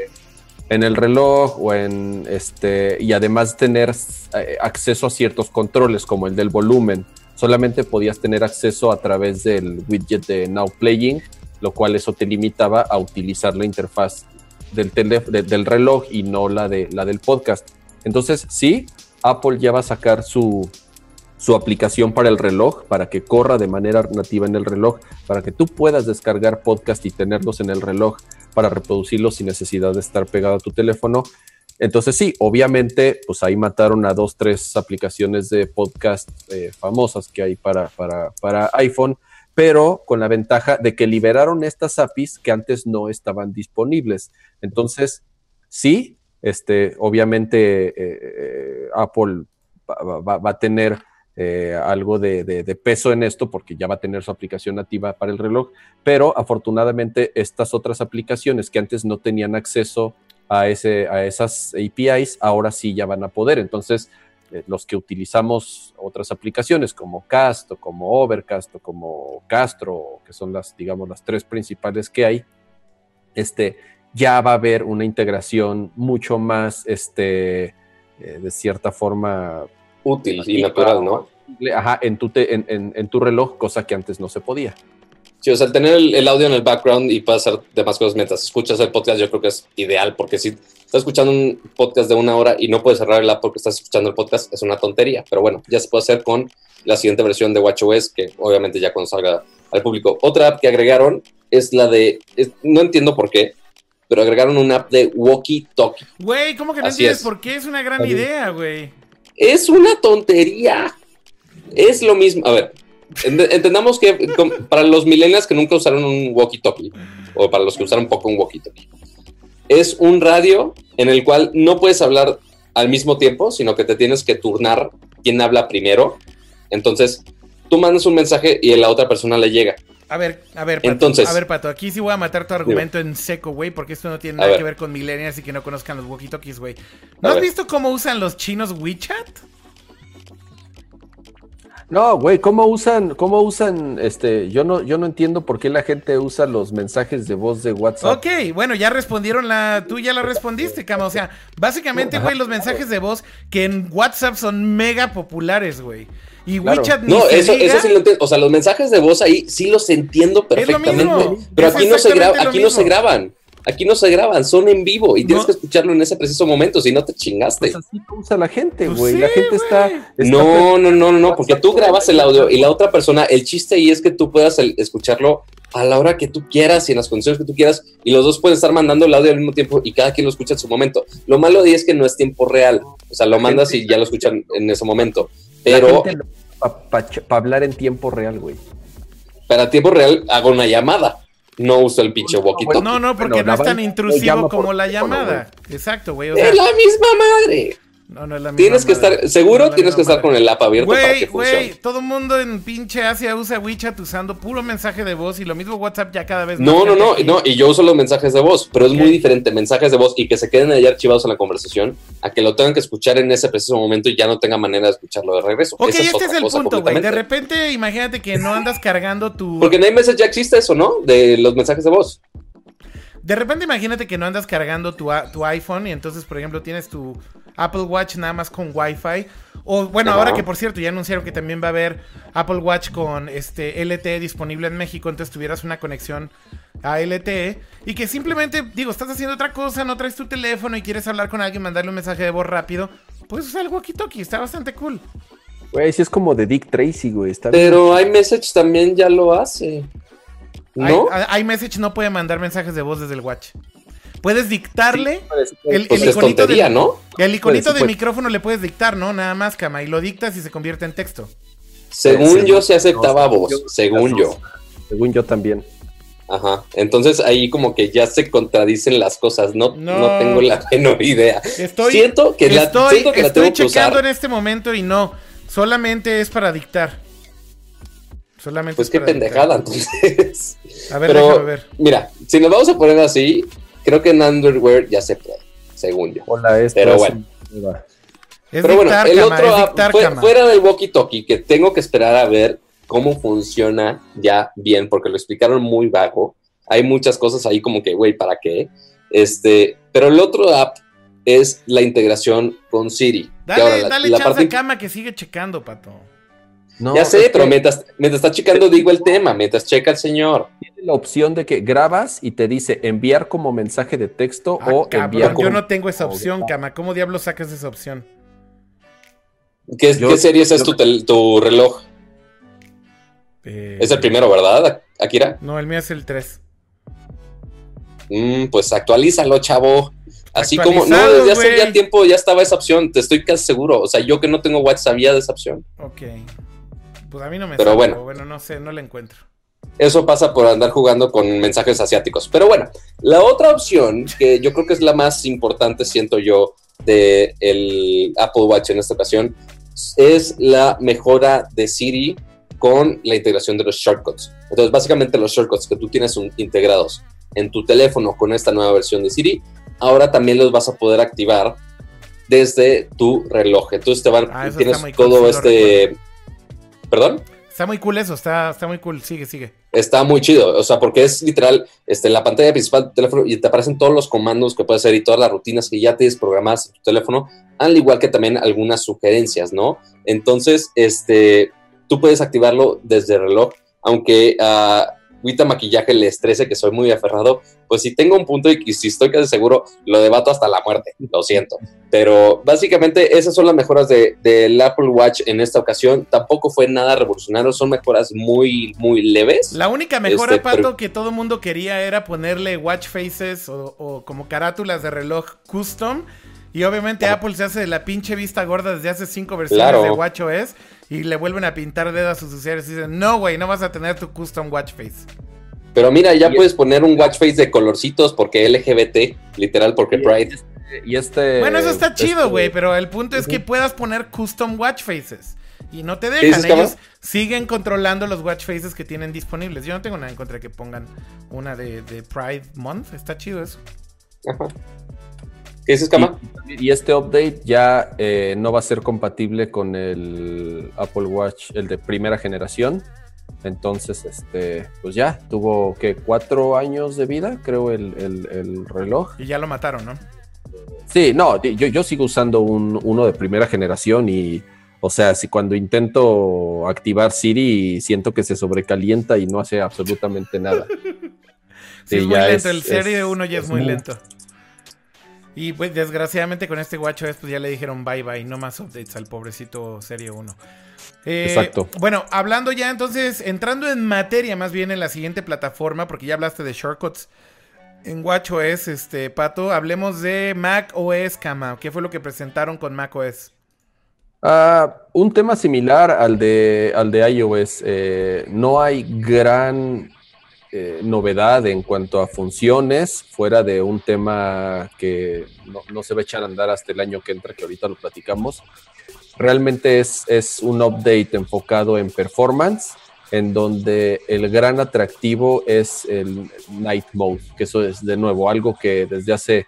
En el reloj o en este. Y además tener eh, acceso a ciertos controles, como el del volumen. Solamente podías tener acceso a través del widget de Now Playing, lo cual eso te limitaba a utilizar la interfaz del, del reloj y no la, de, la del podcast. Entonces, sí, Apple ya va a sacar su, su aplicación para el reloj, para que corra de manera nativa en el reloj, para que tú puedas descargar podcast y tenerlos en el reloj para reproducirlos sin necesidad de estar pegado a tu teléfono. Entonces sí, obviamente, pues ahí mataron a dos, tres aplicaciones de podcast eh, famosas que hay para, para, para iPhone, pero con la ventaja de que liberaron estas APIs que antes no estaban disponibles. Entonces, sí, este, obviamente eh, eh, Apple va, va, a tener eh, algo de, peso en esto porque ya va a tener su aplicación nativa para el reloj, pero afortunadamente estas otras aplicaciones que antes no tenían acceso a, a esas APIs, ahora sí ya van a poder. Entonces, eh, los que utilizamos otras aplicaciones como Cast o como Overcast o como Castro, que son las, digamos, las tres principales que hay, este, ya va a haber una integración mucho más, este, eh, de cierta forma, útil y natural, ¿no? Ajá, en tu, en, en, tu reloj, cosa que antes no se podía. Sí, o sea, tener el, audio en el background y puedes hacer demás cosas mientras escuchas el podcast, yo creo que es ideal, porque si estás escuchando un podcast de una hora y no puedes cerrar el app porque estás escuchando el podcast, es una tontería. Pero bueno, ya se puede hacer con la siguiente versión de WatchOS, que obviamente ya cuando salga al público. Otra app que agregaron es la de, no entiendo por qué, pero agregaron una app de Walkie Talkie. Güey, ¿cómo que no entiendes por qué? Es una gran idea, güey. Es una tontería. Es lo mismo. A ver, entendamos que para los millennials que nunca usaron un walkie-talkie, o para los que usaron poco un walkie-talkie, es un radio en el cual no puedes hablar al mismo tiempo, sino que te tienes que turnar quién habla primero. Entonces, tú mandas un mensaje y la otra persona le llega. A ver, a ver, Pato, Entonces, a ver, Pato, aquí sí voy a matar tu argumento en seco, güey, porque esto no tiene nada que ver con millennials y que no conozcan los walkie-talkies, güey. ¿No has visto cómo usan los chinos WeChat? No, güey, ¿cómo usan, cómo usan, este, yo no, yo no entiendo por qué la gente usa los mensajes de voz de WhatsApp. Ok, bueno, ya respondieron la, tú ya la respondiste, Cama, o sea, básicamente, güey, los mensajes de voz que en WhatsApp son mega populares, güey. Y WeChat No, eso, eso sí lo entiendo. O sea, los mensajes de voz ahí sí los entiendo perfectamente. Pero aquí no se aquí no se graban. Aquí no se graban, son en vivo y tienes que escucharlo en ese preciso momento, si no te chingaste. Pues así usa la gente, pues güey. la gente está, No, no, no, no, porque tú grabas el audio y la otra persona, el chiste ahí es que tú puedas escucharlo a la hora que tú quieras y en las condiciones que tú quieras y los dos pueden estar mandando el audio al mismo tiempo y cada quien lo escucha en su momento. Lo malo de ahí es que no es tiempo real, o sea, lo mandas y ya lo escuchan en ese momento. Pero para hablar en tiempo real, güey. Para tiempo real hago una llamada. No uso el pinche walkie No, no, porque no es tan intrusivo como la llamada. Exacto, güey. es la misma madre. No, no es la misma. Tienes que estar, seguro tienes que estar con el app abierto para que funcione. todo mundo en pinche Asia usa WeChat usando puro mensaje de voz y lo mismo WhatsApp ya cada vez No, no, no, no, y yo uso los mensajes de voz, pero es muy diferente mensajes de voz y que se queden ahí archivados en la conversación a que lo tengan que escuchar en ese preciso momento y ya no tenga manera de escucharlo de regreso. Ok, este es el punto, güey. De repente, imagínate que no andas cargando tu. Porque en iMessage ya existe eso, ¿no? De los mensajes de voz. De repente imagínate que no andas cargando tu, tu iPhone y entonces, por ejemplo, tienes tu Apple Watch nada más con Wi-Fi. O bueno, ahora que por cierto ya anunciaron que también va a haber Apple Watch con este LTE disponible en México, entonces tuvieras una conexión a LTE y que simplemente, digo, estás haciendo otra cosa, no traes tu teléfono y quieres hablar con alguien, mandarle un mensaje de voz rápido, pues usar el walkie-talkie, está bastante cool. Güey, sí es como de Dick Tracy, güey. Pero iMessage también ya lo hace. ¿No? iMessage no puede mandar mensajes de voz desde el Watch. Puedes dictarle el, pues iconito, de, ¿no? el iconito de micrófono le puedes dictar, ¿no? Nada más, cama, y lo dictas y se convierte en texto. Según yo se aceptaba voz, según yo. Según yo también. Ajá, entonces ahí como que ya se contradicen las cosas, no, no. tengo la menor idea. Estoy, siento que la, siento que estoy checando en este momento y no, solamente es para dictar. Solamente pues qué pendejada, entonces. A ver, déjame ver. Mira, si nos vamos a poner así, creo que en Underwear ya se puede, según yo. Hola, esto Pero es bueno. Es Pero bueno, el cama, otro app, fuera del walkie-talkie, que tengo que esperar a ver cómo funciona ya bien, porque lo explicaron muy vago. Hay muchas cosas ahí como que, güey, ¿para qué? Este, pero el otro app es la integración con Siri. Dale, ahora la- dale la chance parte- a cama que sigue checando, pato. No, ya sé, es pero que mientras, mientras está checando, digo el tema, mientras checa el señor. tiene la opción de que grabas y te dice enviar como mensaje de texto Ah, o cabrón, enviar yo como... no tengo esa opción, cama. ¿Cómo diablos sacas esa opción? ¿Qué, Yo- qué series es yo- tu, tel- tu reloj? Eh, Es el primero, ¿verdad, Akira? No, el mío es el 3. Mm, pues actualízalo, chavo. Así como, no, desde hace ya tiempo ya estaba esa opción, te estoy casi seguro. O sea, yo que no tengo WhatsApp sabía de esa opción. Ok. Pues a mí no me Pero sale, bueno. bueno, no sé, no la encuentro. Eso pasa por andar jugando con mensajes asiáticos. Pero bueno, la otra opción, que yo creo que es la más importante, siento yo, de el Apple Watch en esta ocasión, es la mejora de Siri con la integración de los shortcuts. Entonces, básicamente los shortcuts que tú tienes un- integrados en tu teléfono con esta nueva versión de Siri, ahora también los vas a poder activar desde tu reloj. Entonces te van, Ah, tienes todo este... ¿Perdón? Está muy cool eso, está, está muy cool. Sigue, sigue. Está muy chido, o sea, porque es literal este, la pantalla principal del teléfono y te aparecen todos los comandos que puedes hacer y todas las rutinas que ya tienes programadas en tu teléfono, al igual que también algunas sugerencias, ¿no? Entonces, este, tú puedes activarlo desde el reloj, aunque a Wita Maquillaje le estrese que soy muy aferrado, pues si tengo un punto y si estoy casi seguro, lo debato hasta la muerte, lo siento. Pero básicamente esas son las mejoras de- del Apple Watch en esta ocasión. Tampoco fue nada revolucionario, son mejoras muy, muy leves. La única mejora, Este, Pato, pero- que todo mundo quería era ponerle watch faces o, o como carátulas de reloj custom. Y obviamente. Apple se hace de la pinche vista gorda desde hace cinco versiones Claro. de WatchOS y le vuelven a pintar dedos a sus usuarios y dicen, no, güey, no vas a tener tu custom watch face. Pero mira, ya Y- puedes poner un watch face de colorcitos porque LGBT, literal, porque Y- Pride. Y este... bueno, eso está chido, este- güey, pero el punto es que puedas poner custom watch faces. Y no te ¿Qué dejan, ellos siguen controlando los watch faces que tienen disponibles. Yo no tengo nada en contra de que pongan una de, de Pride Month, está chido eso. Ajá. Y, y este update ya eh, no va a ser compatible con el Apple Watch, el de primera generación. Entonces, este, pues ya, tuvo que cuatro años de vida, creo, el, el- el reloj. Y ya lo mataron, ¿no? Sí, no, yo, yo sigo usando un, uno de primera generación y, o sea, si cuando intento activar Siri siento que se sobrecalienta y no hace absolutamente nada. Sí, Sí, es muy ya lento. es- el serie es- 1 ya es, es muy muy- lento. Y pues desgraciadamente con este WatchOS pues ya le dijeron bye bye, no más updates al pobrecito serie 1. Eh, Exacto. Bueno, hablando ya entonces, entrando en materia más bien en la siguiente plataforma, porque ya hablaste de shortcuts en WatchOS, este Pato, hablemos de Mac OS, Cama. ¿Qué fue lo que presentaron con Mac OS? Ah, un tema similar al de, al de iOS. eh, no hay gran eh, novedad en cuanto a funciones, fuera de un tema que no, no se va a echar a andar hasta el año que entra, que ahorita lo platicamos. Realmente es, es un update enfocado en performance, en donde el gran atractivo es el Night Mode, que eso es de nuevo algo que desde hace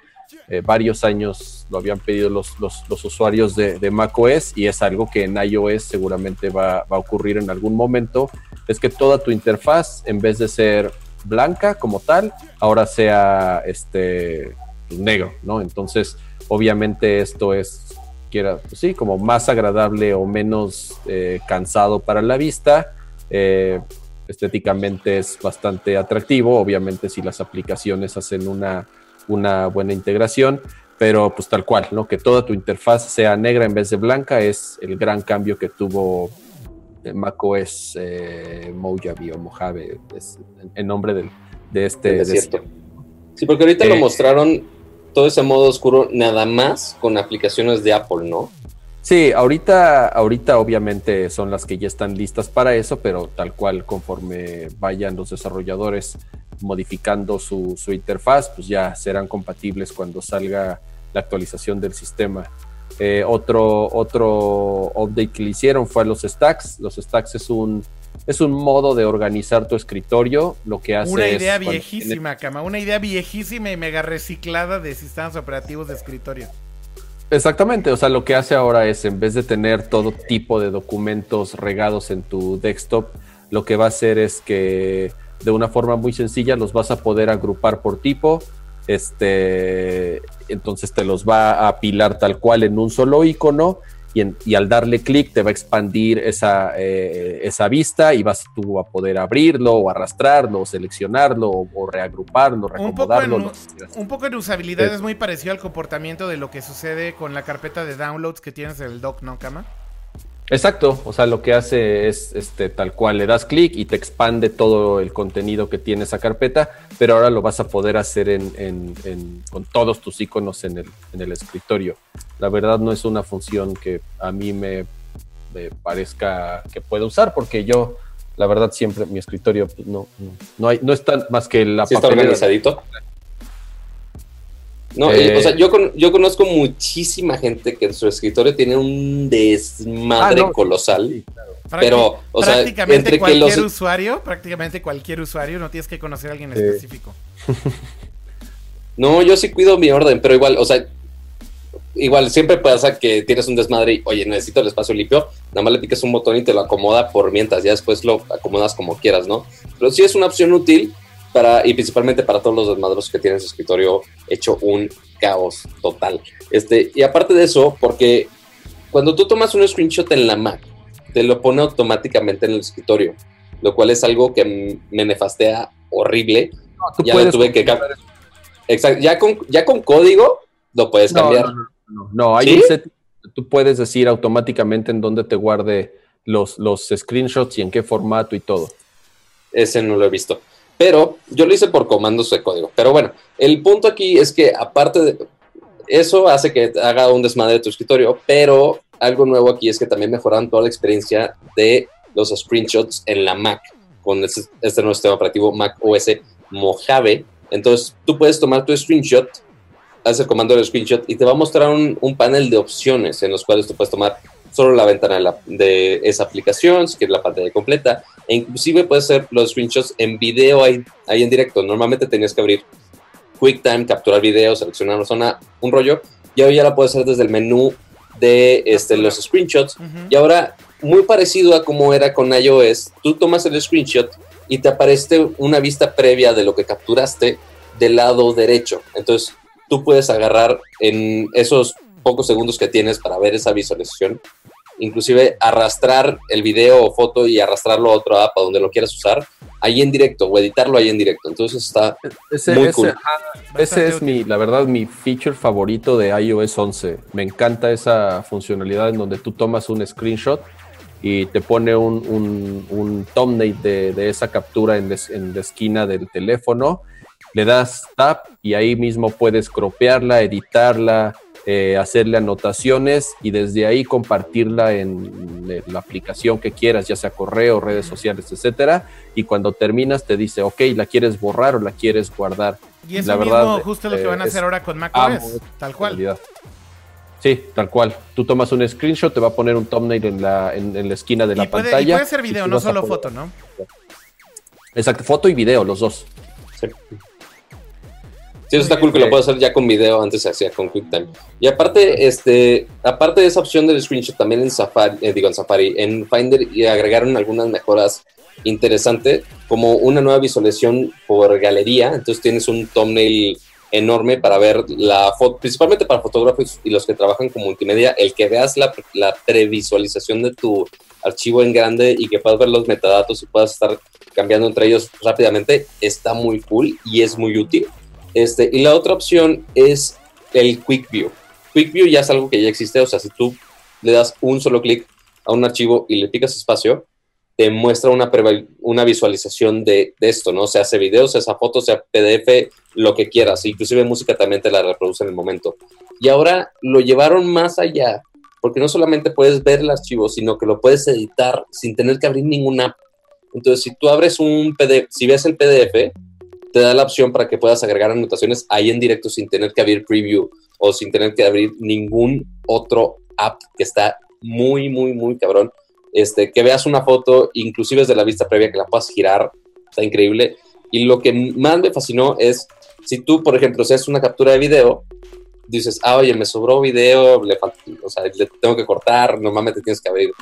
eh, varios años lo habían pedido los, los, usuarios de, de macOS y es algo que en iOS seguramente va, va a ocurrir en algún momento, es que toda tu interfaz, en vez de ser blanca como tal, ahora sea este pues, negro, ¿no? Entonces, obviamente esto es, quiera, pues sí, como más agradable o menos eh, cansado para la vista. eh, estéticamente es bastante atractivo, obviamente si las aplicaciones hacen una, una buena integración, pero pues tal cual, ¿no? Que toda tu interfaz sea negra en vez de blanca es el gran cambio que tuvo macOS eh, Mojave o Mojave, es el nombre del, de este desierto. este- Sí, porque ahorita lo Eh, mostraron todo ese modo oscuro nada más con aplicaciones de Apple, ¿no? Sí, ahorita, ahorita obviamente son las que ya están listas para eso, pero tal cual conforme vayan los desarrolladores modificando su, su interfaz, pues ya serán compatibles cuando salga la actualización del sistema. Eh, otro, otro update que le hicieron fue a los stacks. Los stacks es un es un modo de organizar tu escritorio. Lo que hace Una idea viejísima, Cama. Una idea viejísima y mega reciclada de sistemas operativos de escritorio. Exactamente, o sea, lo que hace ahora es, en vez de tener todo tipo de documentos regados en tu desktop, lo que va a hacer es que de una forma muy sencilla los vas a poder agrupar por tipo, este, entonces te los va a apilar tal cual en un solo icono y, al darle clic te va a expandir esa, eh, esa vista y vas tú a poder abrirlo o arrastrarlo o seleccionarlo o, reagruparlo, reacomodarlo. Un poco en, usabilidad es, muy parecido al comportamiento de lo que sucede con la carpeta de downloads que tienes en el dock, ¿no, Kama? Exacto, o sea, lo que hace es este, tal cual, le das clic y te expande todo el contenido que tiene esa carpeta, pero ahora lo vas a poder hacer en, con todos tus iconos en el, en el escritorio. La verdad no es una función que a mí me, parezca que pueda usar, porque yo, la verdad, siempre mi escritorio pues, no, no, hay, no está más que la ¿Sí está organizadito? No, o sea, eh, yo, yo conozco muchísima gente que en su escritorio tiene un desmadre ah, colosal. Pero, o sea, entre cualquier que los... usuario, prácticamente cualquier usuario, no tienes que conocer a alguien específico. no, yo sí cuido mi orden, pero igual, o sea, igual siempre pasa que tienes un desmadre y, oye, necesito el espacio limpio, nada más le picas un botón y te lo acomoda por mientras, ya después lo acomodas como quieras, ¿no? Pero sí es una opción útil para, y principalmente para todos los desmadros que tienen su escritorio hecho un caos total. Este, y aparte de eso, porque cuando tú tomas un screenshot en la Mac, te lo pone automáticamente en el escritorio, lo cual es algo que me nefastea horrible. ya lo tuve que cambiar. Exacto, ya con, ya con código lo puedes cambiar. No, no, hay un set, tú puedes decir automáticamente en dónde te guarde los, los screenshots y en qué formato y todo. Ese no lo he visto. Pero yo lo hice por comandos de código. Pero bueno, el punto aquí es que aparte de eso hace que haga un desmadre de tu escritorio, pero algo nuevo aquí es que también mejoran toda la experiencia de los screenshots en la Mac con este, este nuevo sistema operativo Mac OS Mojave. Entonces tú puedes tomar tu screenshot, hacer el comando del screenshot y te va a mostrar un panel de opciones en los cuales tú puedes tomar solo la ventana de, esa aplicación, si quieres la pantalla completa, e inclusive puedes hacer los screenshots en video ahí, ahí en directo. Normalmente tenías que abrir QuickTime, capturar video, seleccionar una zona, un rollo, y ahora ya la puedes hacer desde el menú de este, los screenshots. Y ahora, muy parecido a como era con iOS, tú tomas el screenshot y te aparece una vista previa de lo que capturaste del lado derecho. Entonces, tú puedes agarrar en esos pocos segundos que tienes para ver esa visualización, inclusive arrastrar el video o foto y arrastrarlo a otra app a donde lo quieras usar, ahí en directo o editarlo ahí en directo. Entonces está ese, muy cool. ese es mi, la verdad, mi feature favorito de iOS 11. Me encanta esa funcionalidad en donde tú tomas un screenshot y te pone un, un, thumbnail de, de, esa captura en, en la esquina del teléfono. Le das tap y ahí mismo puedes cropearla, editarla, eh, hacerle anotaciones y desde ahí compartirla en, la aplicación que quieras, ya sea correo, redes sociales, etcétera. Y cuando terminas te dice, ok, la quieres borrar o la quieres guardar. Y es la verdad, justo lo que van a hacer ahora con macOS, tal cual. Sí, tal cual. Tú tomas un screenshot, te va a poner un thumbnail en la, en, la esquina de la pantalla. Y puede ser video, no solo foto, ¿no? Exacto, foto y video, los dos. Sí. Sí, eso está cool que lo puedo hacer ya con video, antes se hacía con QuickTime. Y aparte, este, aparte de esa opción del screenshot, también en Safari, eh, digo en Safari, en Finder y agregaron algunas mejoras interesantes, como una nueva visualización por galería, entonces tienes un thumbnail enorme para ver la foto, principalmente para fotógrafos y los que trabajan con multimedia, el que veas la, la previsualización de tu archivo en grande y que puedas ver los metadatos y puedas estar cambiando entre ellos rápidamente, está muy cool y es muy útil. Este, y la otra opción es el Quick View. Quick View ya es algo que ya existe, o sea, si tú le das un solo clic a un archivo y le picas espacio, te muestra una, una visualización de, esto, ¿no? Sea hace video, sea esa foto, sea PDF, lo que quieras. Inclusive música también te la reproduce en el momento. Y ahora lo llevaron más allá, porque no solamente puedes ver el archivo, sino que lo puedes editar sin tener que abrir ninguna app. Entonces, si tú abres un PDF, si ves el PDF, te da la opción para que puedas agregar anotaciones ahí en directo sin tener que abrir preview o sin tener que abrir ningún otro app que está muy, muy, muy cabrón. este, que veas una foto, inclusive desde la vista previa, que la puedas girar, está increíble. Y lo que más me fascinó es, si tú, por ejemplo, haces una captura de video, dices, ah, oye, me sobró video, le o sea, le tengo que cortar, normalmente tienes que abrir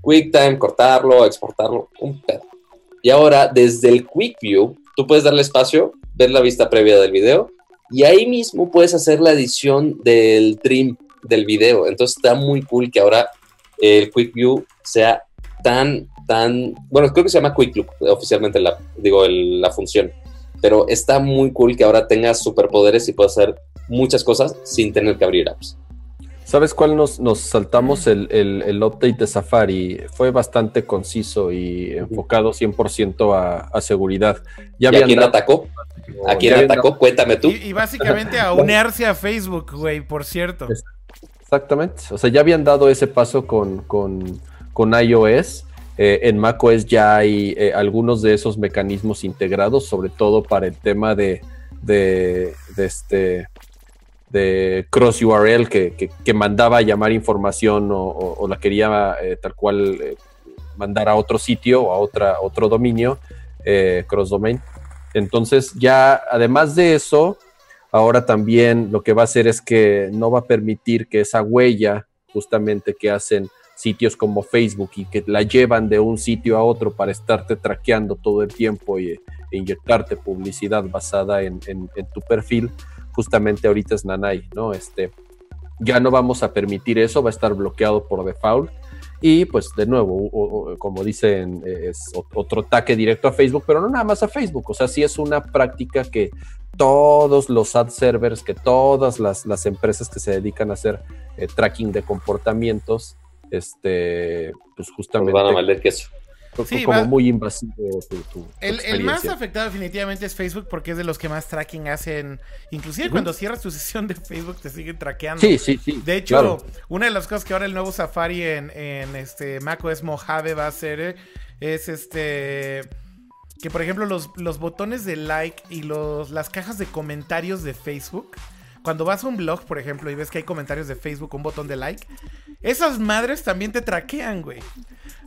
QuickTime, cortarlo, exportarlo, un pedo. Y ahora, desde el Quick View, tú puedes darle espacio, ver la vista previa del video, y ahí mismo puedes hacer la edición del trim del video. Entonces está muy cool que ahora el Quick View sea tan, tan, bueno, creo que se llama Quick Look oficialmente, la, digo, la función, pero está muy cool que ahora tengas superpoderes y puedas hacer muchas cosas sin tener que abrir apps. ¿Sabes cuál nos, nos saltamos? El, el, update de Safari fue bastante conciso y enfocado 100% a, a, seguridad. Ya ¿Y a quién atacó? ¿A quién atacó? Cuéntame tú. Y, básicamente a unirse a Facebook, güey, por cierto. Exactamente. O sea, ya habían dado ese paso con, con, con iOS. Eh, en macOS ya hay eh, algunos de esos mecanismos integrados, sobre todo para el tema de, de, de este de cross URL que, mandaba a llamar información o, la quería eh, tal cual eh, mandar a otro sitio o a otra, otro dominio, eh, cross domain. Entonces ya además de eso, ahora también lo que va a hacer es que no va a permitir que esa huella justamente que hacen sitios como Facebook y que la llevan de un sitio a otro para estarte traqueando todo el tiempo y, e inyectarte publicidad basada en tu perfil, justamente ahorita es Nanai, ¿no? Este, ya no vamos a permitir eso, va a estar bloqueado por default. Y pues de nuevo, como dicen, es otro ataque directo a Facebook, pero no nada más a Facebook. O sea, sí es una práctica que todos los ad servers, que todas las, empresas que se dedican a hacer eh, tracking de comportamientos, este, pues justamente... van a valer eso como muy invasivo el, más afectado definitivamente es Facebook porque es de los que más tracking hacen. Inclusive cuando cierras tu sesión de Facebook te siguen traqueando. Sí, sí, sí. De hecho, una de las cosas que ahora el nuevo Safari en, en este macOS Mojave va a hacer eh, es este que por ejemplo los, los botones de like y los, las cajas de comentarios de Facebook cuando vas a un blog, por ejemplo, y ves que hay comentarios de Facebook, un botón de like, esas madres también te traquean, güey.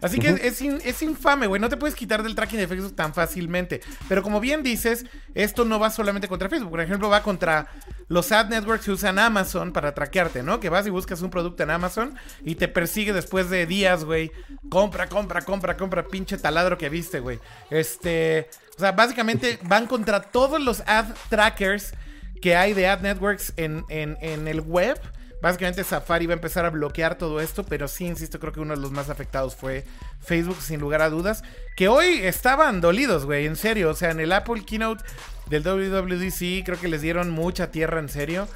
Así que es, es, infame, güey. No te puedes quitar del tracking de Facebook tan fácilmente. Pero como bien dices, esto no va solamente contra Facebook. Por ejemplo, va contra los ad networks que usan Amazon para traquearte, ¿no? Que vas y buscas un producto en Amazon y te persigue después de días, güey. Compra, compra, compra, compra, pinche taladro que viste, güey. Este. O sea, básicamente van contra todos los ad trackers que hay de ad networks en, en, el web. Básicamente Safari va a empezar a bloquear todo esto, pero sí, insisto, creo que uno de los más afectados fue Facebook, sin lugar a dudas. Que hoy estaban dolidos, güey, en serio. O sea, en el Apple Keynote del WWDC creo que les dieron mucha tierra, en serio.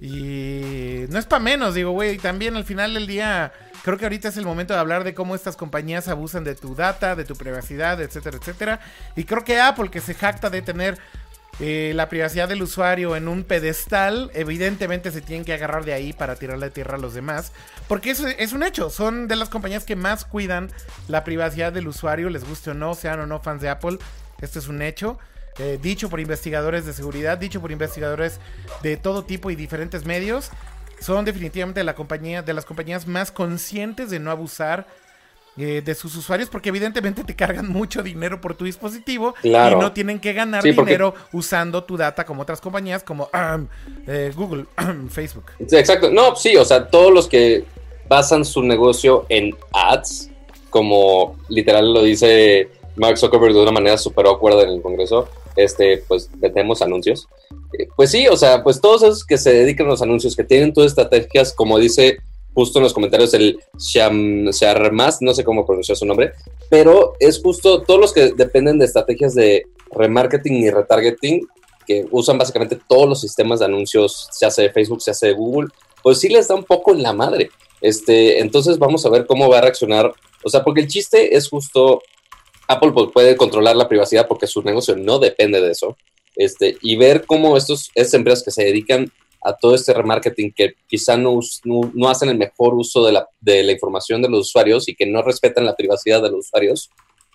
Y no es para menos, digo, güey. También al final del día, creo que ahorita es el momento de hablar de cómo estas compañías abusan de tu data, de tu privacidad, etcétera, etcétera. Y creo que Apple, que se jacta de tener eh, la privacidad del usuario en un pedestal, evidentemente se tienen que agarrar de ahí para tirarle tierra a los demás. Porque eso es un hecho, son de las compañías que más cuidan la privacidad del usuario, les guste o no, sean o no fans de Apple. Esto es un hecho. Eh, dicho por investigadores de seguridad, dicho por investigadores de todo tipo y diferentes medios, son definitivamente la compañía, de las compañías más conscientes de no abusar eh, de sus usuarios porque evidentemente te cargan mucho dinero por tu dispositivo y no tienen que ganar dinero usando tu data como otras compañías como eh, Google, Facebook. Exacto, no, sí, o sea, todos los que basan su negocio en ads, como literal lo dice Mark Zuckerberg de una manera súper acuerda en el Congreso, este, pues vendemos anuncios. Eh, pues sí, o sea, pues todos esos que se dedican a los anuncios, que tienen todas estrategias, como dice justo en los comentarios el Sham, no sé cómo pronunciar su nombre, pero es justo todos los que dependen de estrategias de remarketing y retargeting, que usan básicamente todos los sistemas de anuncios, se hace de Facebook, se hace de Google, pues sí les da un poco en la madre. Este, entonces vamos a ver cómo va a reaccionar. O sea, porque el chiste es justo, Apple puede controlar la privacidad porque su negocio no depende de eso. Este, y ver cómo estos, estas empresas que se dedican a todo este remarketing que quizá no, no, hacen el mejor uso de la, de la, información de los usuarios y que no respetan la privacidad de los usuarios,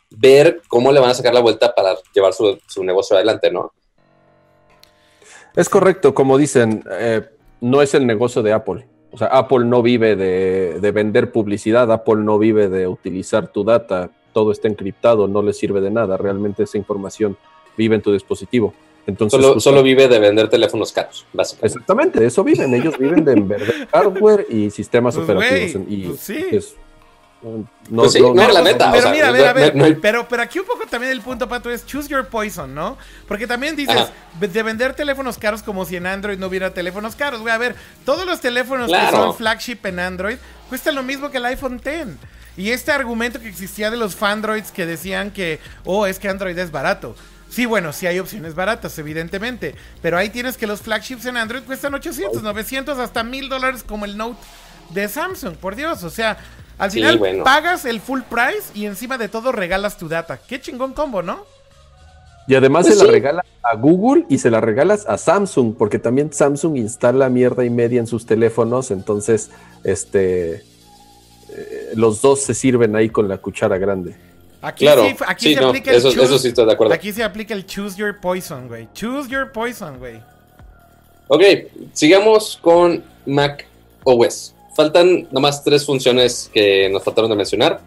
ver cómo le van a sacar la vuelta para llevar su, su negocio adelante, ¿no? Es correcto, como dicen, eh, no es el negocio de Apple. O sea, Apple no vive de, de, vender publicidad, Apple no vive de utilizar tu data, todo está encriptado, no le sirve de nada, realmente esa información vive en tu dispositivo. Entonces, solo, solo vive de vender teléfonos caros, básicamente. Exactamente, de eso viven, ellos viven de vender hardware y sistemas Pues, operativos. güey, y pues sí. es- no, Pues sí, no, la neta. Pero o sea, mira, a no- ver, a ver, no- no- pero, pero aquí un poco también el punto, Pato, es choose your poison, ¿no? Porque también dices, Ajá. de vender teléfonos caros como si en Android no hubiera teléfonos caros. Güey, a ver, todos los teléfonos que Claro. son flagship en Android cuestan lo mismo que el iPhone X. Y este argumento que existía de los Fandroids que decían que, oh, es que Android es barato. Sí, bueno, sí hay opciones baratas, evidentemente. Pero ahí tienes que los flagships en Android cuestan 800, 900, hasta 1000 dólares como el Note de Samsung, por Dios. O sea, al Sí, final bueno. pagas el full price y encima de todo regalas tu data. Qué chingón combo, ¿no? Y además Pues se la regalas a Google y se la regalas a Samsung, porque también Samsung instala mierda y media en sus teléfonos, entonces este eh, los dos se sirven ahí con la cuchara grande. Aquí Claro, sí, aquí sí, se no, aplica el eso, choose, eso sí estoy de acuerdo. Aquí se aplica el choose your poison, güey. Choose your poison, güey. Ok, sigamos con Mac OS. Faltan nomás tres funciones que nos faltaron de mencionar.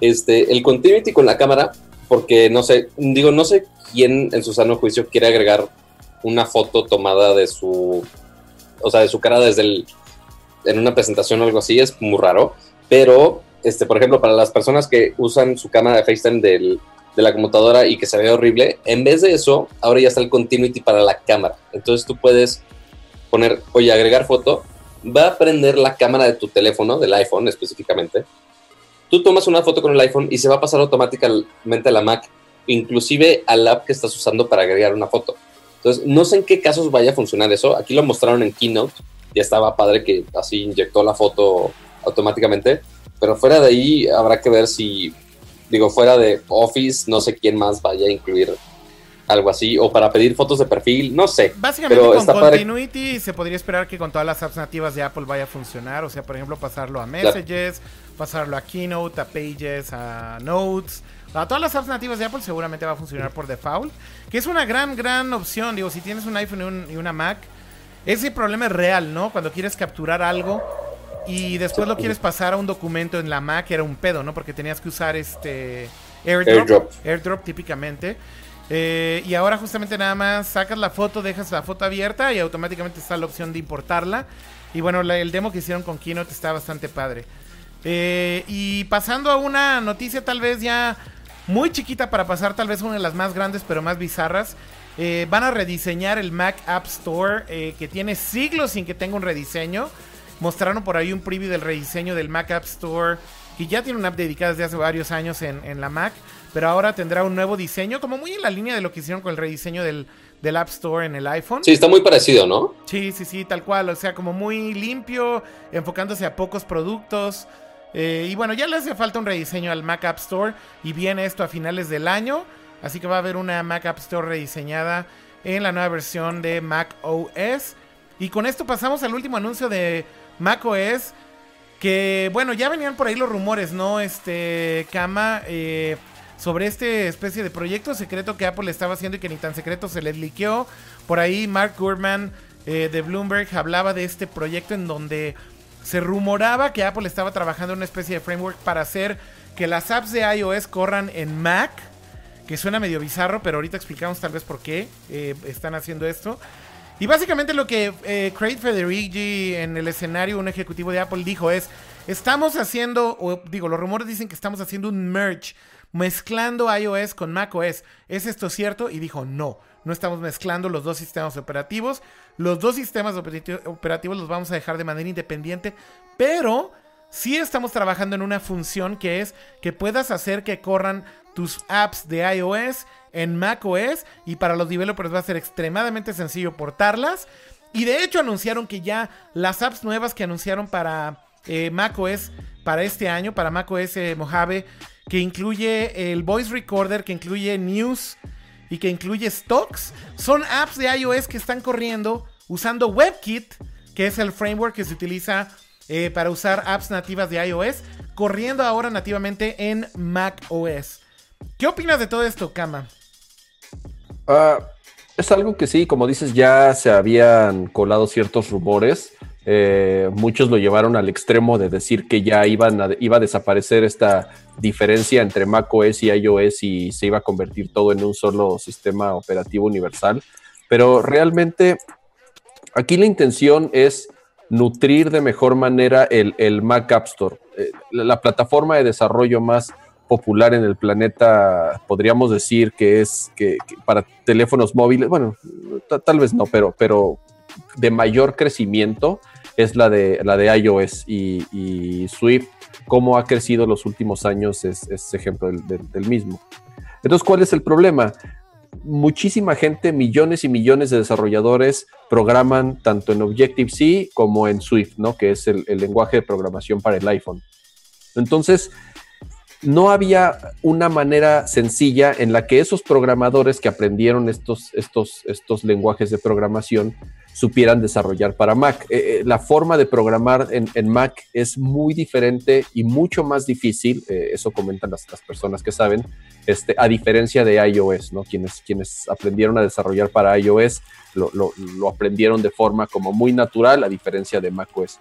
Este, el continuity con la cámara, porque no sé, digo, no sé quién en su sano juicio quiere agregar una foto tomada de su, o sea, de su cara desde el, en una presentación o algo así, es muy raro. Pero, este, por ejemplo, para las personas que usan su cámara de FaceTime del, de la computadora y que se ve horrible, en vez de eso, ahora ya está el continuity para la cámara. Entonces tú puedes poner, oye, agregar foto, va a prender la cámara de tu teléfono, del iPhone específicamente. Tú tomas una foto con el iPhone y se va a pasar automáticamente a la Mac, inclusive al app que estás usando para agregar una foto. Entonces, no sé en qué casos vaya a funcionar eso. Aquí lo mostraron en Keynote, ya estaba padre que así inyectó la foto automáticamente, pero fuera de ahí habrá que ver si, digo, fuera de Office, no sé quién más vaya a incluir algo así, o para pedir fotos de perfil, no sé. Básicamente Pero con padre. Continuity se podría esperar que con todas las apps nativas de Apple vaya a funcionar. O sea, por ejemplo, pasarlo a Messages, pasarlo a Keynote, a Pages, a Notes. A todas las apps nativas de Apple seguramente va a funcionar por default. Que es una gran, gran opción. Digo, si tienes un iPhone y, un- y una Mac, ese problema es real, ¿no? Cuando quieres capturar algo y después lo quieres pasar a un documento en la Mac, era un pedo, ¿no? Porque tenías que usar este AirDrop. AirDrop. AirDrop típicamente. Eh, y ahora justamente nada más sacas la foto, dejas la foto abierta y automáticamente está la opción de importarla. Y bueno, la- el demo que hicieron con Keynote está bastante padre. Eh, y pasando a una noticia tal vez ya muy chiquita para pasar tal vez una de las más grandes pero más bizarras. Eh, van a rediseñar el Mac App Store que tiene siglos sin que tenga un rediseño. Mostraron por ahí un preview del rediseño del Mac App Store que ya tiene una app dedicada desde hace varios años en, en la Mac, pero ahora tendrá un nuevo diseño, como muy en la línea de lo que hicieron con el rediseño del, del App Store en el iPhone. Sí, está muy parecido, ¿no? Sí, sí, sí, tal cual. O sea, como muy limpio, enfocándose a pocos productos. Eh, y bueno, ya le hace falta un rediseño al Mac App Store. Y viene esto a finales del año. Así que va a haber una Mac App Store rediseñada en la nueva versión de Mac OS. Y con esto pasamos al último anuncio de Mac OS. Que bueno, ya venían por ahí los rumores, ¿no? Este, Kama, eh, sobre este especie de proyecto secreto que Apple estaba haciendo y que ni tan secreto se les liqueó. Por ahí Mark Gurman eh, de Bloomberg hablaba de este proyecto en donde se rumoraba que Apple estaba trabajando en una especie de framework para hacer que las apps de iOS corran en Mac. Que suena medio bizarro, pero ahorita explicamos tal vez por qué eh, están haciendo esto. Y básicamente lo que eh, Craig Federighi en el escenario, un ejecutivo de Apple, dijo es, estamos haciendo, o digo, los rumores dicen que estamos haciendo un merge, mezclando iOS con macOS. ¿Es esto cierto? Y dijo, no, no estamos mezclando los dos sistemas operativos. Los dos sistemas operati- operativos los vamos a dejar de manera independiente, pero sí estamos trabajando en una función que es que puedas hacer que corran tus apps de iOS en macOS y para los developers va a ser extremadamente sencillo portarlas. Y de hecho anunciaron que ya las apps nuevas que anunciaron para eh, macOS para este año, para macOS eh, Mojave, que incluye el voice recorder, que incluye news y que incluye stocks, son apps de iOS que están corriendo usando WebKit, que es el framework que se utiliza eh, para usar apps nativas de iOS, corriendo ahora nativamente en macOS. ¿Qué opinas de todo esto, Kama? Ah, es algo que sí, como dices, ya se habían colado ciertos rumores, Eh, muchos lo llevaron al extremo de decir que ya iba a desaparecer esta diferencia entre macOS y iOS y se iba a convertir todo en un solo sistema operativo universal. Pero realmente aquí la intención es nutrir de mejor manera el, Mac App Store, eh, la, plataforma de desarrollo más popular en el planeta, podríamos decir que es que, para teléfonos móviles, bueno, tal vez no, pero, pero de mayor crecimiento es la de, la de iOS y, Swift, cómo ha crecido los últimos años es, ejemplo del, mismo. Entonces, ¿cuál es el problema? Muchísima gente, millones y millones de desarrolladores programan tanto en Objective-C como en Swift, ¿no? Que es el, el lenguaje de programación para el iPhone. Entonces, no había una manera sencilla en la que esos programadores que aprendieron estos, estos, estos lenguajes de programación supieran desarrollar para Mac. Eh, eh, la forma de programar en, Mac es muy diferente y mucho más difícil, eh, eso comentan las, personas que saben, este, a diferencia de iOS, ¿no? Quienes, quienes aprendieron a desarrollar para iOS lo, lo aprendieron de forma como muy natural, a diferencia de macOS.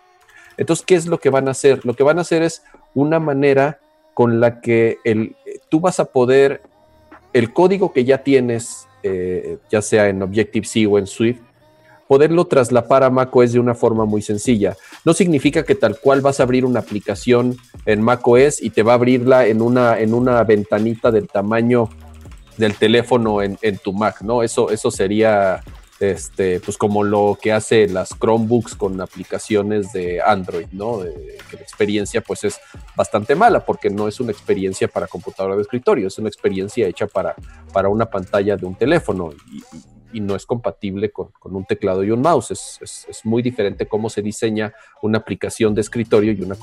Entonces, ¿qué es lo que van a hacer? Lo que van a hacer es una manera con la que el, tú vas a poder, el código que ya tienes, ya sea en Objective-C o en Swift, poderlo traslapar a macOS de una forma muy sencilla. No significa que tal cual vas a abrir una aplicación en macOS y te va a abrirla en una, en una ventanita del tamaño del teléfono en, tu Mac, ¿no? Eso, eso sería este, pues como lo que hace las Chromebooks con aplicaciones de Android, ¿no? que la experiencia pues es bastante mala porque no es una experiencia para computadora de escritorio, es una experiencia hecha para, para una pantalla de un teléfono y, no es compatible con, un teclado y un mouse. Es, muy diferente cómo se diseña una aplicación de escritorio y una,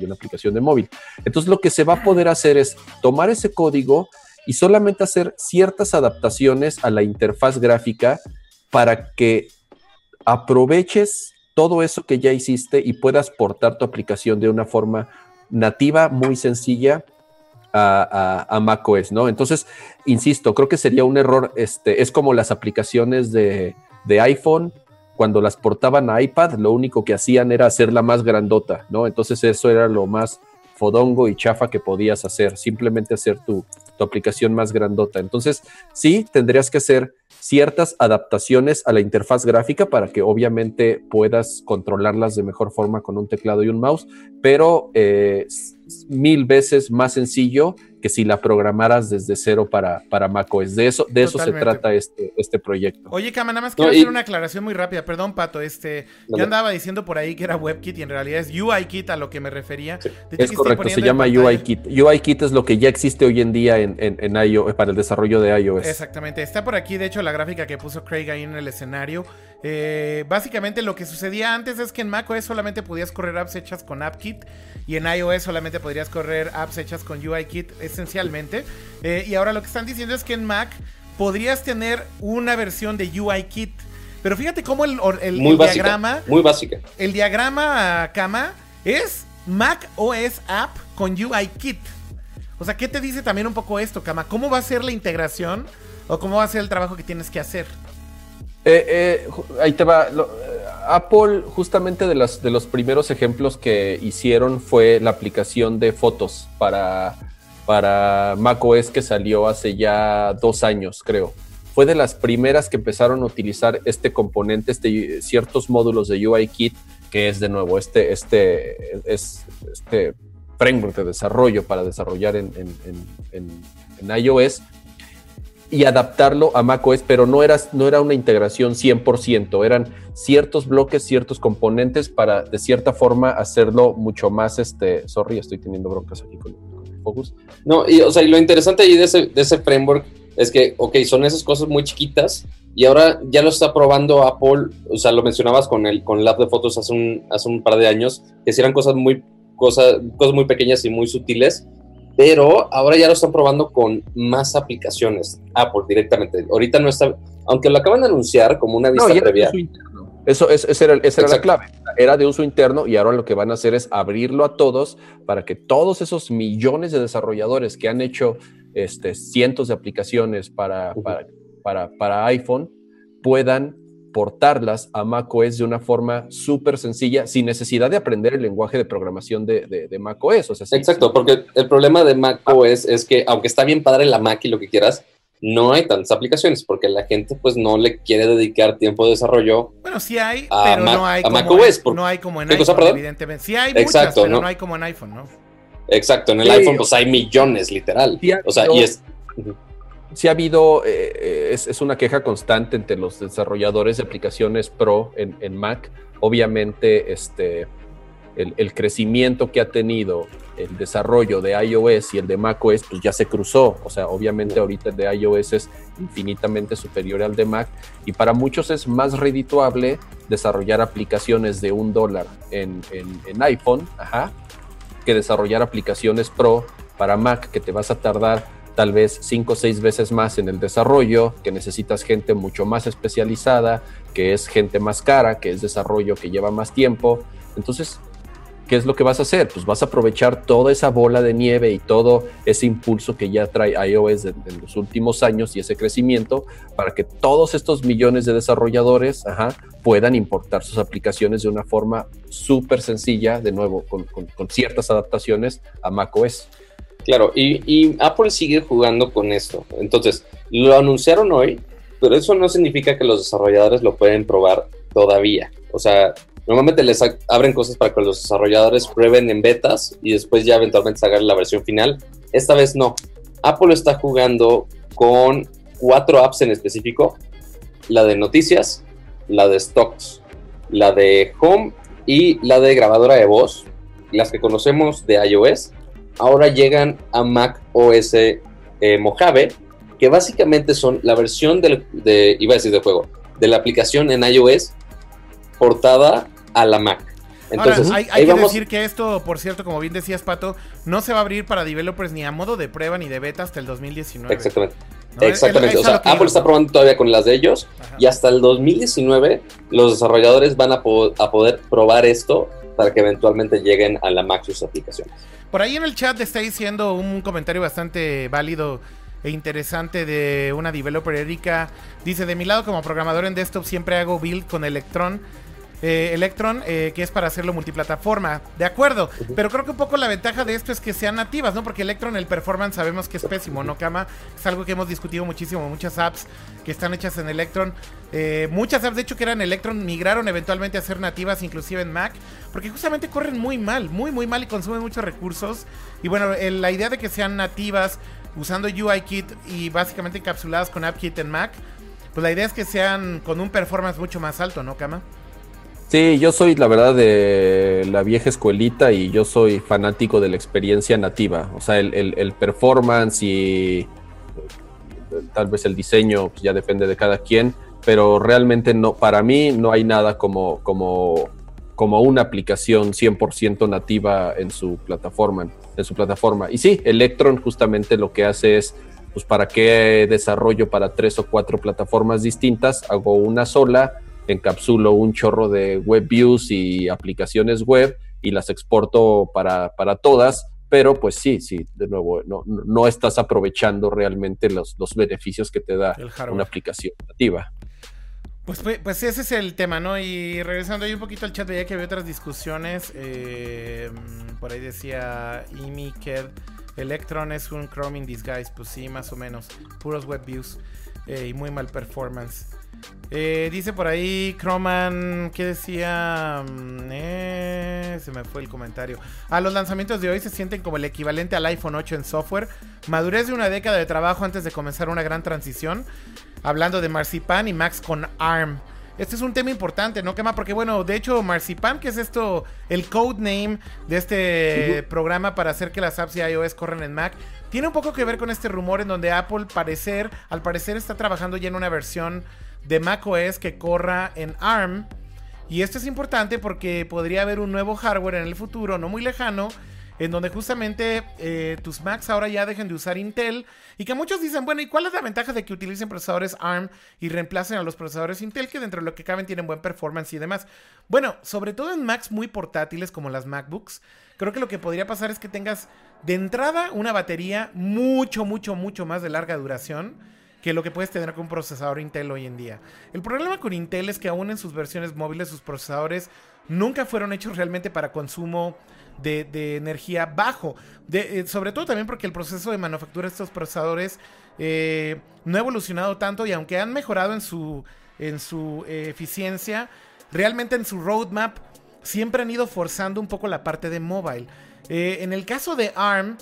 y una aplicación de móvil. Entonces lo que se va a poder hacer es tomar ese código y solamente hacer ciertas adaptaciones a la interfaz gráfica para que aproveches todo eso que ya hiciste y puedas portar tu aplicación de una forma nativa, muy sencilla a, a, macOS, ¿no? Entonces, insisto, creo que sería un error, este, es como las aplicaciones de, de iPhone, cuando las portaban a iPad, lo único que hacían era hacerla más grandota, ¿no? Entonces eso era lo más fodongo y chafa que podías hacer, simplemente hacer tu, tu aplicación más grandota. Entonces, sí, tendrías que hacer ciertas adaptaciones a la interfaz gráfica para que obviamente puedas controlarlas de mejor forma con un teclado y un mouse, pero eh, mil veces más sencillo que si la programaras desde cero para, para macOS. De eso, de eso se trata este, este proyecto. Oye, Cama, nada más quiero hacer una aclaración muy rápida. Perdón, Pato. Este, yo andaba diciendo por ahí que era WebKit y en realidad es UIKit a lo que me refería. es correcto, se llama UIKit. UIKit es lo que ya existe hoy en día en, en, iOS, para el desarrollo de iOS. Exactamente. Está por aquí, de hecho, la gráfica que puso Craig ahí en el escenario. Eh, básicamente lo que sucedía antes es que en macOS solamente podías correr apps hechas con AppKit y en iOS solamente podrías correr apps hechas con UIKit esencialmente. Eh, y ahora lo que están diciendo es que en Mac podrías tener una versión de UIKit. Pero fíjate cómo el, el, diagrama. Muy básica. El diagrama Kama es Mac OS App con UIKit. O sea, ¿qué te dice también un poco esto, Kama? ¿Cómo va a ser la integración o cómo va a ser el trabajo que tienes que hacer? Eh, eh, ahí te va. Apple, justamente de, las, de los primeros ejemplos que hicieron fue la aplicación de fotos para, para macOS que salió hace ya dos años, creo. Fue de las primeras que empezaron a utilizar este componente, este, ciertos módulos de UIKit, que es de nuevo este, este, es, este framework de desarrollo para desarrollar en, en iOS y adaptarlo a macOS, pero no era, no era una integración 100%, eran ciertos bloques, ciertos componentes para de cierta forma hacerlo mucho más, este, sorry, estoy teniendo broncas aquí con, Focus. No, y o sea, y lo interesante ahí de ese, de ese framework es que, ok, son esas cosas muy chiquitas y ahora ya lo está probando Apple, o sea, lo mencionabas con el, con app de fotos hace un, hace un par de años, que eran cosas muy, cosas, cosas muy pequeñas y muy sutiles, pero ahora ya lo están probando con más aplicaciones, Apple directamente. Ahorita no está, aunque lo acaban de anunciar como una vista previa. Eso, es, esa era, esa era la clave. Era de uso interno y ahora lo que van a hacer es abrirlo a todos para que todos esos millones de desarrolladores que han hecho este, cientos de aplicaciones para, para, para, para iPhone puedan portarlas a macOS de una forma súper sencilla, sin necesidad de aprender el lenguaje de programación de, de, macOS. O sea, Exacto, porque el problema de macOS es que, aunque está bien padre la Mac y lo que quieras, no hay tantas aplicaciones porque la gente pues no le quiere dedicar tiempo de desarrollo. Bueno, sí hay, pero no hay como macOS, no hay como en iPhone, evidentemente. Sí hay muchas, pero ¿no? hay como en iPhone, ¿no? Exacto, en el iPhone pues hay millones, literal. o sea, y es... Sí ha habido, eh, eh, es, una queja constante entre los desarrolladores de aplicaciones Pro en, en Mac. Obviamente, este, el, crecimiento que ha tenido el desarrollo de iOS y el de macOS, pues ya se cruzó. O sea, obviamente ahorita el de iOS es infinitamente superior al de Mac y para muchos es más redituable desarrollar aplicaciones de un dólar en, iPhone que desarrollar aplicaciones Pro para Mac que te vas a tardar tal vez cinco o seis veces más en el desarrollo, que necesitas gente mucho más especializada, que es gente más cara, que es desarrollo que lleva más tiempo. Entonces, ¿qué es lo que vas a hacer? Pues vas a aprovechar toda esa bola de nieve y todo ese impulso que ya trae iOS en, los últimos años y ese crecimiento para que todos estos millones de desarrolladores puedan importar sus aplicaciones de una forma súper sencilla, de nuevo, con, ciertas adaptaciones a macOS. Claro, y, y Apple sigue jugando con esto. Entonces, lo anunciaron hoy, pero eso no significa que los desarrolladores lo pueden probar todavía. O sea, Normalmente les abren cosas para que los desarrolladores prueben en betas y después ya eventualmente salgan la versión final. Esta vez no. Apple está jugando con cuatro apps en específico. La de noticias, la de stocks, la de home y la de grabadora de voz. Las que conocemos de iOS ahora llegan a Mac OS eh, Mojave, que básicamente son la versión de, iba a decir de juego, de la aplicación en iOS portada a la Mac. Entonces, hay, que decir que esto, por cierto, como bien decías, Pato, no se va a abrir para developers ni a modo de prueba ni de beta hasta el 2019. Exactamente. Exactamente. o sea, Apple está probando todavía con las de ellos y hasta el 2019 los desarrolladores van a, a, poder probar esto para que eventualmente lleguen a la Mac sus aplicaciones. Por ahí en el chat está diciendo un comentario bastante válido e interesante de una developer Erika. Dice, de mi lado como programador en desktop siempre hago build con Electron eh, Electron, eh, que es para hacerlo multiplataforma. De acuerdo, pero creo que un poco la ventaja de esto es que sean nativas, ¿no? Porque Electron, el performance sabemos que es pésimo, ¿no, Kama? Es algo que hemos discutido muchísimo. Muchas apps que están hechas en Electron. Eh, muchas apps, de hecho, que eran Electron, migraron eventualmente a ser nativas, inclusive en Mac, porque justamente corren muy mal, muy, muy mal y consumen muchos recursos. Y bueno, la idea de que sean nativas usando UIKit y básicamente encapsuladas con AppKit en Mac, pues la idea es que sean con un performance mucho más alto, ¿no, Kama? Sí, yo soy la verdad de la vieja escuelita y yo soy fanático de la experiencia nativa. O sea, el, performance y tal vez el diseño pues, ya depende de cada quien, pero realmente no, para mí no hay nada como, como, como una aplicación 100% nativa en su plataforma, en su plataforma. Y sí, Electron justamente lo que hace es pues para qué desarrollo para tres o cuatro plataformas distintas, hago una sola encapsulo un chorro de web views y aplicaciones web y las exporto para, todas, pero pues sí, sí, de nuevo, no, no estás aprovechando realmente los, los beneficios que te da una aplicación nativa. Pues, pues, pues, ese es el tema, ¿no? Y regresando ahí un poquito al chat, veía que había otras discusiones. Eh, por ahí decía Imi Electron es un Chrome in disguise. Pues sí, más o menos. Puros web views eh, y muy mal performance. Eh, dice por ahí Croman, ¿qué decía? Mm, eh, se me fue el comentario. Ah, los lanzamientos de hoy se sienten como el equivalente al iPhone 8 en software. Madurez de una década de trabajo antes de comenzar una gran transición. Hablando de Marzipan y Max con ARM. Este es un tema importante, ¿no, Quema? Porque, bueno, de hecho, Marzipan, que es esto, el code name de este programa para hacer que las apps de iOS corran en Mac, tiene un poco que ver con este rumor en donde Apple, parecer, al parecer, está trabajando ya en una versión de macOS que corra en ARM. Y esto es importante porque podría haber un nuevo hardware en el futuro, no muy lejano, en donde justamente eh, tus Macs ahora ya dejen de usar Intel y que muchos dicen, bueno, ¿y cuál es la ventaja de que utilicen procesadores ARM y reemplacen a los procesadores Intel que dentro de lo que caben tienen buen performance y demás? Bueno, sobre todo en Macs muy portátiles como las MacBooks, creo que lo que podría pasar es que tengas de entrada una batería mucho, mucho, mucho más de larga duración que lo que puedes tener con un procesador Intel hoy en día. El problema con Intel es que aún en sus versiones móviles sus procesadores nunca fueron hechos realmente para consumo de, energía bajo. Eh, sobre todo también porque el proceso de manufactura de estos procesadores eh, no ha evolucionado tanto y aunque han mejorado en su, en su eh, eficiencia, realmente en su roadmap siempre han ido forzando un poco la parte de mobile. en el caso de ARM,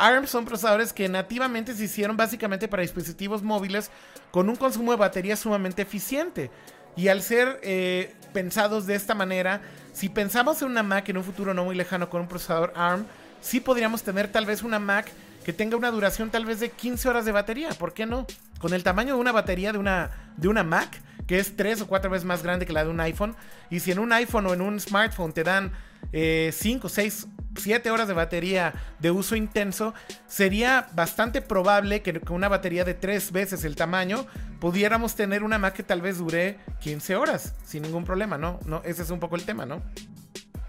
ARM son procesadores que nativamente se hicieron básicamente para dispositivos móviles con un consumo de batería sumamente eficiente. Y al ser eh, pensados de esta manera, si pensamos en una Mac en un futuro no muy lejano con un procesador ARM, sí podríamos tener tal vez una Mac que tenga una duración tal vez de 15 horas de batería. ¿Por qué no? Con el tamaño de una batería de una, de una Mac, que es tres o cuatro veces más grande que la de un iPhone. Y si en un iPhone o en un smartphone te dan 5, 6, 7 horas de batería de uso intenso, sería bastante probable que con una batería de 3 veces el tamaño pudiéramos tener una Mac que tal vez dure 15 horas sin ningún problema, ¿no? no ese es un poco el tema, ¿no?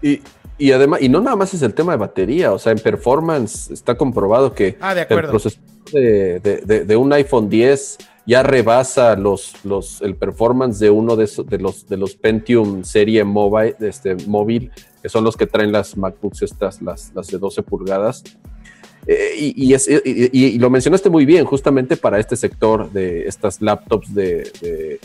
Y, además, y no nada más es el tema de batería, o sea, en performance está comprobado que ah, el procesador de, de un iPhone 10 ya rebasa los, los, el performance de uno de, de, los, de los Pentium serie mobile, este, móvil, que son los que traen las MacBooks estas, las, las de 12 pulgadas. Eh, y, es, y, lo mencionaste muy bien, justamente para este sector de estas laptops de...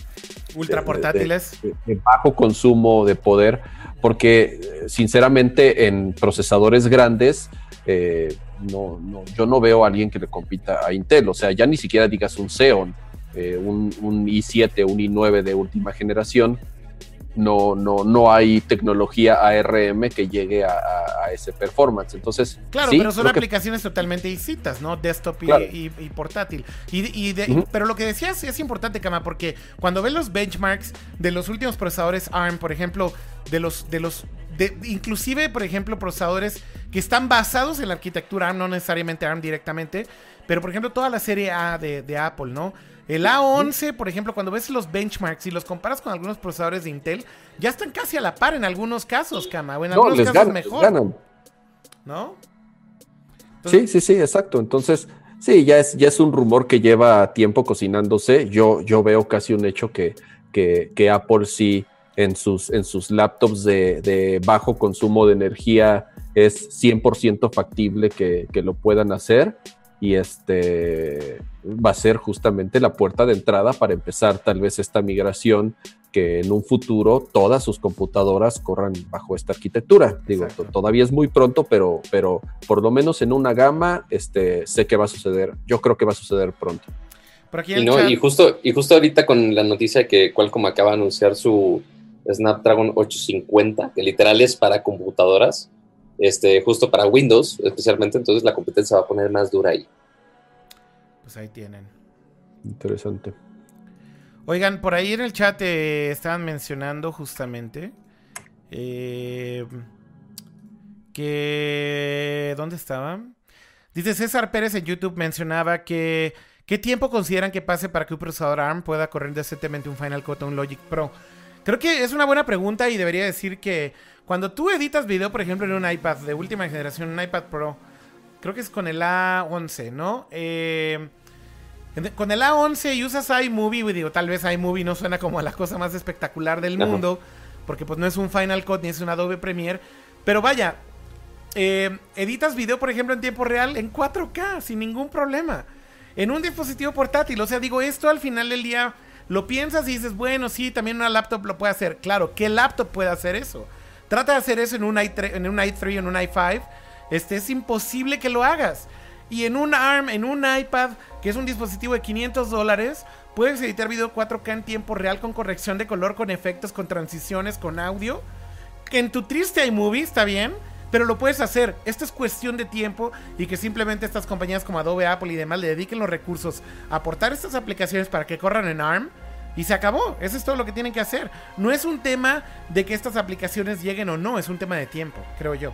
Ultra portátiles. De, bajo consumo de poder, porque eh, sinceramente en procesadores grandes... Eh, no, no, yo no veo a alguien que le compita a Intel, o sea, ya ni siquiera digas un Xeon, eh, un, i7, un i9 de última generación, no, no, no hay tecnología ARM que llegue a, ese performance. Entonces, claro, pero son aplicaciones totalmente distintas, ¿no? Desktop y, portátil. Y, Pero lo que decías es importante, Kama, porque cuando ves los benchmarks de los últimos procesadores ARM, por ejemplo, de los, de los de, inclusive, por ejemplo, procesadores que están basados en la arquitectura ARM, no necesariamente ARM directamente, pero por ejemplo, toda la serie A de, de Apple, ¿no? El A11, por ejemplo, cuando ves los benchmarks y los comparas con algunos procesadores de Intel, ya están casi a la par en algunos casos, Kama. O en algunos casos mejor. ¿No? sí, sí, sí, exacto. Entonces, sí, ya es, ya es un rumor que lleva tiempo cocinándose. Yo, yo veo casi un hecho que, que, Apple sí en sus, en sus laptops de, bajo consumo de energía es 100% factible que, que lo puedan hacer y este va a ser justamente la puerta de entrada para empezar tal vez esta migración que en un futuro todas sus computadoras corran bajo esta arquitectura. Digo, todavía es muy pronto, pero, pero por lo menos en una gama este, sé que va a suceder. Yo creo que va a suceder pronto. y, no, y, justo, y justo ahorita con la noticia que Qualcomm acaba de anunciar su Snapdragon 850, que literal es para computadoras, este, justo para Windows especialmente, entonces la competencia va a poner más dura ahí. Pues ahí tienen. Interesante. Oigan, por ahí en el chat eh, estaban mencionando justamente eh, que... ¿Dónde estaban? Dice César Pérez en YouTube mencionaba que... ¿Qué tiempo consideran que pase para que un procesador ARM pueda correr decentemente un Final Cut o un Logic Pro? Creo que es una buena pregunta y debería decir que cuando tú editas video, por ejemplo, en un iPad de última generación, un iPad Pro, creo que es con el A11, ¿no? Eh, con el A11 y usas iMovie, digo, tal vez iMovie no suena como la cosa más espectacular del mundo, porque pues no es un Final Cut ni es un Adobe Premiere, pero vaya, eh, editas video, por ejemplo, en tiempo real en 4K, sin ningún problema, en un dispositivo portátil, o sea, digo, esto al final del día lo piensas y dices, bueno, sí, también una laptop lo puede hacer, claro, ¿qué laptop puede hacer eso? Trata de hacer eso en un i3, en un i3, en un i5. Este, es imposible que lo hagas. Y en un ARM, en un iPad, que es un dispositivo de 500 dólares, puedes editar video 4K en tiempo real con corrección de color, con efectos, con transiciones, con audio. En tu triste iMovie está bien, pero lo puedes hacer. Esto es cuestión de tiempo y que simplemente estas compañías como Adobe, Apple y demás le dediquen los recursos a aportar estas aplicaciones para que corran en ARM y se acabó. Eso es todo lo que tienen que hacer. No es un tema de que estas aplicaciones lleguen o no, es un tema de tiempo, creo yo.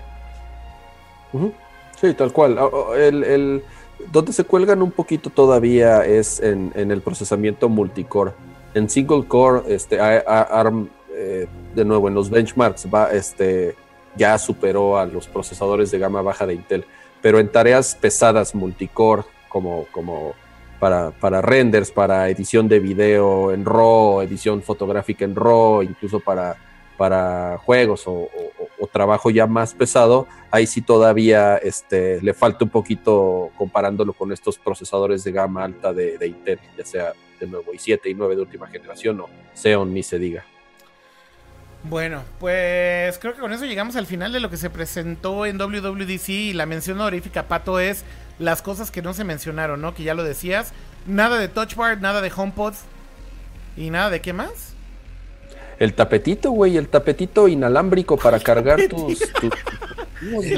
Sí, tal cual. El, donde se cuelgan un poquito todavía es en, el procesamiento multicore. En single core, este, ARM, eh, de nuevo, en los benchmarks, va, este, ya superó a los procesadores de gama baja de Intel. Pero en tareas pesadas multicore, como, como para, para renders, para edición de video en RAW, edición fotográfica en RAW, incluso para, para juegos o, trabajo ya más pesado, ahí sí todavía este, le falta un poquito comparándolo con estos procesadores de gama alta de, Intel, ya sea de nuevo i7 y 9 de última generación o Xeon ni se diga. Bueno, pues creo que con eso llegamos al final de lo que se presentó en WWDC y la mención honorífica, Pato, es las cosas que no se mencionaron, ¿no? Que ya lo decías. Nada de Touch Bar, nada de HomePod y nada de qué más. El tapetito, güey, el tapetito inalámbrico para cargar tus,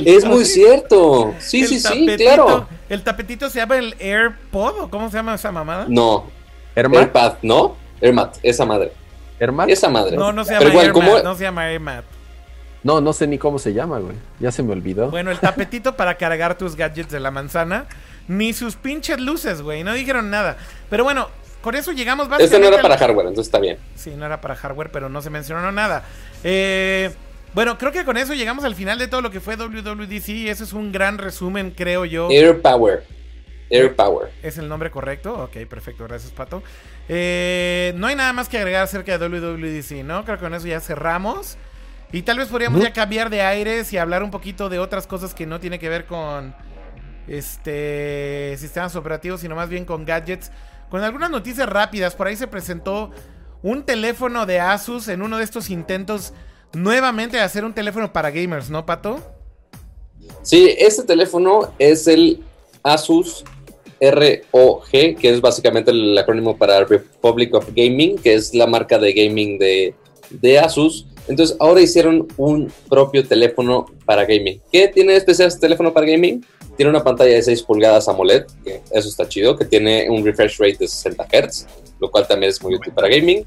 Es muy cierto. Sí, sí, sí, claro. ¿El tapetito se llama el AirPod o cómo se llama esa mamada? No. AirPad, ¿no? AirMat, esa madre. ¿Ermat? Esa madre. No, no se llama Ermat, no se llama Ermat. No, no sé ni cómo se llama, güey. Ya se me olvidó. Bueno, el tapetito para cargar tus gadgets de la manzana. Ni sus pinches luces, güey. No dijeron nada. Pero bueno, con eso llegamos básicamente. Este no era para hardware, entonces está bien. Sí, no era para hardware, pero no se mencionó nada. Eh, bueno, creo que con eso llegamos al final de todo lo que fue WWDC. Ese es un gran resumen, creo yo. Air Power. Air Power. ¿Es el nombre correcto? Ok, perfecto. Gracias, Pato. Eh, no hay nada más que agregar acerca de WWDC, ¿no? Creo que con eso ya cerramos. Y tal vez podríamos ya cambiar de aires y hablar un poquito de otras cosas que no tiene que ver con este sistemas operativos, sino más bien con gadgets. Con algunas noticias rápidas, por ahí se presentó un teléfono de Asus en uno de estos intentos nuevamente de hacer un teléfono para gamers, ¿no, Pato? Sí, este teléfono es el Asus ROG, que es básicamente el acrónimo para Republic of Gaming, que es la marca de gaming de, de Asus. Entonces ahora hicieron un propio teléfono para gaming. ¿Qué tiene especial este teléfono para gaming? Tiene una pantalla de 6 pulgadas AMOLED, que eso está chido, que tiene un refresh rate de 60 Hz, lo cual también es muy útil para gaming.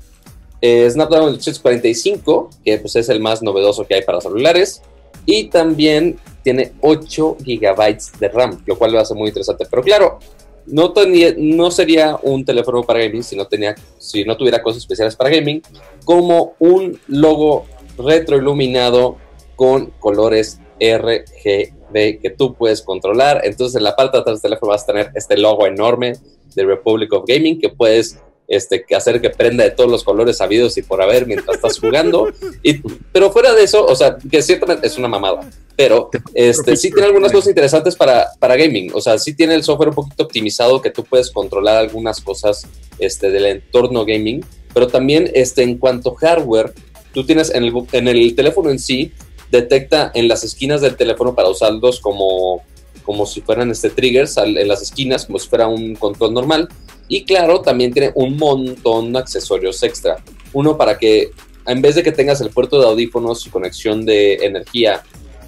Eh, Snapdragon 845, que pues es el más novedoso que hay para celulares. Y también tiene 8 GB de RAM, lo cual lo hace muy interesante. Pero claro, no, tenía, no sería un teléfono para gaming si no, tenía, si no tuviera cosas especiales para gaming, como un logo retroiluminado con colores RGB que tú puedes controlar. Entonces en la parte de atrás del teléfono vas a tener este logo enorme de Republic of Gaming que puedes este, hacer que prenda de todos los colores sabidos y por haber mientras estás jugando. Y, pero fuera de eso, o sea, que ciertamente es una mamada, pero este, sí tiene algunas cosas interesantes para, para gaming. O sea, sí tiene el software un poquito optimizado que tú puedes controlar algunas cosas este, del entorno gaming, pero también este, en cuanto a hardware, tú tienes en el, en el teléfono en sí, detecta en las esquinas del teléfono para usarlos como como si fueran este triggers en las esquinas, como si fuera un control normal. Y claro, también tiene un montón de accesorios extra. Uno para que, en vez de que tengas el puerto de audífonos y conexión de energía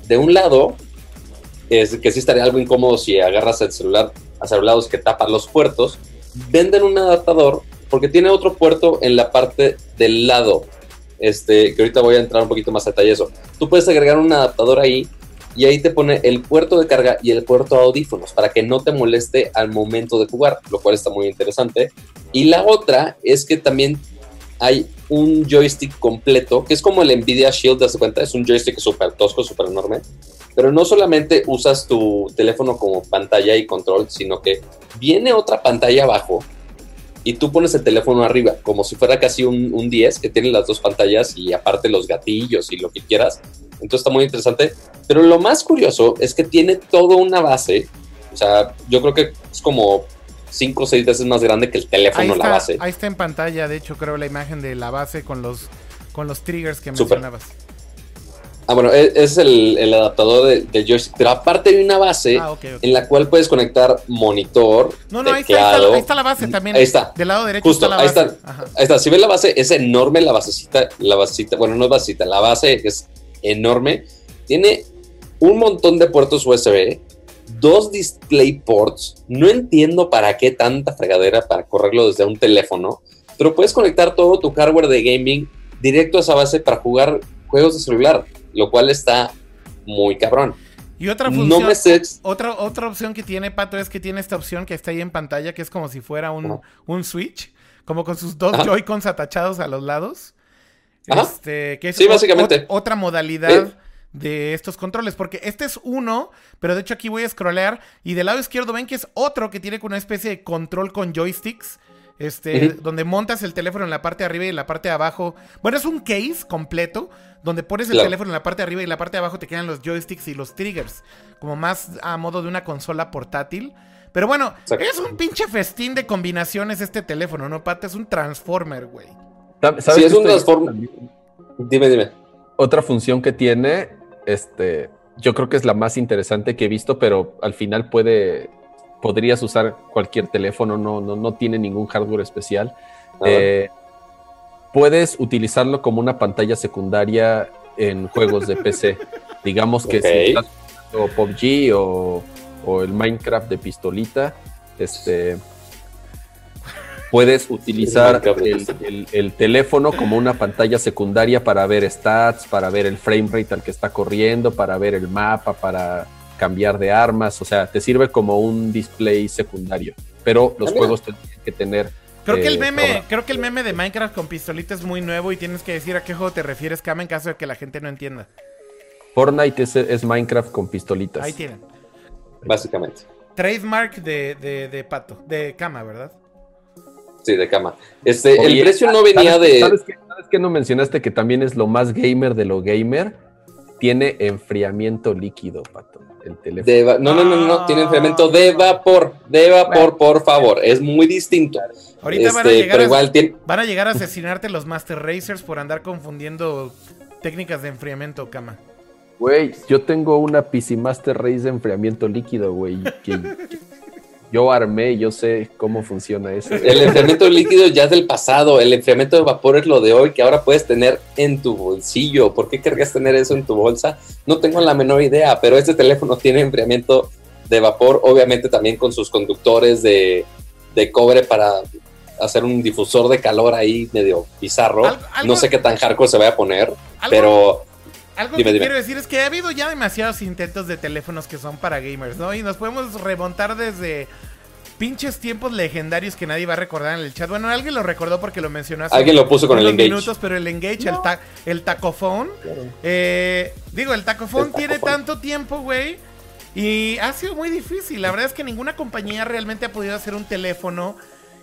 de un lado, es que sí estaría algo incómodo si agarras el celular los lados que tapan los puertos, venden un adaptador porque tiene otro puerto en la parte del lado. Este, que ahorita voy a entrar un poquito más a detalle eso. Tú puedes agregar un adaptador ahí y ahí te pone el puerto de carga y el puerto de audífonos para que no te moleste al momento de jugar, lo cual está muy interesante. Y la otra es que también hay un joystick completo, que es como el Nvidia Shield, ¿te cuenta? Es un joystick súper tosco, súper enorme. Pero no solamente usas tu teléfono como pantalla y control, sino que viene otra pantalla abajo y tú pones el teléfono arriba, como si fuera casi un, un 10 que tiene las dos pantallas y aparte los gatillos y lo que quieras. Entonces está muy interesante. Pero lo más curioso es que tiene toda una base. O sea, yo creo que es como cinco o seis veces más grande que el teléfono, la base. Ahí está en pantalla, de hecho, creo la imagen de la base con los, con los triggers que mencionabas. Ah, bueno, e, es el, el adaptador de, de, joystick, pero aparte hay una base ah, en la cual puedes conectar monitor. No, no, ahí, está, ahí, está, la base también. Ahí está. Del lado derecho Justo, está la base. Ahí está, ahí está. Si ves la base, es enorme la basecita, la basecita, bueno, no es basecita, la base es enorme. Tiene un montón de puertos USB, dos display ports. No entiendo para qué tanta fregadera para correrlo desde un teléfono, pero puedes conectar todo tu hardware de gaming directo a esa base para jugar juegos de celular lo cual está muy cabrón. Y otra función, otra, otra opción que tiene Pato es que tiene esta opción que está ahí en pantalla, que es como si fuera un, un Switch, como con sus dos Joy-Cons atachados a los lados. Este, que es sí, básicamente. otra modalidad de estos controles, porque este es uno, pero de hecho aquí voy a scrollear y del lado izquierdo ven que es otro que tiene una especie de control con joysticks. Este, donde montas el teléfono en la parte de arriba y en la parte de abajo. Bueno, es un case completo, donde pones el teléfono en la parte de arriba y en la parte de abajo te quedan los joysticks y los triggers, como más a modo de una consola portátil. Pero bueno, es un pinche festín de combinaciones este teléfono, ¿no, Pate? Es un Transformer, güey. Sí, es un Transformer. Dime, dime. Otra función que tiene, este, yo creo que es la más interesante que he visto, pero al final puede, podrías usar cualquier teléfono, no, no, no tiene ningún hardware especial. Eh, puedes utilizarlo como una pantalla secundaria en juegos de PC. Digamos que si estás jugando PUBG o o el Minecraft de pistolita, este, puedes utilizar el, teléfono como una pantalla secundaria para ver stats, para ver el frame rate al que está corriendo, para ver el mapa, para cambiar de armas, o sea, te sirve como un display secundario, pero los juegos tienen que tener... Creo que, el eh, meme, creo que el meme de Minecraft con pistolita es muy nuevo y tienes que decir a qué juego te refieres, Kama, en caso de que la gente no entienda. Fortnite es, es Minecraft con pistolitas. Ahí tienen básicamente. Trademark de, de, pato, de cama, ¿verdad? Sí, de cama. Este, el precio no venía de. ¿sabes qué, ¿Sabes qué no mencionaste que también es lo más gamer de lo gamer? Tiene enfriamiento líquido, pato. El teléfono. no, no, no, no, tiene enfriamiento de vapor, de vapor, por favor. Es muy distinto. Ahorita van, a este, llegar a, van a llegar a asesinarte los Master Racers por andar confundiendo técnicas de enfriamiento, cama. Güey, yo tengo una PC Master Race de enfriamiento líquido, güey. Que, yo armé, yo sé cómo funciona eso. El enfriamiento líquido ya es del pasado. El enfriamiento de vapor es lo de hoy que ahora puedes tener en tu bolsillo. ¿Por qué querrías tener eso en tu bolsa? No tengo la menor idea, pero este teléfono tiene enfriamiento de vapor, obviamente también con sus conductores de, cobre para hacer un difusor de calor ahí medio bizarro. No sé qué tan hardcore se vaya a poner, pero algo que quiero decir es que ha habido ya demasiados intentos de teléfonos que son para gamers, ¿no? Y nos podemos remontar desde pinches tiempos legendarios que nadie va a recordar en el chat. Bueno, alguien lo recordó porque lo mencionó hace Alguien lo puso con el Engage. minutos, pero el Engage, el, el tacofón. Eh, digo, el tacofón tiene tanto tiempo, güey. Y ha sido muy difícil. La verdad es que ninguna compañía realmente ha podido hacer un teléfono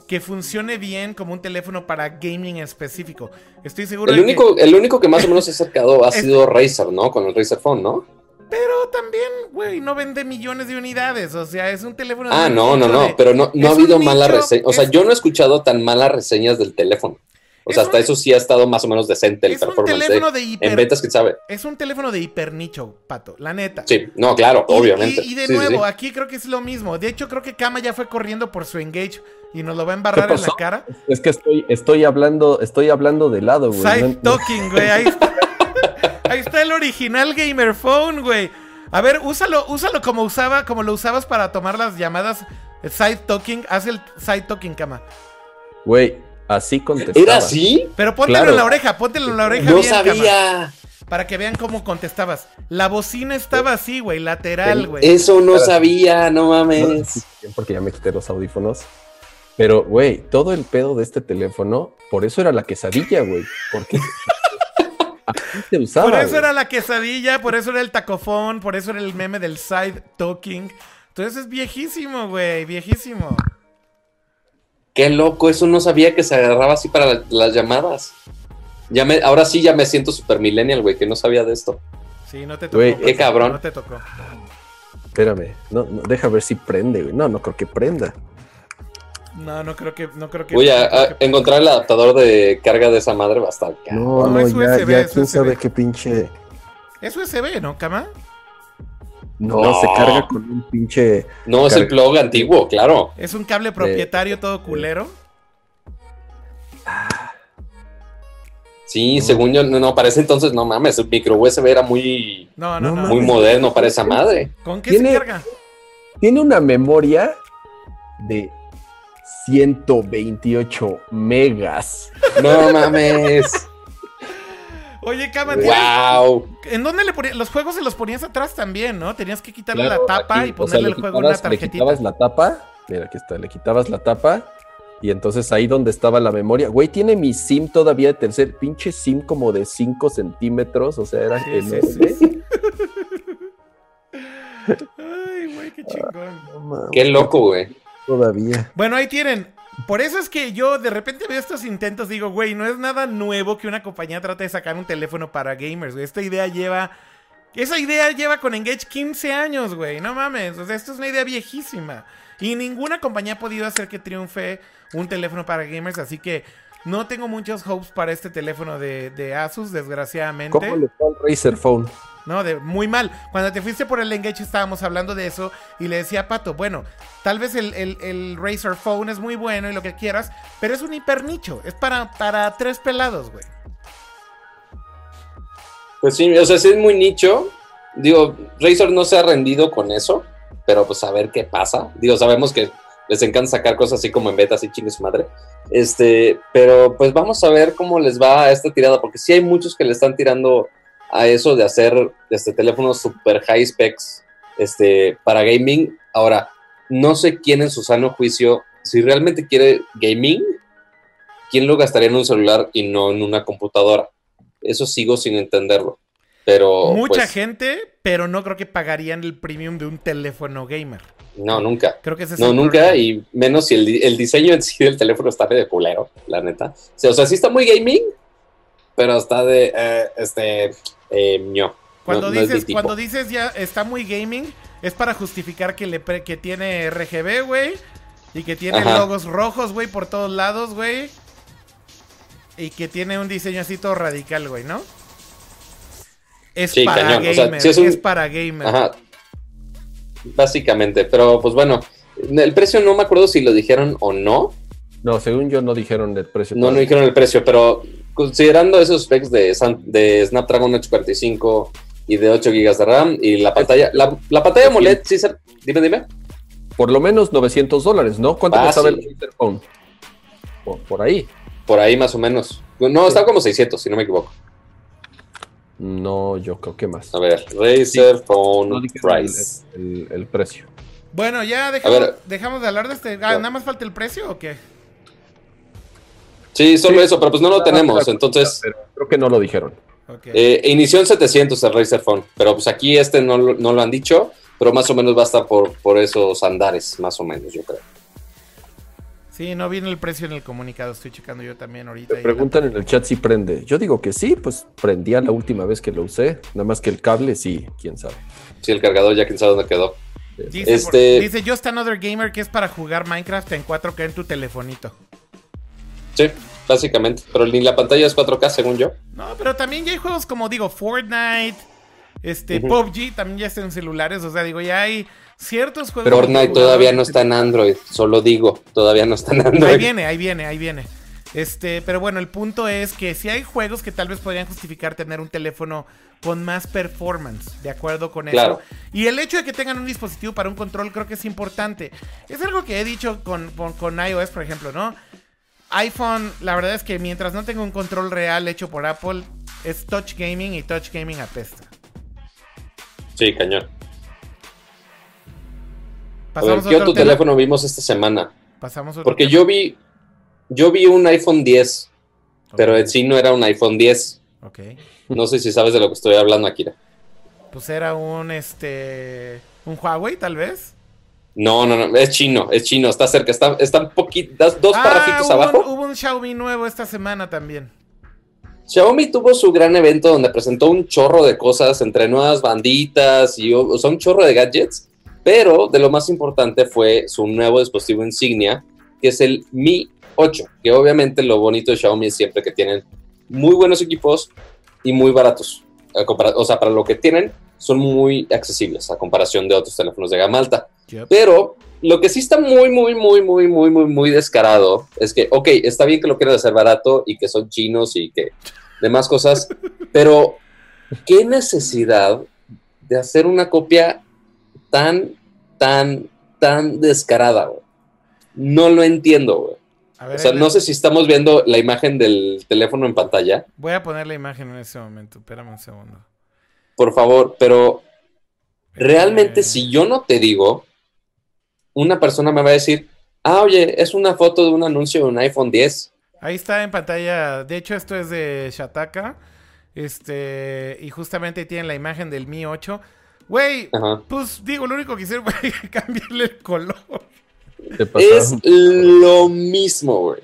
que funcione bien como un teléfono para gaming específico. Estoy seguro el único, que... El único que más o menos se ha acercado ha sido Razer, ¿no? Con el Razer Phone, ¿no? Pero también, güey, no vende millones de unidades. O sea, es un teléfono. Ah, no, no, no. pero no, no ha habido malas reseñas. O sea, yo no he escuchado tan malas reseñas del teléfono. O sea, hasta eso sí ha estado más o menos decente el performance. Un de, hiper, en ventas, quién sabe. Es un teléfono de hiper nicho, pato, la neta. Sí, no, claro, obviamente. Y, de nuevo, aquí creo que es lo mismo. De hecho, creo que Kama ya fue corriendo por su Engage y nos lo va a embarrar en la cara. Es que estoy, estoy hablando, estoy hablando de lado, güey. Side talking, güey. Ahí está. ahí está el original Gamer Phone, güey. A ver, úsalo, úsalo como usaba, como lo usabas para tomar las llamadas side talking. Haz el side talking, Kama. Güey, Así contestaba. ¿Era así? Pero póntelo en la oreja, póntelo en la oreja. No sabía. para que vean cómo contestabas. La bocina estaba así, güey, lateral, güey. Eso no sabía, no mames. porque ya me quité los audífonos. Pero, güey, todo el pedo de este teléfono, por eso era la quesadilla, güey. Porque te usaba, por eso era la quesadilla, por eso era el tacofón, por eso era el meme del side talking. Entonces es viejísimo, güey, viejísimo. Qué loco, eso no sabía que se agarraba así para las llamadas. Ya me, ahora sí ya me siento super millennial, güey, que no sabía de esto. Sí, no te tocó. qué cabrón. No te tocó. Espérame, no, deja ver si prende, güey. No, no creo que prenda. No, no creo que, no creo que. Voy a, encontrar el adaptador de carga de esa madre bastante. No, no, es ya, USB, ya quién sabe qué pinche. Es USB, ¿no, Cama? No, se carga con un pinche. No, es el plug antiguo, claro. Es un cable propietario todo culero. Sí, según yo, no, no, para ese entonces, no mames, el micro USB era muy, no, no, muy moderno para esa madre. ¿Con qué se carga? Tiene una memoria de 128 megas. No mames. Oye, Cama, wow. ¿en dónde le ponías? Los juegos se los ponías atrás también, ¿no? Tenías que quitarle la tapa y ponerle el juego en una tarjetita. Le quitabas la tapa, mira, aquí está, le quitabas la tapa y entonces ahí donde estaba la memoria, güey, tiene mi SIM todavía de tercer, pinche SIM como de 5 centímetros, o sea, era enorme. Ay, güey, qué chingón. No mames, Qué loco, güey. Todavía. Bueno, ahí tienen. Por eso es que yo de repente veo estos intentos, digo, güey, no es nada nuevo que una compañía trate de sacar un teléfono para gamers, güey. Esta idea lleva. Esa idea lleva con Engage 15 años, güey. No mames. O sea, esto es una idea viejísima. Y ninguna compañía ha podido hacer que triunfe un teléfono para gamers. Así que no tengo muchos hopes para este teléfono de, de Asus, desgraciadamente. ¿Cómo le Razer Phone? No, de, muy mal. Cuando te fuiste por el Engage estábamos hablando de eso y le decía a Pato, bueno, tal vez el, el, el Razer Phone es muy bueno y lo que quieras, pero es un hiper nicho. Es para, para tres pelados, güey. Pues sí, o sea, sí es muy nicho. Digo, Razer no se ha rendido con eso, pero pues a ver qué pasa. Digo, sabemos que les encanta sacar cosas así como en beta, así chingue su madre. Este, pero pues vamos a ver cómo les va a esta tirada, porque sí hay muchos que le están tirando a eso de hacer este teléfonos super high specs este, para gaming. Ahora, no sé quién en su sano juicio, si realmente quiere gaming, quién lo gastaría en un celular y no en una computadora. Eso sigo sin entenderlo. Pero Mucha pues, gente, pero no creo que pagarían el premium de un teléfono gamer. no, nunca. Creo que ese es No, nunca, problema. y menos si el, el diseño en sí del teléfono está medio culero, la neta. O sea, o sea, sí está muy gaming, pero está de, eh, este, eh. Cuando No- mi dices, cuando dices ya está muy gaming, es para justificar que le pre- que tiene RGB, güey. Y que tiene Ajá. logos rojos, güey, por todos lados, güey. Y que tiene un diseño así todo radical, güey, ¿no? Es Sí, para cañón, o gamer, sea, es, para gamer. Ajá. Básicamente, pero pues bueno, el precio no me acuerdo si lo dijeron o no. No, según yo no dijeron el precio. No, no dijeron el precio, pero considerando esos specs de, Snapdragon 845 y de 8 GB de RAM y la pantalla, la, la pantalla AMOLED, sí, se- dime, dime. Por lo menos 900 dólares, ¿no? ¿Cuánto costaba el Razer Phone? Por, por ahí. Por ahí más o menos. No, está como 600, si no me equivoco. No, yo creo que más. A ver, Razer Phone No el, Price. el- el precio. Bueno, ya dejamos, dejamos de hablar de este. Ah. ¿Nada más falta el precio o qué? Sí, solo Sí. eso, pero pues no lo tenemos. Entonces, Pero creo que no lo dijeron. Eh, inició en 700 el Razer Phone, pero pues aquí este no, lo- no lo han dicho, pero más o menos va a estar por, por esos andares, más o menos, yo creo. Sí, no viene el precio en el comunicado. Estoy checando yo también ahorita. Me preguntan en el chat si prende. Yo digo que sí, pues prendía la última vez que lo usé. Nada más que el cable sí, quién sabe. Sí, el cargador ya quién sabe dónde quedó. Dice, por- Este- dice Just Another Gamer que es para jugar Minecraft en 4K en tu telefonito. Sí, básicamente. Pero ni la pantalla es 4K, según yo. No, pero también ya hay juegos como digo Fortnite, este. PUBG también ya está en celulares, o sea, digo, ya hay ciertos juegos. Pero Fortnite todavía no está en Android, solo digo, todavía no está en Ahí Android. viene, ahí viene, ahí viene. Este, pero bueno, el punto es que si hay juegos que tal vez podrían justificar tener un teléfono con más performance, de acuerdo con Claro. eso. Y el hecho de que tengan un dispositivo para un control creo que es importante. Es algo que he dicho con, con, con iOS, por ejemplo, ¿no? iPhone, la verdad es que mientras no tenga un control real hecho por Apple, es touch gaming y touch gaming apesta. Sí, cañón. A ver, ¿qué otro teléfono vimos esta semana? Pasamos otro Porque yo vi, yo vi un iPhone 10, pero en sí no era un iPhone 10. Ok. No sé si sabes de lo que estoy hablando, Akira. Pues era un este. Un Huawei, tal vez. No, no, no, es chino, es chino, está cerca, está, está un poquito, dos Ah, parrafitos abajo. Un, hubo un Xiaomi nuevo esta semana también. Xiaomi tuvo su gran evento donde presentó un chorro de cosas entre nuevas banditas y o sea, un chorro de gadgets, pero de lo más importante fue su nuevo dispositivo insignia, que es el Mi 8, que obviamente lo bonito de Xiaomi es siempre que tienen muy buenos equipos y muy baratos. O sea, para lo que tienen, son muy accesibles a comparación de otros teléfonos de gama alta. Pero lo que sí está muy, muy, muy, muy, muy, muy, muy descarado es que, ok, está bien que lo quieran hacer barato y que son chinos y que demás cosas, pero ¿qué necesidad de hacer una copia tan, tan, tan descarada, güey? No lo entiendo, güey. Ver, O sea, no sé si estamos viendo la imagen del teléfono en pantalla, Voy a poner la imagen en ese momento. Espérame un segundo. por favor, pero realmente Eh, si yo no te digo, una persona me va a decir, ah, oye, es una foto de un anuncio de un iPhone 10. Ahí está en pantalla. De hecho, esto es de Shataka. Este. Y justamente tienen la imagen del Mi 8. Güey, pues digo, lo único que hicieron fue cambiarle el color. Es lo mismo, güey.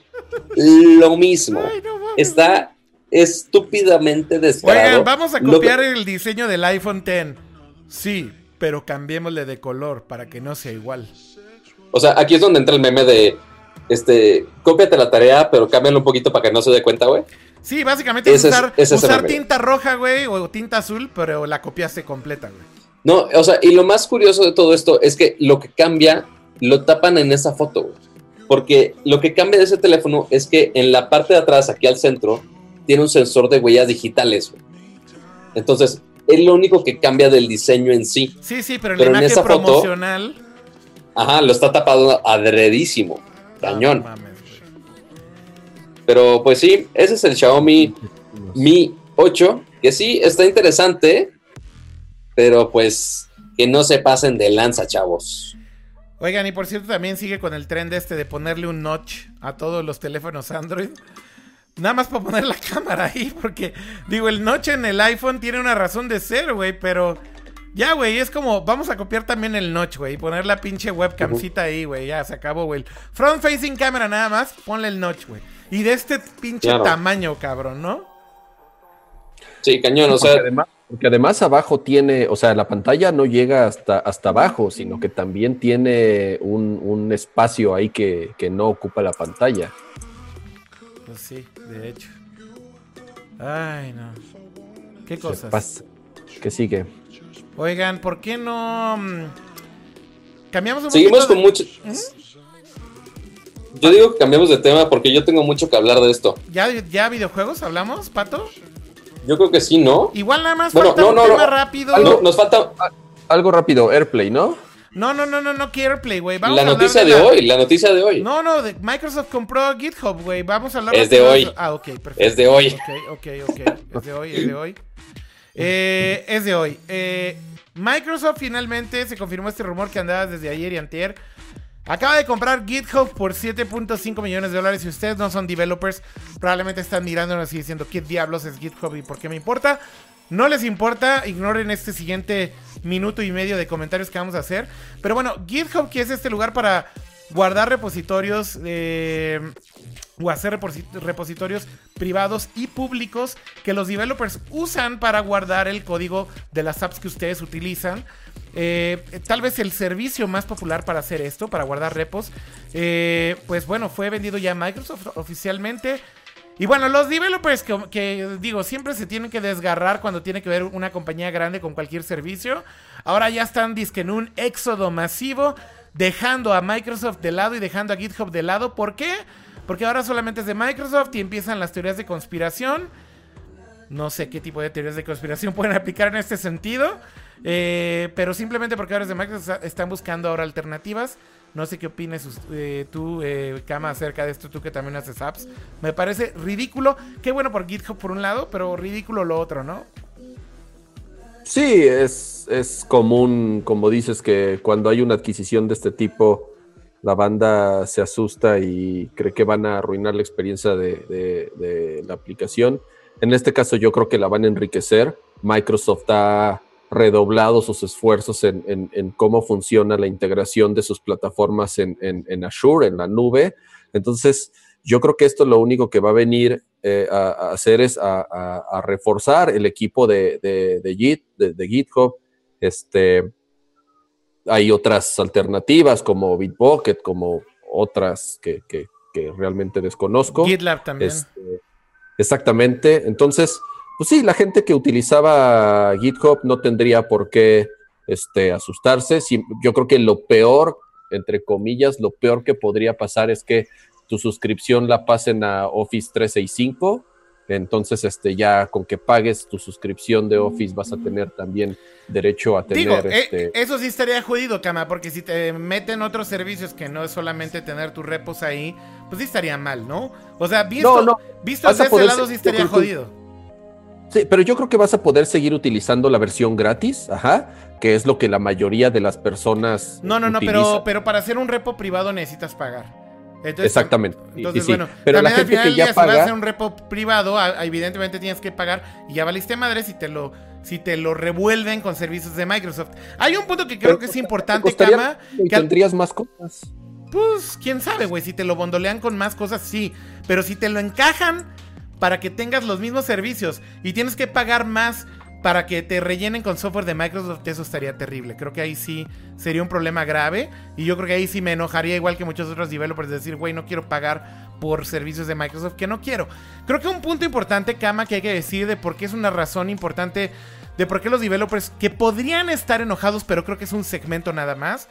Lo mismo. Ay, no mames. Está estúpidamente descarado. Oigan, vamos a que- copiar el diseño del iPhone X. Sí, pero cambiémosle de color para que no sea igual. O sea, aquí es donde entra el meme de, este, cópiate la tarea, pero cámbialo un poquito para que no se dé cuenta, güey. Sí, básicamente es usar, es tinta roja, güey, o tinta azul, pero la copiaste completa, güey. No, o sea, y lo más curioso de todo esto es que lo que cambia, lo tapan en esa foto, güey. Porque lo que cambia de ese teléfono es que en la parte de atrás, aquí al centro, tiene un sensor de huellas digitales, güey. Entonces, es lo único que cambia del diseño en sí. Sí, sí, pero en Pero en la imagen esa foto- promocional. Ajá, lo está tapado adredísimo. Cañón. Pero pues sí, ese es el Xiaomi Mi 8, que sí, está interesante, pero pues que no se pasen de lanza, chavos. Oigan, y por cierto, también sigue con el trend este de ponerle un notch a todos los teléfonos Android. Nada más para poner la cámara ahí, porque digo, el notch en el iPhone tiene una razón de ser, güey, pero ya, güey, es como, vamos a copiar también el notch, güey, y poner la pinche webcamcita ahí, güey, ya se acabó, güey. Front facing camera nada más, ponle el notch, güey. Y de este pinche Claro. tamaño, cabrón, ¿no? Sí, cañón, o Porque sea, además, porque además abajo tiene, o sea, la pantalla no llega hasta, hasta abajo, sino que también tiene un, un espacio ahí que, que no ocupa la pantalla. Pues sí, de hecho. Ay, no. ¿Qué cosas? ¿Qué sigue? Oigan, ¿por qué no mm, cambiamos un seguimos con de- mucho... Yo digo que cambiamos de tema porque yo tengo mucho que hablar de esto. ¿Ya, ¿Ya videojuegos hablamos, Pato? Yo creo que sí, ¿no? Igual nada más Bueno, falta no, un no, tema no. rápido. No, nos falta Algo rápido, AirPlay, ¿no? No, no, no, no, no quiero play, güey. Vamos la a hablar noticia de la- hoy, la noticia de hoy. No, no, de Microsoft compró GitHub, güey. Vamos a hablar Es de hoy. Ah, ok, perfecto. Es de hoy. Ok, ok, ok. Es de hoy, es de hoy. Eh, es de hoy. Eh, Microsoft finalmente se confirmó este rumor que andaba desde ayer y antier. Acaba de comprar GitHub por 7.5 millones de dólares. Si ustedes no son developers, probablemente están mirándonos y diciendo qué diablos es GitHub y por qué me importa. No les importa, ignoren este siguiente minuto y medio de comentarios que vamos a hacer. Pero bueno, GitHub, que es este lugar para guardar repositorios eh, o hacer reposi- repositorios privados y públicos que los developers usan para guardar el código de las apps que ustedes utilizan. Eh, tal vez el servicio más popular para hacer esto, para guardar repos, eh, pues bueno, fue vendido ya a Microsoft oficialmente. Y bueno, los developers que, que, digo, siempre se tienen que desgarrar cuando tiene que ver una compañía grande con cualquier servicio. Ahora ya están disque en un éxodo masivo, dejando a Microsoft de lado y dejando a GitHub de lado. ¿Por qué? Porque ahora solamente es de Microsoft y empiezan las teorías de conspiración. No sé qué tipo de teorías de conspiración pueden aplicar en este sentido. eh, pero simplemente porque ahora es de Microsoft están buscando ahora alternativas. No sé qué opines eh, tú, eh, acerca de esto, tú que también haces apps. Me parece ridículo. Qué bueno por GitHub por un lado, pero ridículo lo otro, ¿no? Sí, es, es común, como dices, que cuando hay una adquisición de este tipo, la banda se asusta y cree que van a arruinar la experiencia de, la aplicación. En este caso yo creo que la van a enriquecer. Microsoft ha redoblado sus esfuerzos en, cómo funciona la integración de sus plataformas en, Azure, en la nube. Entonces, yo creo que esto lo único que va a venir eh, a, hacer es a, reforzar el equipo de, de- Git, de GitHub. Este, hay otras alternativas como Bitbucket, como otras que, que- que realmente desconozco. GitLab también. Este, exactamente. Entonces, pues sí, la gente que utilizaba GitHub no tendría por qué este, asustarse. Sí, yo creo que lo peor, entre comillas, lo peor que podría pasar es que tu suscripción la pasen a Office 365. Entonces, este, ya con que pagues tu suscripción de Office vas a tener también derecho a Digo, tener eh, este, eso sí estaría jodido, Kama, porque si te meten otros servicios que no es solamente tener tus repos ahí, pues sí estaría mal, ¿no? O sea, visto, No, no, visto desde ese lado sí estaría que- jodido. Sí, pero yo creo que vas a poder seguir utilizando la versión gratis, ajá, que es lo que la mayoría de las personas. No, no, no, pero, pero para hacer un repo privado necesitas pagar. Entonces, Exactamente. Entonces, sí, sí. bueno, pero la al gente final que ya si vas a hacer paga, un repo privado, evidentemente tienes que pagar y ya valiste madres y te lo si te lo revuelven con servicios de Microsoft. Hay un punto que creo que es importante, Kama. Y tendrías más cosas. Pues, quién sabe, güey. Si te lo bondolean con más cosas, sí. Pero si te lo encajan para que tengas los mismos servicios y tienes que pagar más para que te rellenen con software de Microsoft, eso estaría terrible. Creo que ahí sí sería un problema grave. Y yo creo que ahí sí me enojaría, igual que muchos otros developers, decir, güey, no quiero pagar por servicios de Microsoft que no quiero. Creo que un punto importante, Kama, que hay que decir de por qué es una razón importante de por qué los developers que podrían estar enojados, pero creo que es un segmento nada más.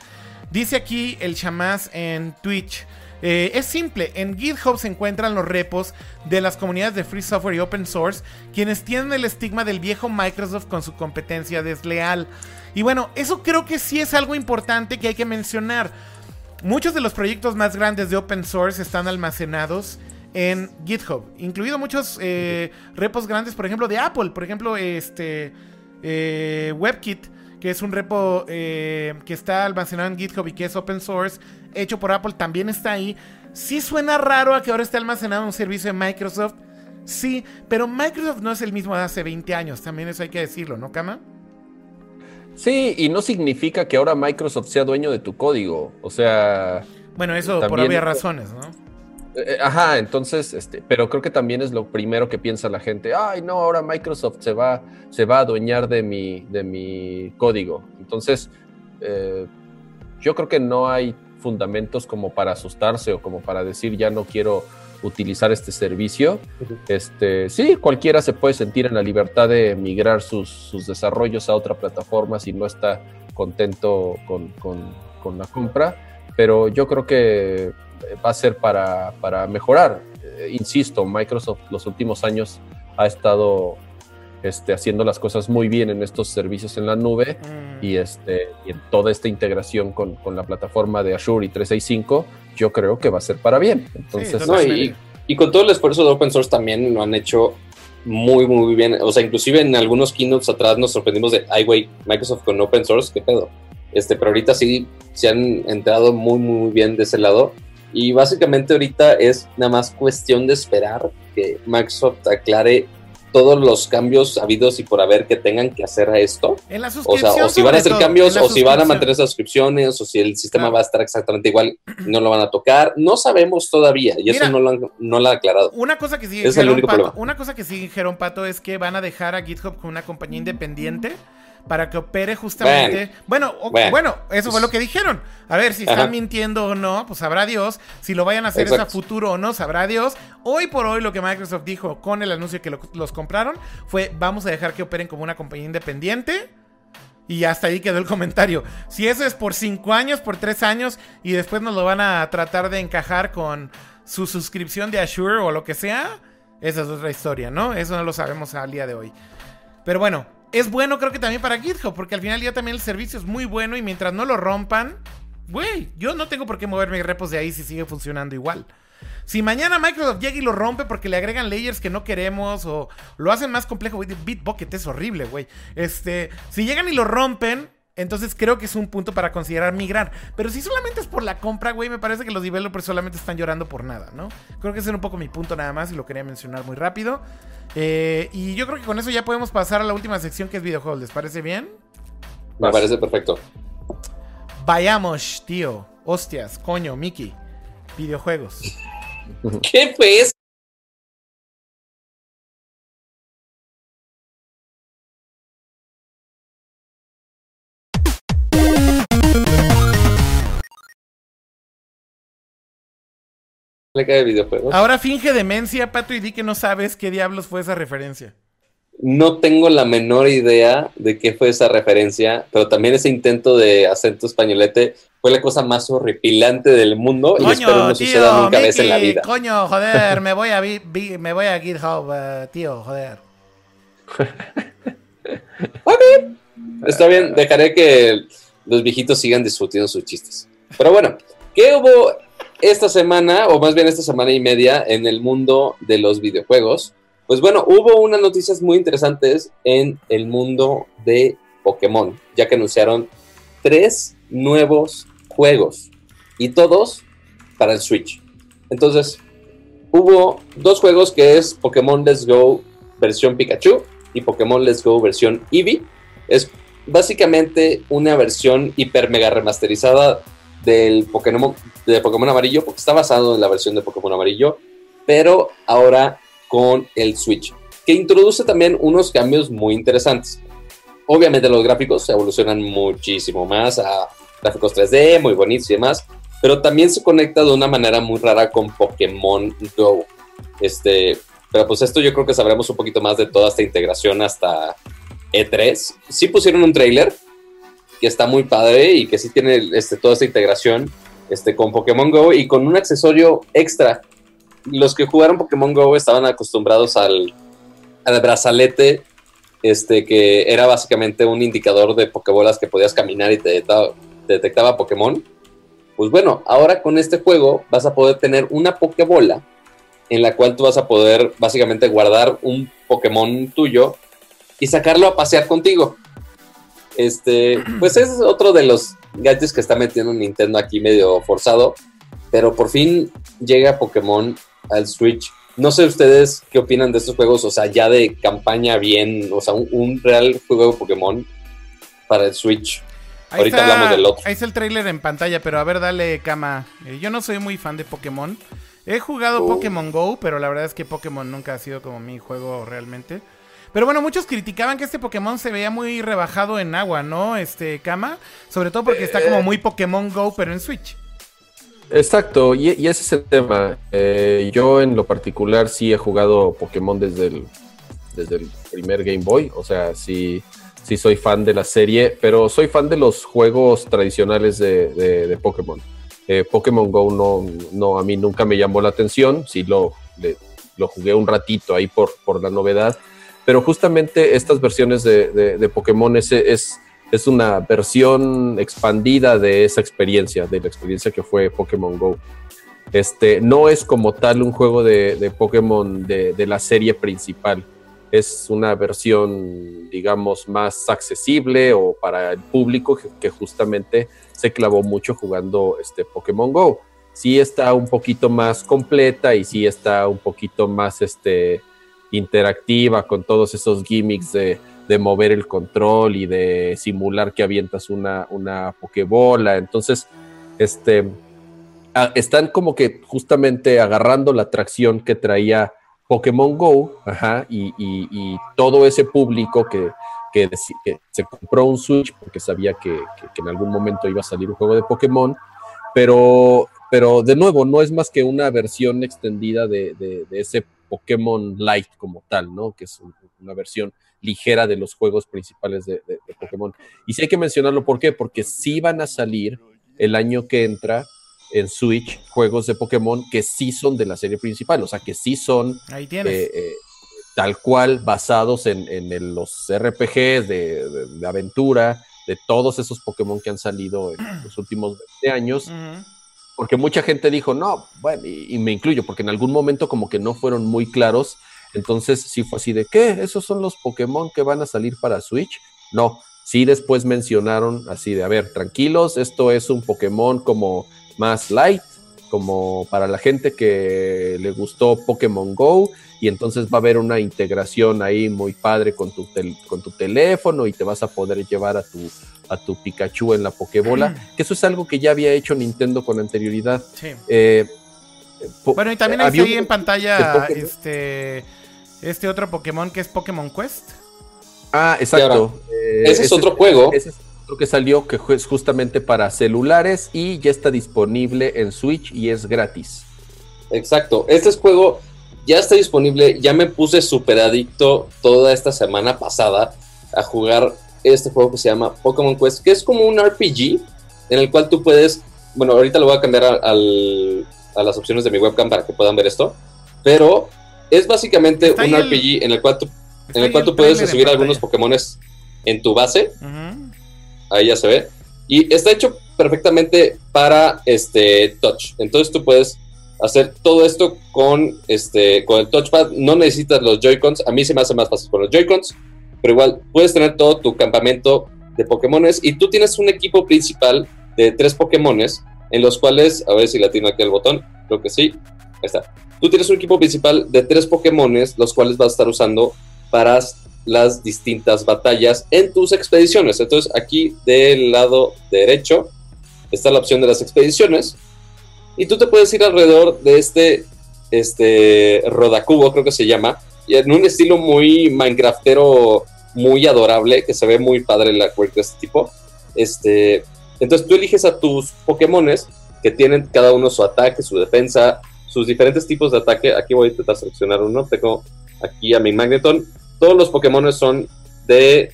Dice aquí el chamás en Twitch. Eh, es simple, en GitHub se encuentran los repos de las comunidades de free software y open source, quienes tienen el estigma del viejo Microsoft con su competencia desleal. Y bueno, eso creo que sí es algo importante que hay que mencionar. Muchos de los proyectos más grandes de open source están almacenados en GitHub, incluido muchos eh, repos grandes, por ejemplo, de Apple, por ejemplo, este eh, WebKit que es un repo que está almacenado en GitHub y que es open source, hecho por Apple, también está ahí. Sí suena raro a que ahora esté almacenado en un servicio de Microsoft. Sí, pero Microsoft no es el mismo de hace 20 años, también eso hay que decirlo, ¿no, Kama? Sí, y no significa que ahora Microsoft sea dueño de tu código. O sea. Bueno, eso por obvias razones, ¿no? Eh, ajá, entonces, este, pero creo que también es lo primero que piensa la gente. Ay, no, ahora Microsoft se va, se va a adueñar de mi, de mi código. Entonces, eh, yo creo que no hay fundamentos como para asustarse o como para decir ya no quiero utilizar este servicio. Este, sí, cualquiera se puede sentir en la libertad de migrar sus, sus desarrollos a otra plataforma si no está contento con, con, con la compra, pero yo creo que va a ser para, para mejorar. Eh, insisto, Microsoft los últimos años ha estado este, haciendo las cosas muy bien en estos servicios en la nube mm. y, este, y en toda esta integración con, con, la plataforma de Azure y 365, yo creo que va a ser para bien. Entonces, y, y, con todo el esfuerzo de open source también lo han hecho muy, muy bien. O sea, inclusive en algunos keynotes atrás nos sorprendimos de, ay, güey, Microsoft con open source, ¿qué pedo? Este, pero ahorita sí se han entrado muy, muy bien de ese lado. Y básicamente ahorita es nada más cuestión de esperar que Microsoft aclare todos los cambios habidos y por haber que tengan que hacer a esto. En la o sea, o si van a hacer cambios, o si van a mantener esas suscripciones, o si el sistema va a estar exactamente igual, no lo van a tocar. No sabemos todavía, y eso no lo, han, no lo aclarado. Una cosa que sí dijeron, Pato, una cosa que sí dijeron, Pato, es que van a dejar a GitHub con una compañía independiente para que opere justamente. Bueno, bueno, eso fue lo que dijeron. A ver si están mintiendo o no, pues sabrá Dios. Si lo vayan a hacer es a futuro o no, sabrá Dios. Hoy por hoy lo que Microsoft dijo con el anuncio que los compraron fue vamos a dejar que operen como una compañía independiente. Y hasta ahí quedó el comentario. Si eso es por cinco años, por tres años, y después nos lo van a tratar de encajar con su suscripción de Azure o lo que sea, esa es otra historia, ¿no? Eso no lo sabemos al día de hoy. Pero bueno, es bueno creo que también para GitHub, porque al final ya también el servicio es muy bueno y mientras no lo rompan, güey, yo no tengo por qué mover mis repos de ahí si sigue funcionando igual. Si mañana Microsoft llega y lo rompe porque le agregan layers que no queremos o lo hacen más complejo, güey, Bitbucket es horrible, güey. Este, si llegan y lo rompen, entonces creo que es un punto para considerar migrar. Pero si solamente es por la compra, güey, me parece que los developers solamente están llorando por nada, ¿no? Creo que ese era un poco mi punto nada más y lo quería mencionar muy rápido. Eh, y yo creo que con eso ya podemos pasar a la última sección que es videojuegos. ¿Les parece bien? Me parece perfecto. Vayamos, tío. Hostias, coño, Mickey. Videojuegos. ¿Qué fue eso? de videojuegos. Ahora finge demencia, Pato, y di que no sabes qué diablos fue esa referencia. No tengo la menor idea de qué fue esa referencia, pero también ese intento de acento españolete fue la cosa más horripilante del mundo y espero no suceda nunca vez en la vida. Coño, joder, me voy a, me voy a GitHub, uh, tío, joder. Está bien, dejaré que los viejitos sigan disfrutando sus chistes. Pero bueno, ¿qué hubo esta semana, o más bien esta semana y media, en el mundo de los videojuegos, pues bueno, hubo unas noticias muy interesantes en el mundo de Pokémon, ya que anunciaron tres nuevos juegos y todos para el Switch. Entonces, hubo dos juegos que es Pokémon Let's Go versión Pikachu y Pokémon Let's Go versión Eevee. Es básicamente una versión hiper mega remasterizada del Pokémon, de Pokémon amarillo, porque está basado en la versión de Pokémon amarillo, pero ahora con el Switch, que introduce también unos cambios muy interesantes. Obviamente los gráficos se evolucionan muchísimo más a gráficos 3D, muy bonitos y demás, pero también se conecta de una manera muy rara con Pokémon Go. Este, pero pues esto yo creo que sabremos un poquito más de toda esta integración hasta E3. Sí pusieron un trailer que está muy padre y que sí tiene este, toda esta integración este, con Pokémon Go y con un accesorio extra. Los que jugaron Pokémon Go estaban acostumbrados al, al brazalete, este, que era básicamente un indicador de Pokébolas que podías caminar y te detectaba, te detectaba Pokémon. Pues bueno, ahora con este juego vas a poder tener una Pokébola en la cual tú vas a poder básicamente guardar un Pokémon tuyo y sacarlo a pasear contigo. Este, pues es otro de los gadgets que está metiendo Nintendo aquí medio forzado, pero por fin llega Pokémon al Switch. No sé ustedes qué opinan de estos juegos, o sea, ya de campaña bien, o sea, un, real juego de Pokémon para el Switch. Ahorita hablamos del otro. Ahí está el trailer en pantalla, pero a ver, dale, cama. Eh, yo no soy muy fan de Pokémon. He jugado oh. Pokémon Go, pero la verdad es que Pokémon nunca ha sido como mi juego realmente. Pero bueno, muchos criticaban que este Pokémon se veía muy rebajado en agua, ¿no? Este Kama, sobre todo porque está como muy Pokémon Go, pero en Switch. Exacto, y, ese es el tema. Eh, yo en lo particular sí he jugado Pokémon desde el, desde el primer Game Boy, o sea, sí, sí soy fan de la serie, pero soy fan de los juegos tradicionales de, de Pokémon. Eh, Pokémon Go no, no, a mí nunca me llamó la atención, sí lo, lo jugué un ratito ahí por, por la novedad, pero justamente estas versiones de, de, Pokémon es, es, es, una versión expandida de esa experiencia, de la experiencia que fue Pokémon Go. Este, no es como tal un juego de, de Pokémon de, la serie principal es una versión, digamos, más accesible o para el público que, justamente se clavó mucho jugando este Pokémon Go. Sí está un poquito más completa y sí está un poquito más este, interactiva con todos esos gimmicks de, mover el control y de simular que avientas una, una. Entonces, este, están como que justamente agarrando la atracción que traía Pokémon Go, ajá, y, todo ese público que, que, se compró un Switch porque sabía que, en algún momento iba a salir un juego de Pokémon, pero, pero de nuevo, no es más que una versión extendida de, ese Pokémon Light como tal, ¿no? Que es una versión ligera de los juegos principales de, Pokémon. Y sí hay que mencionarlo, ¿por qué? Porque sí van a salir el año que entra en Switch juegos de Pokémon que sí son de la serie principal, o sea, que sí son Ahí eh, eh, tal cual basados en, los RPGs de, aventura, de todos esos Pokémon que han salido en los últimos 20 años. Porque mucha gente dijo, no, bueno, y, me incluyo, porque en algún momento como que no fueron muy claros. Entonces sí fue así de, ¿qué? ¿Esos son los Pokémon que van a salir para Switch? No, sí después mencionaron así de, a ver, tranquilos, esto es un Pokémon como más light, como para la gente que le gustó Pokémon Go y entonces va a haber una integración ahí muy padre con tu, con tu teléfono y te vas a poder llevar a tu, a tu Pikachu en la Pokébola, que eso es algo que ya había hecho Nintendo con anterioridad. Eh, bueno, y también hay ahí en pantalla este, este otro Pokémon que es Pokémon Quest. Ah, exacto. Eh, ese, es otro juego que salió que es justamente para celulares y ya está disponible en Switch y es gratis. Exacto, este juego ya está disponible, ya me puse súper adicto toda esta semana pasada a jugar este juego que se llama Pokémon Quest, que es como un RPG en el cual tú puedes, bueno, ahorita lo voy a cambiar a, las opciones de mi webcam para que puedan ver esto, pero es básicamente un RPG en el cual tú, en el cual tú puedes subir algunos Pokémones en tu base ahí ya se ve. Y está hecho perfectamente para este touch. Entonces tú puedes hacer todo esto con este con el touchpad. No necesitas los Joy-Cons. A mí se me hace más fácil con los Joy-Cons. Pero igual puedes tener todo tu campamento de Pokémones. Y tú tienes un equipo principal de tres Pokémones. En los cuales, a ver si latino aquí el botón. Creo que sí. Ahí está. Tú tienes un equipo principal de tres Pokémones. Los cuales vas a estar usando para las distintas batallas en tus expediciones. Entonces aquí del lado derecho está la opción de las expediciones y tú te puedes ir alrededor de este, este rodacubo, creo que se llama, y en un estilo muy Minecraftero, muy adorable, que se ve muy padre la quirk de este tipo. Este, entonces tú eliges a tus Pokémones que tienen cada uno su ataque, su defensa, sus diferentes tipos de ataque. Aquí voy a intentar seleccionar uno. Tengo aquí a mi Magneton. Todos los Pokémon son de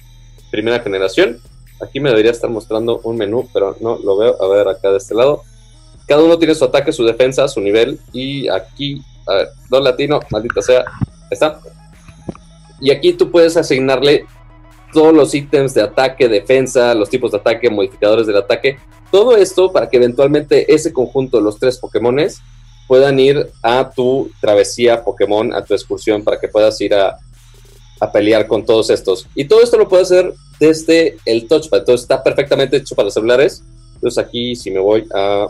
primera generación. Aquí me debería estar mostrando un menú, pero no lo veo. A ver, acá de este lado. Cada uno tiene su ataque, su defensa, su nivel. Y aquí, a ver, dos latino, maldita sea. Está. Y aquí tú puedes asignarle todos los ítems de ataque, defensa, los tipos de ataque, modificadores del ataque. Todo esto para que eventualmente ese conjunto de los tres Pokémones puedan ir a tu travesía Pokémon, a tu excursión, para que puedas ir a, a pelear con todos estos. Y todo esto lo puedes hacer desde el touchpad. Entonces está perfectamente hecho para celulares. Entonces aquí si me voy a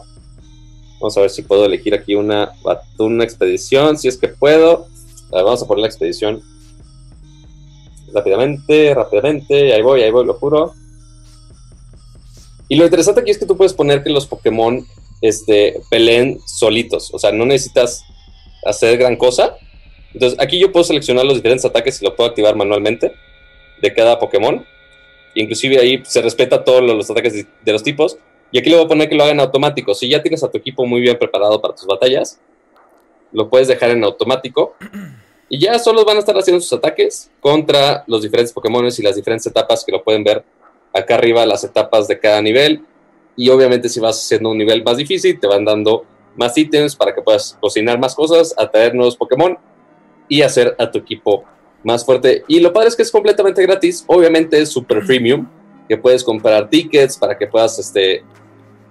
Vamos a ver si puedo elegir aquí una, una expedición, si es que puedo. Vamos a poner la expedición rápidamente, rápidamente. Ahí voy, ahí voy, lo juro. Y lo interesante aquí es que tú puedes poner que los Pokémon este, peleen solitos. O sea, no necesitas hacer gran cosa. Entonces, aquí yo puedo seleccionar los diferentes ataques y lo puedo activar manualmente de cada Pokémon. Inclusive ahí se respeta todos los ataques de los tipos. Y aquí le voy a poner que lo haga en automático. Si ya tienes a tu equipo muy bien preparado para tus batallas, lo puedes dejar en automático. Y ya solo van a estar haciendo sus ataques contra los diferentes Pokémon y las diferentes etapas que lo pueden ver acá arriba, las etapas de cada nivel. Y obviamente si vas haciendo un nivel más difícil, te van dando más ítems para que puedas cocinar más cosas, atraer nuevos Pokémon y hacer a tu equipo más fuerte. Y lo padre es que es completamente gratis. Obviamente es super premium que puedes comprar tickets para que puedas este,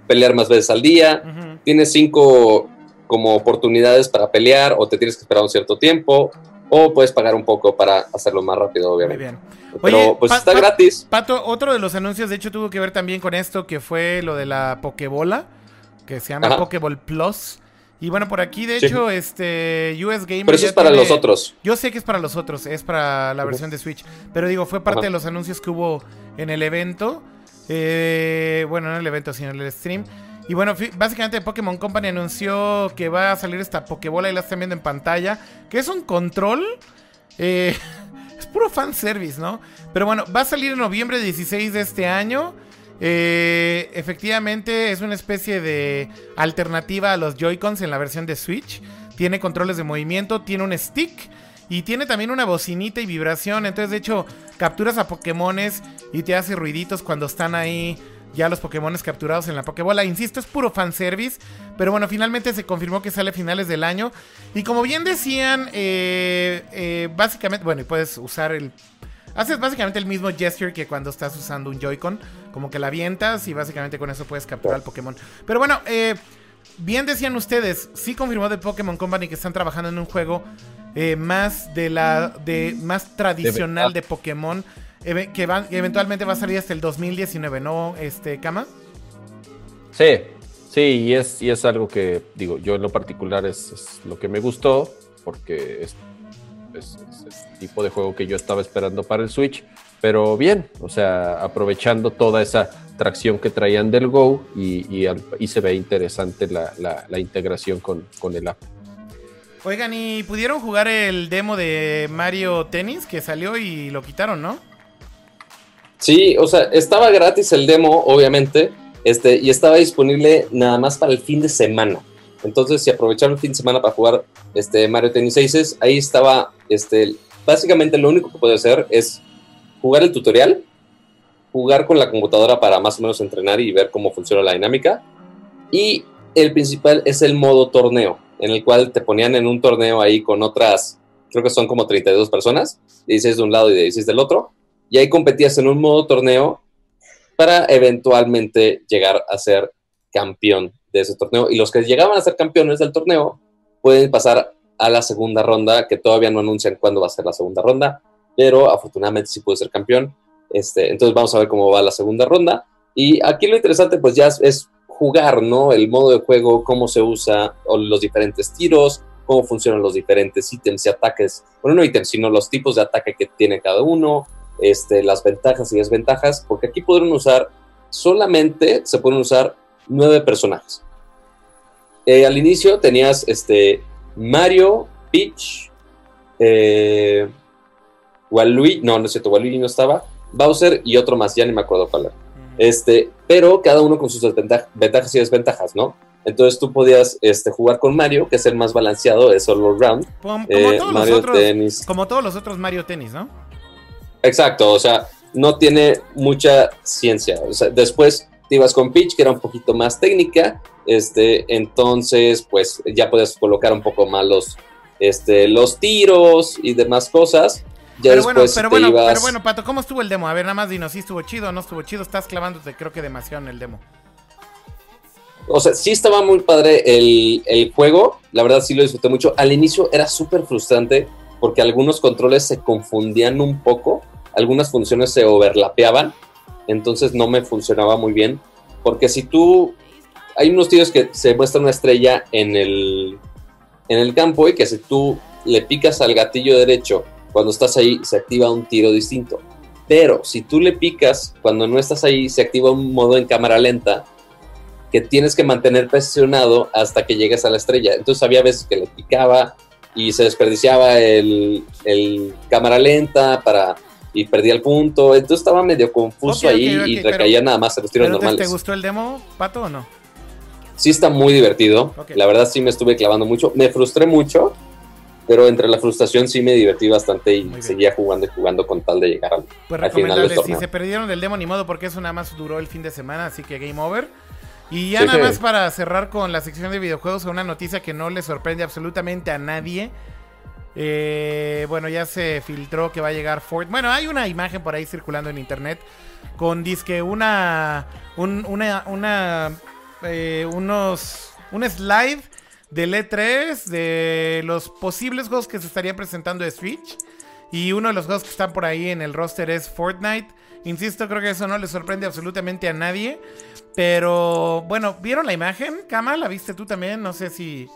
pelear más veces al día. Tienes cinco como oportunidades para pelear o te tienes que esperar un cierto tiempo o puedes pagar un poco para hacerlo más rápido, obviamente. Muy bien. Pero pues está gratis. Pato, otro de los anuncios de hecho tuvo que ver también con esto que fue lo de la Pokébola, que se llama Pokéball Plus. Y bueno, por aquí, de hecho, este US Gamer. Pero eso es para los otros. Yo sé que es para los otros, es para la versión de Switch. Pero digo, fue parte de los anuncios que hubo en el evento. Eh, bueno, no en el evento, sino en el stream. Y bueno, básicamente Pokémon Company anunció que va a salir esta Pokébola y la están viendo en pantalla. Que es un control. Eh, es puro fanservice, ¿no? Pero bueno, va a salir en noviembre 16 de este año. Eh, efectivamente es una especie de alternativa a los Joy-Cons en la versión de Switch. Tiene controles de movimiento, tiene un stick y tiene también una bocinita y vibración. Entonces, de hecho, capturas a Pokémones y te hace ruiditos cuando están ahí ya los Pokémones capturados en la Pokébola. Insisto, es puro fanservice. Pero bueno, finalmente se confirmó que sale a finales del año. Y como bien decían, eh, eh, básicamente, bueno, y puedes usar el Haces básicamente el mismo gesture que cuando estás usando un Joy-Con. Como que la avientas y básicamente con eso puedes capturar al Pokémon. Pero bueno, eh, bien decían ustedes, sí confirmó de Pokémon Company que están trabajando en un juego eh, más de la de más tradicional de Pokémon que, eventualmente va a salir hasta el 2019, ¿no? Este Kama. Sí, sí, y es, y es algo que digo, yo en lo particular es, es lo que me gustó porque es es, el tipo de juego que yo estaba esperando para el Switch. Pero bien, o sea, aprovechando toda esa tracción que traían del Go y, y, se ve interesante la, la, integración con, con, el app. Oigan, ¿y pudieron jugar el demo de Mario Tennis que salió y lo quitaron, no? Sí, o sea, estaba gratis el demo, obviamente, este, y estaba disponible nada más para el fin de semana. Entonces, si aprovecharon el fin de semana para jugar este Mario Tennis Aces, ahí estaba, este, básicamente lo único que puede hacer es jugar el tutorial, jugar con la computadora para más o menos entrenar y ver cómo funciona la dinámica. Y el principal es el modo torneo, en el cual te ponían en un torneo ahí con otras, creo que son como 32 personas, 16 de un lado y 16 del otro, y ahí competías en un modo torneo para eventualmente llegar a ser campeón de ese torneo. Y los que llegaban a ser campeones del torneo pueden pasar a la segunda ronda, que todavía no anuncian cuándo va a ser la segunda ronda, pero afortunadamente sí puede ser campeón. Este, entonces vamos a ver cómo va la segunda ronda. Y aquí lo interesante pues ya es, jugar, ¿no? El modo de juego, cómo se usa, los diferentes tiros, cómo funcionan los diferentes ítems y ataques. Bueno, no ítems, sino los tipos de ataque que tiene cada uno, este, las ventajas y desventajas, porque aquí podrán usar, solamente se pueden usar nueve personajes. Eh, al inicio tenías este, Mario, Peach, eh, Waluigi, no, no es cierto, Waluigi no estaba, Bowser y otro más, ya ni me acuerdo cuál era. Este, pero cada uno con sus ventajas y desventajas, ¿no? Entonces tú podías este, jugar con Mario, que es el más balanceado, es all round. Como, eh, todos Mario los otros, Tennis. Como todos los otros Mario Tennis, ¿no? Exacto, o sea, no tiene mucha ciencia. O sea, después te ibas con Peach, que era un poquito más técnica. Este, entonces, pues ya puedes colocar un poco más los, este, los tiros y demás cosas. Ya pero bueno, pero bueno, pero bueno, Pato, ¿cómo estuvo el demo? A ver, nada más dinos, ¿sí estuvo chido o no estuvo chido? Estás clavándote, creo que demasiado en el demo. O sea, sí estaba muy padre el, el juego, la verdad sí lo disfruté mucho. Al inicio era súper frustrante porque algunos controles se confundían un poco, algunas funciones se overlapeaban, entonces no me funcionaba muy bien. Porque si tú. Hay unos tiros que se muestra una estrella en el, en el campo y que si tú le picas al gatillo derecho cuando estás ahí se activa un tiro distinto. Pero si tú le picas cuando no estás ahí, se activa un modo en cámara lenta que tienes que mantener presionado hasta que llegues a la estrella. Entonces había veces que le picaba y se desperdiciaba el, cámara lenta para y perdía el punto. Entonces estaba medio confuso ahí y recaía nada más en los tiros normales. ¿Te gustó el demo, Pato, o no? Sí está muy divertido. La verdad sí me estuve clavando mucho. Me frustré mucho pero entre la frustración sí me divertí bastante y seguía jugando y jugando con tal de llegar al, pues final del Si se perdieron del demo ni modo porque eso nada más duró el fin de semana, así que game over. Y ya nada más para cerrar con la sección de videojuegos, una noticia que no le sorprende absolutamente a nadie. Eh, bueno, ya se filtró que va a llegar Ford. Bueno, hay una imagen por ahí circulando en internet con disque una, una, una, eh, unos, un slide del E3, de los posibles juegos que se estarían presentando de Switch. Y uno de los juegos que están por ahí en el roster es Fortnite. Insisto, creo que eso no le sorprende absolutamente a nadie. Pero bueno, ¿vieron la imagen? Kama, ¿la viste tú también? No sé si...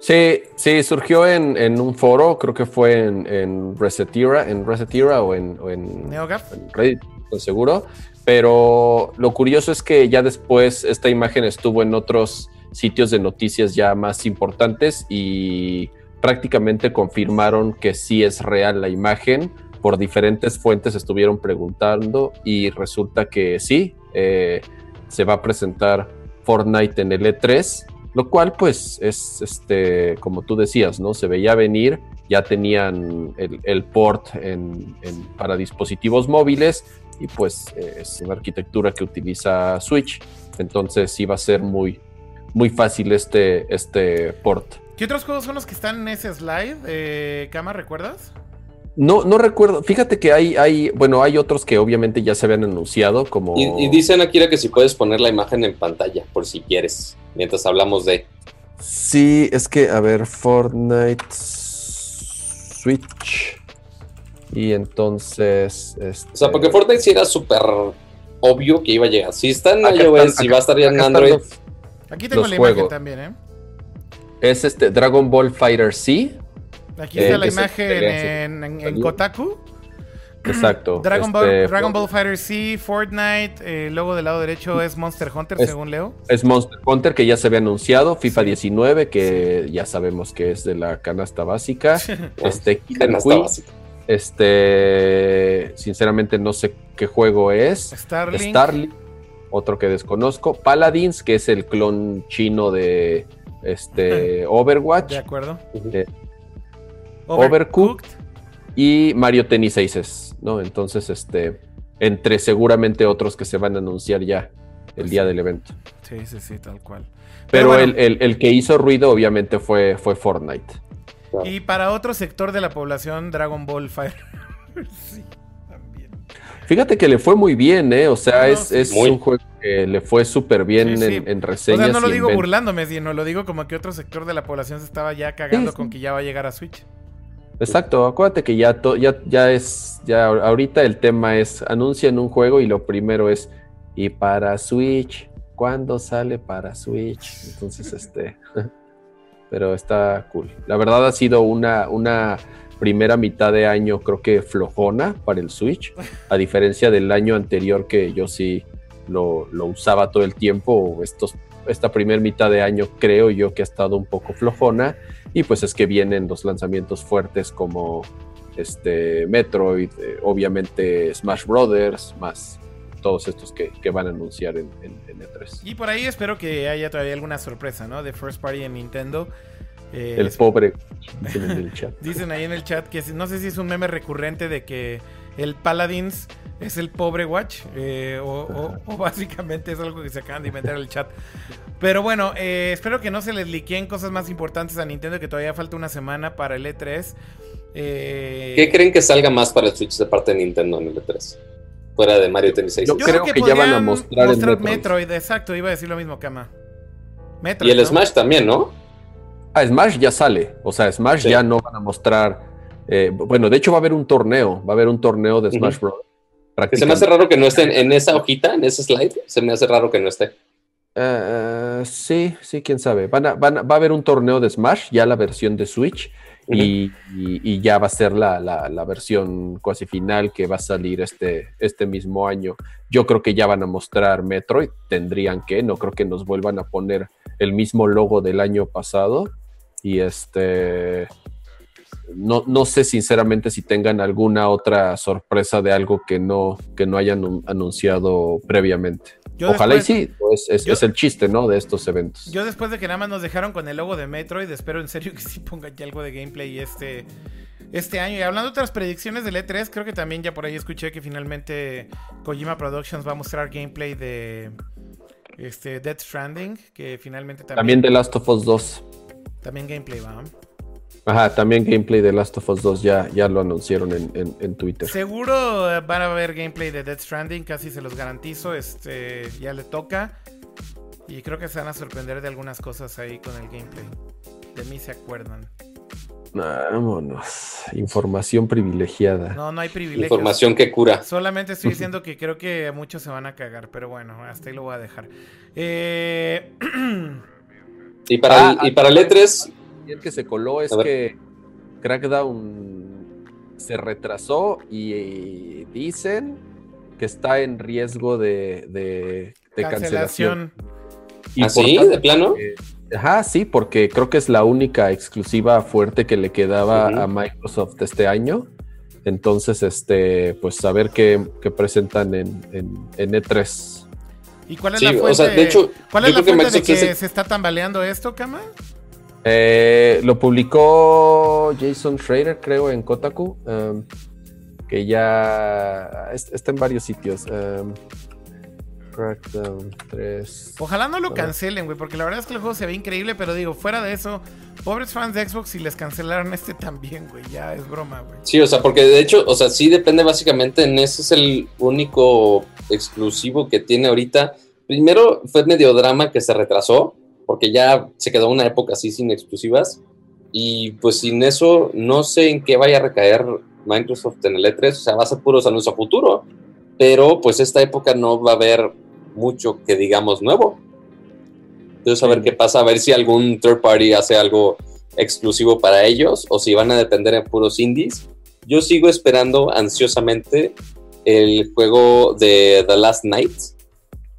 Sí, sí, surgió en, un foro, creo que fue en, en Resetira, en Resetira o en, en, NeoGAF. en Reddit, seguro. Pero lo curioso es que ya después esta imagen estuvo en otros sitios de noticias ya más importantes y prácticamente confirmaron que sí es real la imagen. Por diferentes fuentes estuvieron preguntando y resulta que sí, eh, se va a presentar Fortnite en el E3, lo cual pues es, este, como tú decías, ¿no? Se veía venir, ya tenían el, port para dispositivos móviles y pues eh, es una arquitectura que utiliza Switch, entonces va a ser muy, muy fácil este, este port. ¿Qué otros juegos son los que están en ese slide? Eh, Kama, ¿recuerdas? No, no recuerdo. Fíjate que hay, hay, bueno, hay otros que obviamente ya se habían anunciado, como. Y, dicen Akira que si puedes poner la imagen en pantalla, por si quieres, mientras hablamos de. Sí, es que, a ver, Fortnite Switch. Y entonces. Este... O sea, porque Fortnite sí era súper obvio que iba a llegar. Si está en iOS y va a estar ya en Android. Aquí tengo la imagen también, ¿eh? Es este Dragon Ball Fighter C. Aquí está la imagen en, Kotaku. Exacto. Dragon, Ball, este, Dragon Ball Fighter C, Fortnite, el logo del lado derecho es Monster Hunter, según Leo. Es Monster Hunter, que ya se había anunciado, FIFA 19, que ya sabemos que es de la canasta básica. este, canasta básica. Este, sinceramente no sé qué juego es. Starlink. Starlink otro que desconozco, Paladins, que es el clon chino de este Overwatch. De acuerdo. Overcooked. Y Mario Tennis Aces, ¿no? Entonces, este, entre seguramente otros que se van a anunciar ya el día del evento. Sí, sí, sí, tal cual. Pero, el, que hizo ruido, obviamente, fue, fue Fortnite. Y para otro sector de la población, Dragon Ball Fire. sí. Fíjate que le fue muy bien, ¿eh? O sea, es, un juego que le fue súper bien En, reseñas. O sea, no lo digo burlándome, sino lo digo como que otro sector de la población se estaba ya cagando con que ya va a llegar a Switch. Exacto, acuérdate que ya, ya, ya es, ya ahorita el tema es, anuncian un juego y lo primero es, y para Switch, ¿cuándo sale para Switch? Entonces, este... pero está cool. La verdad ha sido una, una primera mitad de año creo que flojona para el Switch, a diferencia del año anterior que yo sí lo, lo usaba todo el tiempo, estos, esta primera mitad de año creo yo que ha estado un poco flojona y pues es que vienen los lanzamientos fuertes como este Metroid, eh, obviamente Smash Brothers, más todos estos que, que van a anunciar en, en, en, E3. Y por ahí espero que haya todavía alguna sorpresa, ¿no? De First Party en Nintendo. Eh, el pobre, dicen en el chat. dicen ahí en el chat que no sé si es un meme recurrente de que el Paladins es el pobre Watch, eh, o, o, o, básicamente es algo que se acaban de inventar en el chat. Pero bueno, eh, espero que no se les liqueen cosas más importantes a Nintendo, que todavía falta una semana para el E3. Eh... ¿Qué creen que salga más para el Switch de parte de Nintendo en el E3? Fuera de Mario Tennis 6. Yo, Yo creo, que, ya van a mostrar, mostrar el Metroid. Metroid. Exacto, iba a decir lo mismo, Kama. Metroid, y el ¿no? Smash también, ¿no? Ah, Smash ya sale. O sea, Smash sí. ya no van a mostrar. Eh, bueno, de hecho va a haber un torneo. Va a haber un torneo de Smash uh -huh. Bros. Se me hace raro que no esté en, en, esa hojita, en ese slide. Se me hace raro que no esté. Uh, sí, sí, quién sabe. Van a, van a, va a haber un torneo de Smash, ya la versión de Switch. Uh -huh. y, y, y, ya va a ser la, la, la, versión cuasi final que va a salir este, este mismo año. Yo creo que ya van a mostrar Metroid. Tendrían que, no creo que nos vuelvan a poner el mismo logo del año pasado. Y este. No, no, sé sinceramente si tengan alguna otra sorpresa de algo que no, que no hayan anunciado previamente. Yo Ojalá después, y sí, pues es, yo, es, el chiste, ¿no? De estos eventos. Yo después de que nada más nos dejaron con el logo de Metroid, espero en serio que sí pongan ya algo de gameplay este, este año. Y hablando de otras predicciones del E3, creo que también ya por ahí escuché que finalmente Kojima Productions va a mostrar gameplay de este, Death Stranding, que finalmente también... También de Last of Us 2. También gameplay, va. Ajá, también gameplay de Last of Us 2 ya, ya lo anunciaron en, en, en, Twitter. Seguro eh, van a ver gameplay de Death Stranding, casi se los garantizo. Este ya le toca. Y creo que se van a sorprender de algunas cosas ahí con el gameplay. De mí se acuerdan. Vámonos. Información privilegiada. No, no hay privilegio. Información que cura. Solamente estoy diciendo que creo que muchos se van a cagar, pero bueno, hasta ahí lo voy a dejar. Eh... y para, ah, el, y para el E3 el que se coló es que Crackdown se retrasó y dicen que está en riesgo de, de, de cancelación. ¿Ah, sí? ¿De plano? Eh, ajá, sí, porque creo que es la única exclusiva fuerte que le quedaba uh -huh. a Microsoft este año. Entonces, este, pues a ver qué, qué presentan en, en, en, E3. ¿Y cuál es sí, la fuente, o sea, de, hecho, ¿cuál es la fuente que de que se... se está tambaleando esto, Kama? Eh, lo publicó Jason Schrader, creo, en Kotaku, um, que ya está en varios sitios. Um, Crackdown 3. Ojalá no lo cancelen, güey, porque la verdad es que el juego se ve increíble, pero digo, fuera de eso, pobres fans de Xbox, si les cancelaron este también, güey, ya es broma, güey. Sí, o sea, porque de hecho, o sea, sí depende básicamente en ese es el único exclusivo que tiene ahorita. Primero fue medio drama que se retrasó, porque ya se quedó una época así sin exclusivas. Y pues sin eso, no sé en qué vaya a recaer Microsoft en el E3, o sea, va a ser puros anuncios a futuro, pero pues esta época no va a haber mucho que digamos nuevo. Entonces a ver qué pasa, a ver si algún third party hace algo exclusivo para ellos o si van a depender en puros indies. Yo sigo esperando ansiosamente el juego de The Last Night,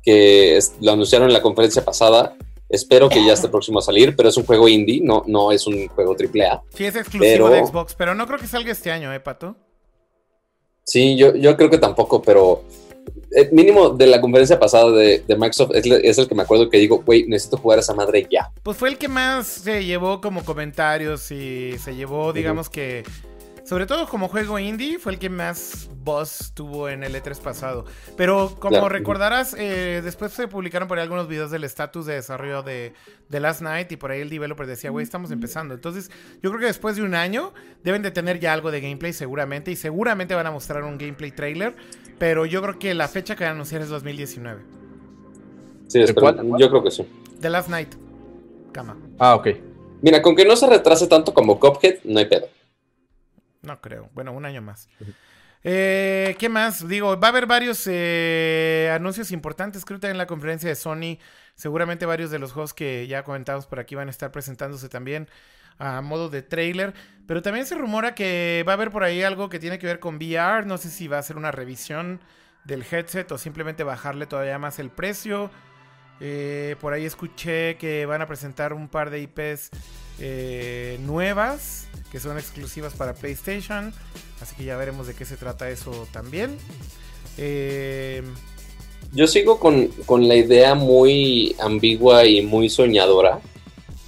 que lo anunciaron en la conferencia pasada Espero que ya esté próximo a salir, pero es un juego indie, no, no es un juego AAA. Sí, es exclusivo pero... de Xbox, pero no creo que salga este año, ¿eh, Pato? Sí, yo, yo creo que tampoco, pero eh, mínimo de la conferencia pasada de, de Microsoft es, es, el que me acuerdo que digo, güey, necesito jugar a esa madre ya. Pues fue el que más se llevó como comentarios y se llevó, digamos uh -huh. que sobre todo como juego indie, fue el que más buzz tuvo en el E3 pasado. Pero como claro. recordarás, eh, después se publicaron por ahí algunos videos del estatus de desarrollo de, de, Last Night y por ahí el developer decía, güey, estamos empezando. Entonces, yo creo que después de un año deben de tener ya algo de gameplay seguramente y seguramente van a mostrar un gameplay trailer. Pero yo creo que la fecha que van a anunciar es 2019. Sí, espero, yo creo que sí. The Last Night. Cama. Ah, ok. Mira, con que no se retrase tanto como Cuphead, no hay pedo. No creo. Bueno, un año más. Eh, ¿Qué más? Digo, va a haber varios eh, anuncios importantes. Creo que en la conferencia de Sony, seguramente varios de los juegos que ya comentamos por aquí van a estar presentándose también a modo de trailer. Pero también se rumora que va a haber por ahí algo que tiene que ver con VR. No sé si va a ser una revisión del headset o simplemente bajarle todavía más el precio. Eh, por ahí escuché que van a presentar un par de IPs eh, nuevas que son exclusivas para PlayStation. Así que ya veremos de qué se trata eso también. Eh, Yo sigo con, con la idea muy ambigua y muy soñadora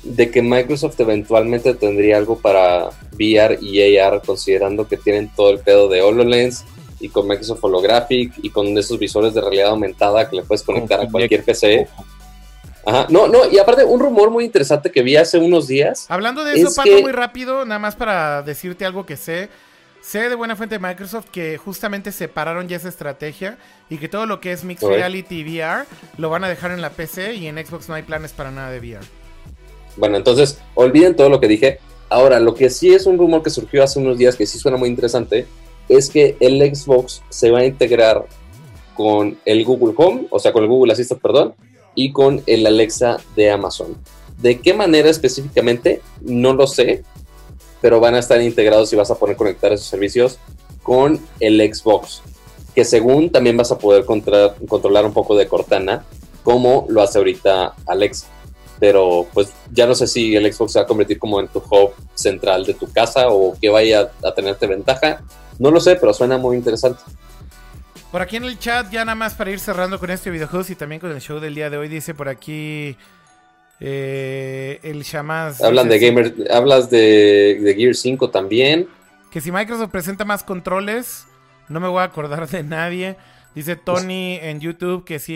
de que Microsoft eventualmente tendría algo para VR y AR, considerando que tienen todo el pedo de HoloLens y con Microsoft Holographic y con esos visores de realidad aumentada que le puedes conectar a cualquier PC. Ajá, no, no, y aparte, un rumor muy interesante que vi hace unos días. Hablando de eso, es Paco, que- muy rápido, nada más para decirte algo que sé. Sé de buena fuente de Microsoft que justamente separaron ya esa estrategia y que todo lo que es Mixed. Reality y VR lo van a dejar en la PC y en Xbox no hay planes para nada de VR. Bueno, entonces, olviden todo lo que dije. Ahora, lo que sí es un rumor que surgió hace unos días que sí suena muy interesante es que el Xbox se va a integrar con el Google Home, o sea, con el Google Assistant, perdón, y con el Alexa de Amazon. ¿De qué manera específicamente? No lo sé, pero van a estar integrados y vas a poder conectar esos servicios con el Xbox, que según también vas a poder controlar un poco de Cortana, como lo hace ahorita Alexa pero pues ya no sé si el Xbox se va a convertir como en tu hub central de tu casa o que vaya a tenerte ventaja. No lo sé, pero suena muy interesante. Por aquí en el chat, ya nada más para ir cerrando con este videojuego y también con el show del día de hoy, dice por aquí eh, el Shamaz. Hablan de gamer, hablas de, de Gear 5 también. Que si Microsoft presenta más controles, no me voy a acordar de nadie. Dice Tony en YouTube que si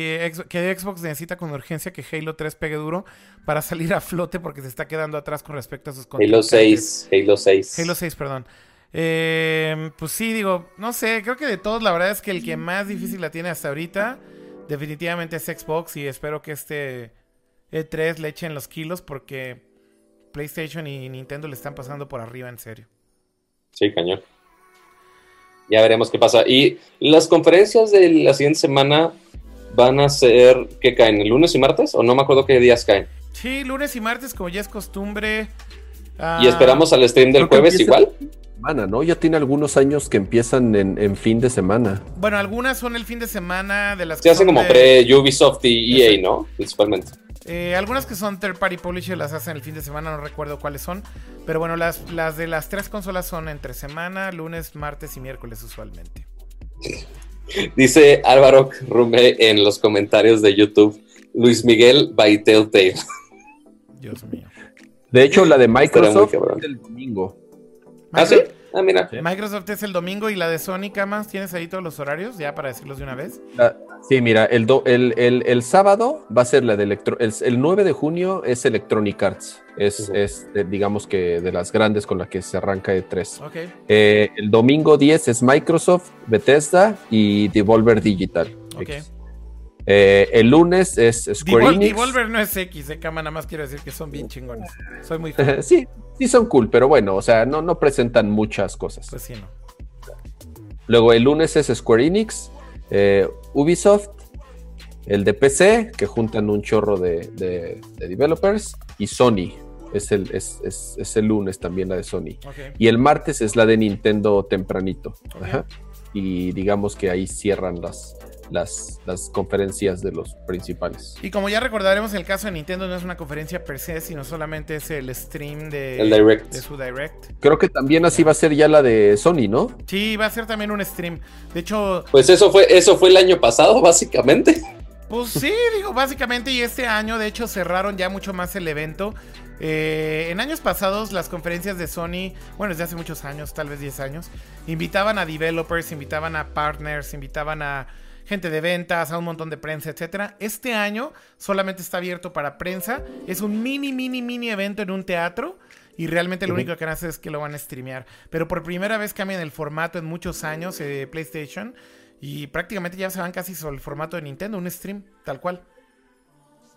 que Xbox necesita con urgencia que Halo 3 pegue duro para salir a flote porque se está quedando atrás con respecto a sus Halo contrincantes. 6, Halo 6. Halo 6, perdón. Eh, pues sí, digo, no sé, creo que de todos la verdad es que el que más difícil la tiene hasta ahorita definitivamente es Xbox y espero que este E3 le echen los kilos porque PlayStation y Nintendo le están pasando por arriba en serio. Sí, cañón. Ya veremos qué pasa. Y las conferencias de la siguiente semana van a ser, ¿qué caen? ¿El lunes y martes? O no me acuerdo qué días caen. Sí, lunes y martes, como ya es costumbre. ah, Y esperamos al stream del jueves empieza- igual. Semana, ¿no? Ya tiene algunos años que empiezan en, en fin de semana. Bueno, algunas son el fin de semana de las Se que hace son como de- pre Ubisoft y EA, ¿no? Principalmente. Eh, algunas que son third party publisher las hacen el fin de semana, no recuerdo cuáles son. Pero bueno, las, las de las tres consolas son entre semana, lunes, martes y miércoles usualmente. Dice Álvaro Rume en los comentarios de YouTube, Luis Miguel by Telltale. Dios mío. De hecho, la de Microsoft cabrón. es el domingo. ¿Ah, sí? Ah, mira. Sí. Microsoft es el domingo y la de Sony, Camas, ¿tienes ahí todos los horarios? Ya para decirlos de una vez. Ah, Sí, mira, el, do- el, el- el sábado va a ser la de electro. El, el 9 de junio es Electronic Arts. Es, es, eh, digamos que de las grandes con las que se arranca de 3. Ok. Eh, el domingo 10 es Microsoft, Bethesda y Devolver Digital. Ok. X. Eh, el lunes es Square Devol- Enix. Devolver no es X, eh, Cama, nada más quiero decir que son bien chingones. Soy muy fan. sí, sí son cool, pero bueno, o sea, no, no presentan muchas cosas. Pues sí, no. Luego el lunes es Square Enix, eh, Ubisoft, el de PC, que juntan un chorro de, de- de developers, y Sony. Es el, es, es- es el lunes también la de Sony. Ok. Y el martes es la de Nintendo tempranito. Ok. Ajá. Y digamos que ahí cierran las, las, las conferencias de los principales. Y como ya recordaremos, el caso de Nintendo no es una conferencia per se, sino solamente es el stream de, El Direct. de su Direct. Creo que también así va a ser ya la de Sony, ¿no? Sí, va a ser también un stream. De hecho, Pues eso fue, eso fue el año pasado, básicamente. Pues sí, digo, básicamente, y este año, de hecho, cerraron ya mucho más el evento. Eh, en años pasados, las conferencias de Sony, bueno, desde hace muchos años, tal vez 10 años, invitaban a developers, invitaban a partners, invitaban a gente de ventas, a un montón de prensa, etcétera. Este año solamente está abierto para prensa. Es un mini, mini, mini evento en un teatro. Y realmente lo único que van a hacer es que lo van a streamear. Pero por primera vez cambian el formato en muchos años de PlayStation. Y prácticamente ya se van casi sobre el formato de Nintendo, un stream, tal cual.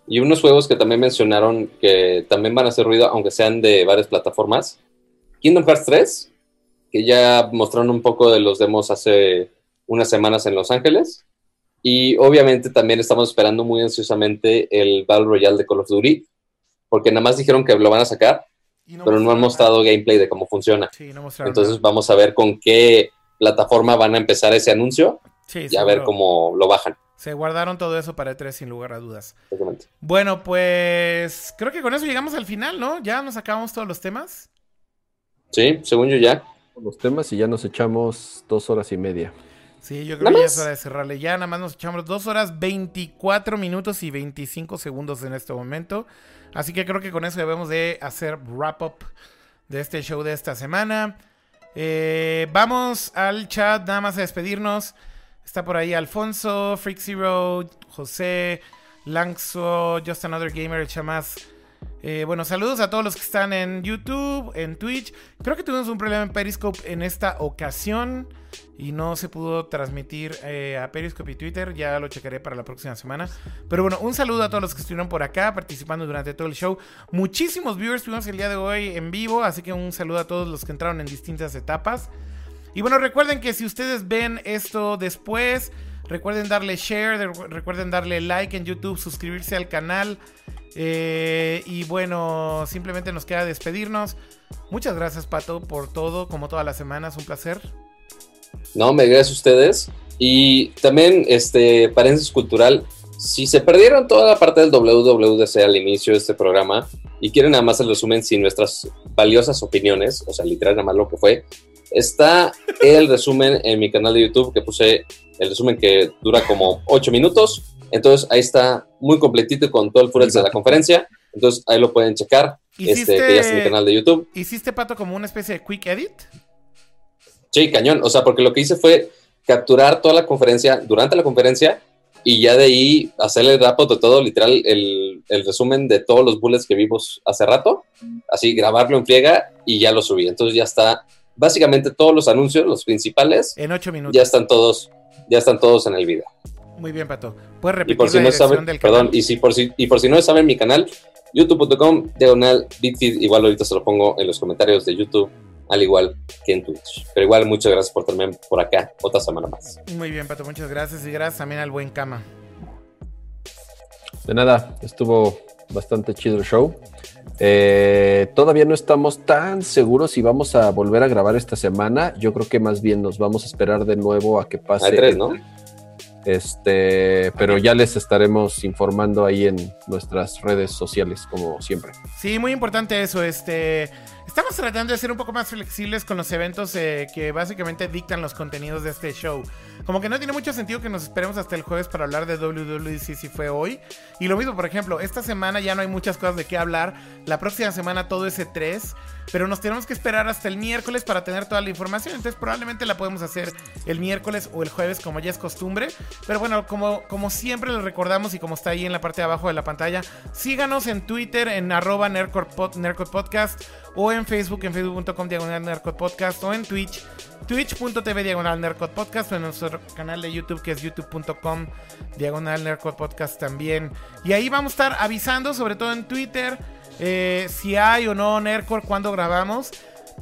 Y unos juegos que también mencionaron que también van a hacer ruido, aunque sean de varias plataformas. Kingdom Hearts 3 que ya mostraron un poco de los demos hace unas semanas en Los Ángeles. Y obviamente también estamos esperando muy ansiosamente el Battle Royale de Call of Duty, porque nada más dijeron que lo van a sacar, pero no han mostrado gameplay de cómo funciona. Entonces vamos a ver con qué plataforma van a empezar ese anuncio y a ver cómo lo bajan. Se guardaron todo eso para E3 sin lugar a dudas. Bueno, pues creo que con eso llegamos al final, ¿no? Ya nos acabamos todos los temas. Sí, según yo ya. Los temas y ya nos echamos dos horas y media. Sí, yo creo que ya es hora de cerrarle. Ya nada más nos echamos dos horas, 24 minutos y 25 segundos en este momento. Así que creo que con eso debemos de hacer wrap up de este show de esta semana. Eh, vamos al chat, nada más a despedirnos. Está por ahí Alfonso, Freak Zero, José, Langso, Just Another Gamer, el chamás. Eh, bueno, saludos a todos los que están en YouTube, en Twitch. Creo que tuvimos un problema en Periscope en esta ocasión y no se pudo transmitir eh, a Periscope y Twitter. Ya lo checaré para la próxima semana. Pero bueno, un saludo a todos los que estuvieron por acá participando durante todo el show. Muchísimos viewers tuvimos el día de hoy en vivo, así que un saludo a todos los que entraron en distintas etapas. Y bueno, recuerden que si ustedes ven esto después, recuerden darle share, recuerden darle like en YouTube, suscribirse al canal. Eh, y bueno, simplemente nos queda despedirnos. Muchas gracias, Pato, por todo, como todas las semanas, un placer. No, me gracias a ustedes. Y también, este, paréntesis cultural, si se perdieron toda la parte del WWDC al inicio de este programa y quieren nada más el resumen sin nuestras valiosas opiniones, o sea, literal nada más lo que fue, está el resumen en mi canal de YouTube que puse el resumen que dura como 8 minutos. Entonces ahí está muy completito con todo el footage de la conferencia. Entonces ahí lo pueden checar. Este, que ya está en mi canal de YouTube. ¿Hiciste, Pato, como una especie de quick edit? Sí, cañón. O sea, porque lo que hice fue capturar toda la conferencia durante la conferencia y ya de ahí hacerle el de todo, literal, el, el, resumen de todos los bullets que vimos hace rato. Así, grabarlo en pliega y ya lo subí. Entonces ya está. Básicamente todos los anuncios, los principales. En ocho minutos. Ya están todos, ya están todos en el video. Muy bien, Pato. Puedes repetir y por si la no saben, del perdón, canal? y si por si y por si no saben mi canal, youtube.com diagonal igual ahorita se lo pongo en los comentarios de YouTube, al igual que en Twitch. Pero igual muchas gracias por tenerme por acá otra semana más. Muy bien, Pato, muchas gracias y gracias también al buen Cama. De nada, estuvo bastante chido el show. Eh, todavía no estamos tan seguros si vamos a volver a grabar esta semana. Yo creo que más bien nos vamos a esperar de nuevo a que pase. Hay tres, ¿no? Este, pero ya les estaremos informando ahí en nuestras redes sociales, como siempre. Sí, muy importante eso. Este, estamos tratando de ser un poco más flexibles con los eventos eh, que básicamente dictan los contenidos de este show. Como que no tiene mucho sentido que nos esperemos hasta el jueves para hablar de WWDC si fue hoy. Y lo mismo, por ejemplo, esta semana ya no hay muchas cosas de qué hablar. La próxima semana todo ese 3. Pero nos tenemos que esperar hasta el miércoles para tener toda la información. Entonces probablemente la podemos hacer el miércoles o el jueves como ya es costumbre. Pero bueno, como, como siempre les recordamos y como está ahí en la parte de abajo de la pantalla, síganos en Twitter en arroba Podcast o en Facebook en facebook.com diagonal Podcast o en Twitch twitch.tv diagonal Podcast o en nuestro canal de YouTube que es youtube.com diagonal Nerdcode Podcast también. Y ahí vamos a estar avisando, sobre todo en Twitter, eh, si hay o no Nerdcore cuando grabamos.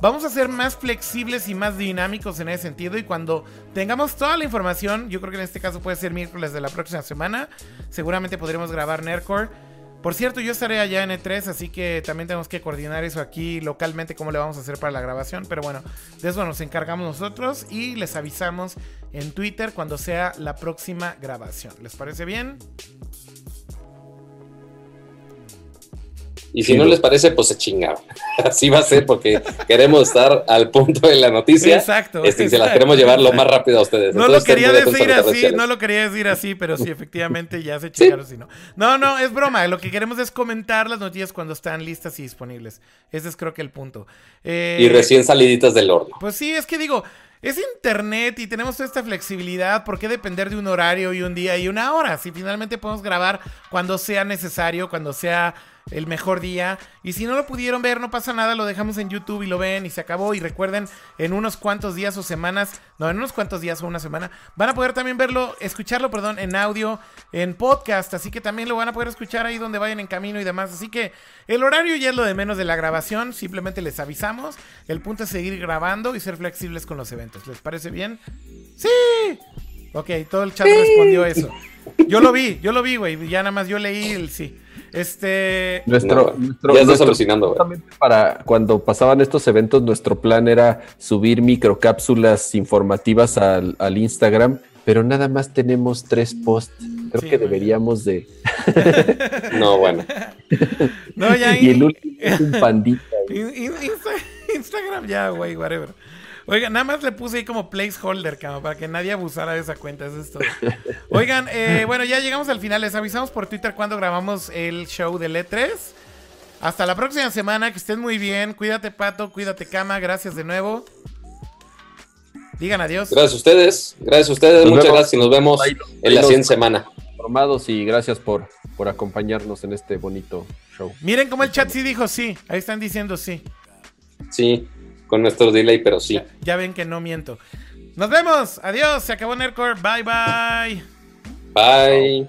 Vamos a ser más flexibles y más dinámicos en ese sentido y cuando tengamos toda la información, yo creo que en este caso puede ser miércoles de la próxima semana, seguramente podremos grabar Nerdcore. Por cierto, yo estaré allá en E3, así que también tenemos que coordinar eso aquí localmente, cómo le vamos a hacer para la grabación. Pero bueno, de eso nos encargamos nosotros y les avisamos en Twitter cuando sea la próxima grabación. ¿Les parece bien? Y si no les parece, pues se chingaron. Así va a ser porque queremos estar al punto de la noticia. Exacto. Este, y exacto. se las queremos llevar lo más rápido a ustedes. No Entonces, lo quería decir así, no lo quería decir así, pero sí, efectivamente ya se chingaron si no. No, no, es broma. Lo que queremos es comentar las noticias cuando están listas y disponibles. Ese es creo que el punto. Eh, Y recién saliditas del horno. Pues sí, es que digo, es internet y tenemos toda esta flexibilidad. ¿Por qué depender de un horario y un día y una hora? Si finalmente podemos grabar cuando sea necesario, cuando sea el mejor día. Y si no lo pudieron ver, no pasa nada, lo dejamos en YouTube y lo ven y se acabó. Y recuerden, en unos cuantos días o semanas, no, en unos cuantos días o una semana, van a poder también verlo, escucharlo, perdón, en audio, en podcast. Así que también lo van a poder escuchar ahí donde vayan en camino y demás. Así que el horario ya es lo de menos de la grabación, simplemente les avisamos. El punto es seguir grabando y ser flexibles con los eventos. ¿Les parece bien? Sí. Ok, todo el chat respondió eso. Yo lo vi, yo lo vi, güey. Ya nada más yo leí el sí. Este. Nuestro, nuestro, ya estás alucinando. Para cuando pasaban estos eventos, nuestro plan era subir microcápsulas informativas al, al Instagram, pero nada más tenemos tres posts. Creo Sí, que güey. deberíamos de. No, bueno. No, ya. y el último es un pandita. In- in- Insta- Instagram ya, güey, whatever. Oigan, nada más le puse ahí como placeholder, cama, para que nadie abusara de esa cuenta. Eso es todo. Oigan, eh, bueno, ya llegamos al final. Les avisamos por Twitter cuando grabamos el show del E3. Hasta la próxima semana. Que estén muy bien. Cuídate, Pato. Cuídate, Cama. Gracias de nuevo. Digan adiós. Gracias a ustedes. Gracias a ustedes. Nos Muchas vemos. gracias y nos vemos Ahí- en la siguiente semana. Informados y gracias por, por acompañarnos en este bonito show. Miren cómo el chat sí dijo sí. Ahí están diciendo sí. Sí, con nuestro delay, pero sí. Ya, ven que no miento. Nos vemos. Adiós. Se acabó Nerdcore. Bye, bye. Bye.